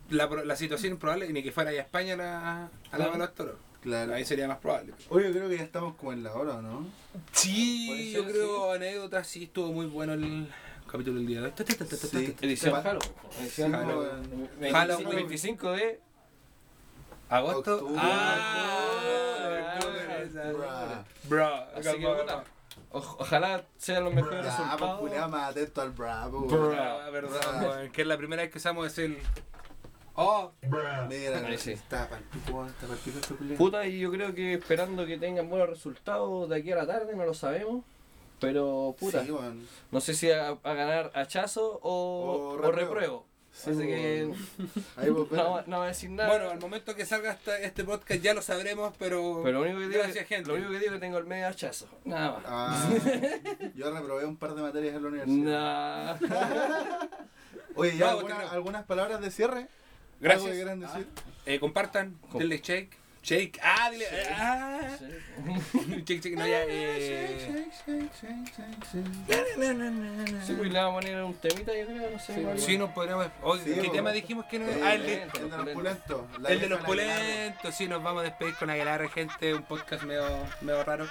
B: La, la situación improbable, y ni que fuera a España a la, a la
C: Claro.
B: toros.
A: Claro.
B: Ahí sería más probable.
A: Oye, creo que ya estamos como en la hora, ¿no?
B: Sí, yo creo, anécdotas, sí, estuvo muy bueno el capítulo del día de hoy.
A: Sí.
C: Edición Halloween. Edición
B: Halloween.
C: 25,
B: Halloween.
C: 25 de
B: ¿Agosto?
A: Octubre.
B: Ah,
C: Octubre.
B: octubre.
A: Bra.
B: Bro,
C: Así que, o- ojalá sean los mejores
A: Ya, pues
C: resultados.
A: culiao, más atento al bravo.
C: Bra.
B: Ah, verdad, que es la primera vez que usamos es el. Oh,
A: Mira,
C: Ahí sí.
A: está palpico, está palpico este culiao.
C: Puta, y yo creo que esperando que tengan buenos resultados de aquí a la tarde, no lo sabemos. Pero, puta,
A: Sí, weón.
C: no sé si a, a ganar hachazo o,
A: O
C: o
A: repruebo. Sí,
C: Así que.
A: Ahí vos
C: no, no voy a decir nada.
B: bueno, al momento que salga esta- este podcast ya lo sabremos, pero.
C: pero lo único que digo,
B: Gracias, gente.
C: lo único que digo es que tengo el medio hachazo. Nada más.
A: Ah, yo reprobé un par de materias en la universidad.
C: Nah. <laughs>
A: Oye, ¿ya alguna- algunas palabras de cierre?
B: Gracias.
A: ¿Algo que quieran decir?
B: Eh, compartan,
C: Com-
B: denle shake. Shake. Ah, dile. Ah.
C: Sí. <laughs>
B: Shake, shake, no, ya. Eh.
A: Shake, shake, shake, shake.
C: Sí, pues le vamos a poner un temita, yo creo, no sé.
D: Sí,
C: igual.
B: Sí, nos podríamos. Oye,
A: Sí,
B: ¿Qué
A: bueno.
B: tema dijimos que no
A: Eh,
B: Ah, el de,
A: El de los pulentos.
B: El de los pulentos. Sí, nos vamos a despedir con Aguilar, gente. Un podcast medio, medio raro.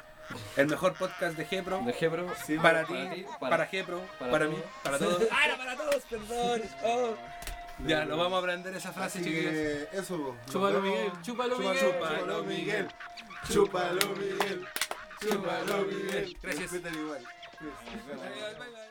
B: El mejor podcast de Gepro.
C: De Gebro.
A: Sí,
B: Para ti,
C: para ti,
B: para,
C: para-
B: Gepro,
C: para
B: para,
C: todos.
B: mí, para todos. <laughs> ¡Ah, era para todos! Perdón. Oh. Ya, nos vamos a aprender esa frase,
A: Así
B: chiquillos.
A: que eso. Nos
D: Chúpalo. Miguel, chúpalo, Miguel.
A: Chúpalo, Miguel. Chúpalo, Miguel. Chúpalo, Miguel.
B: Gracias.
A: Respeten igual.
B: Bye, bye.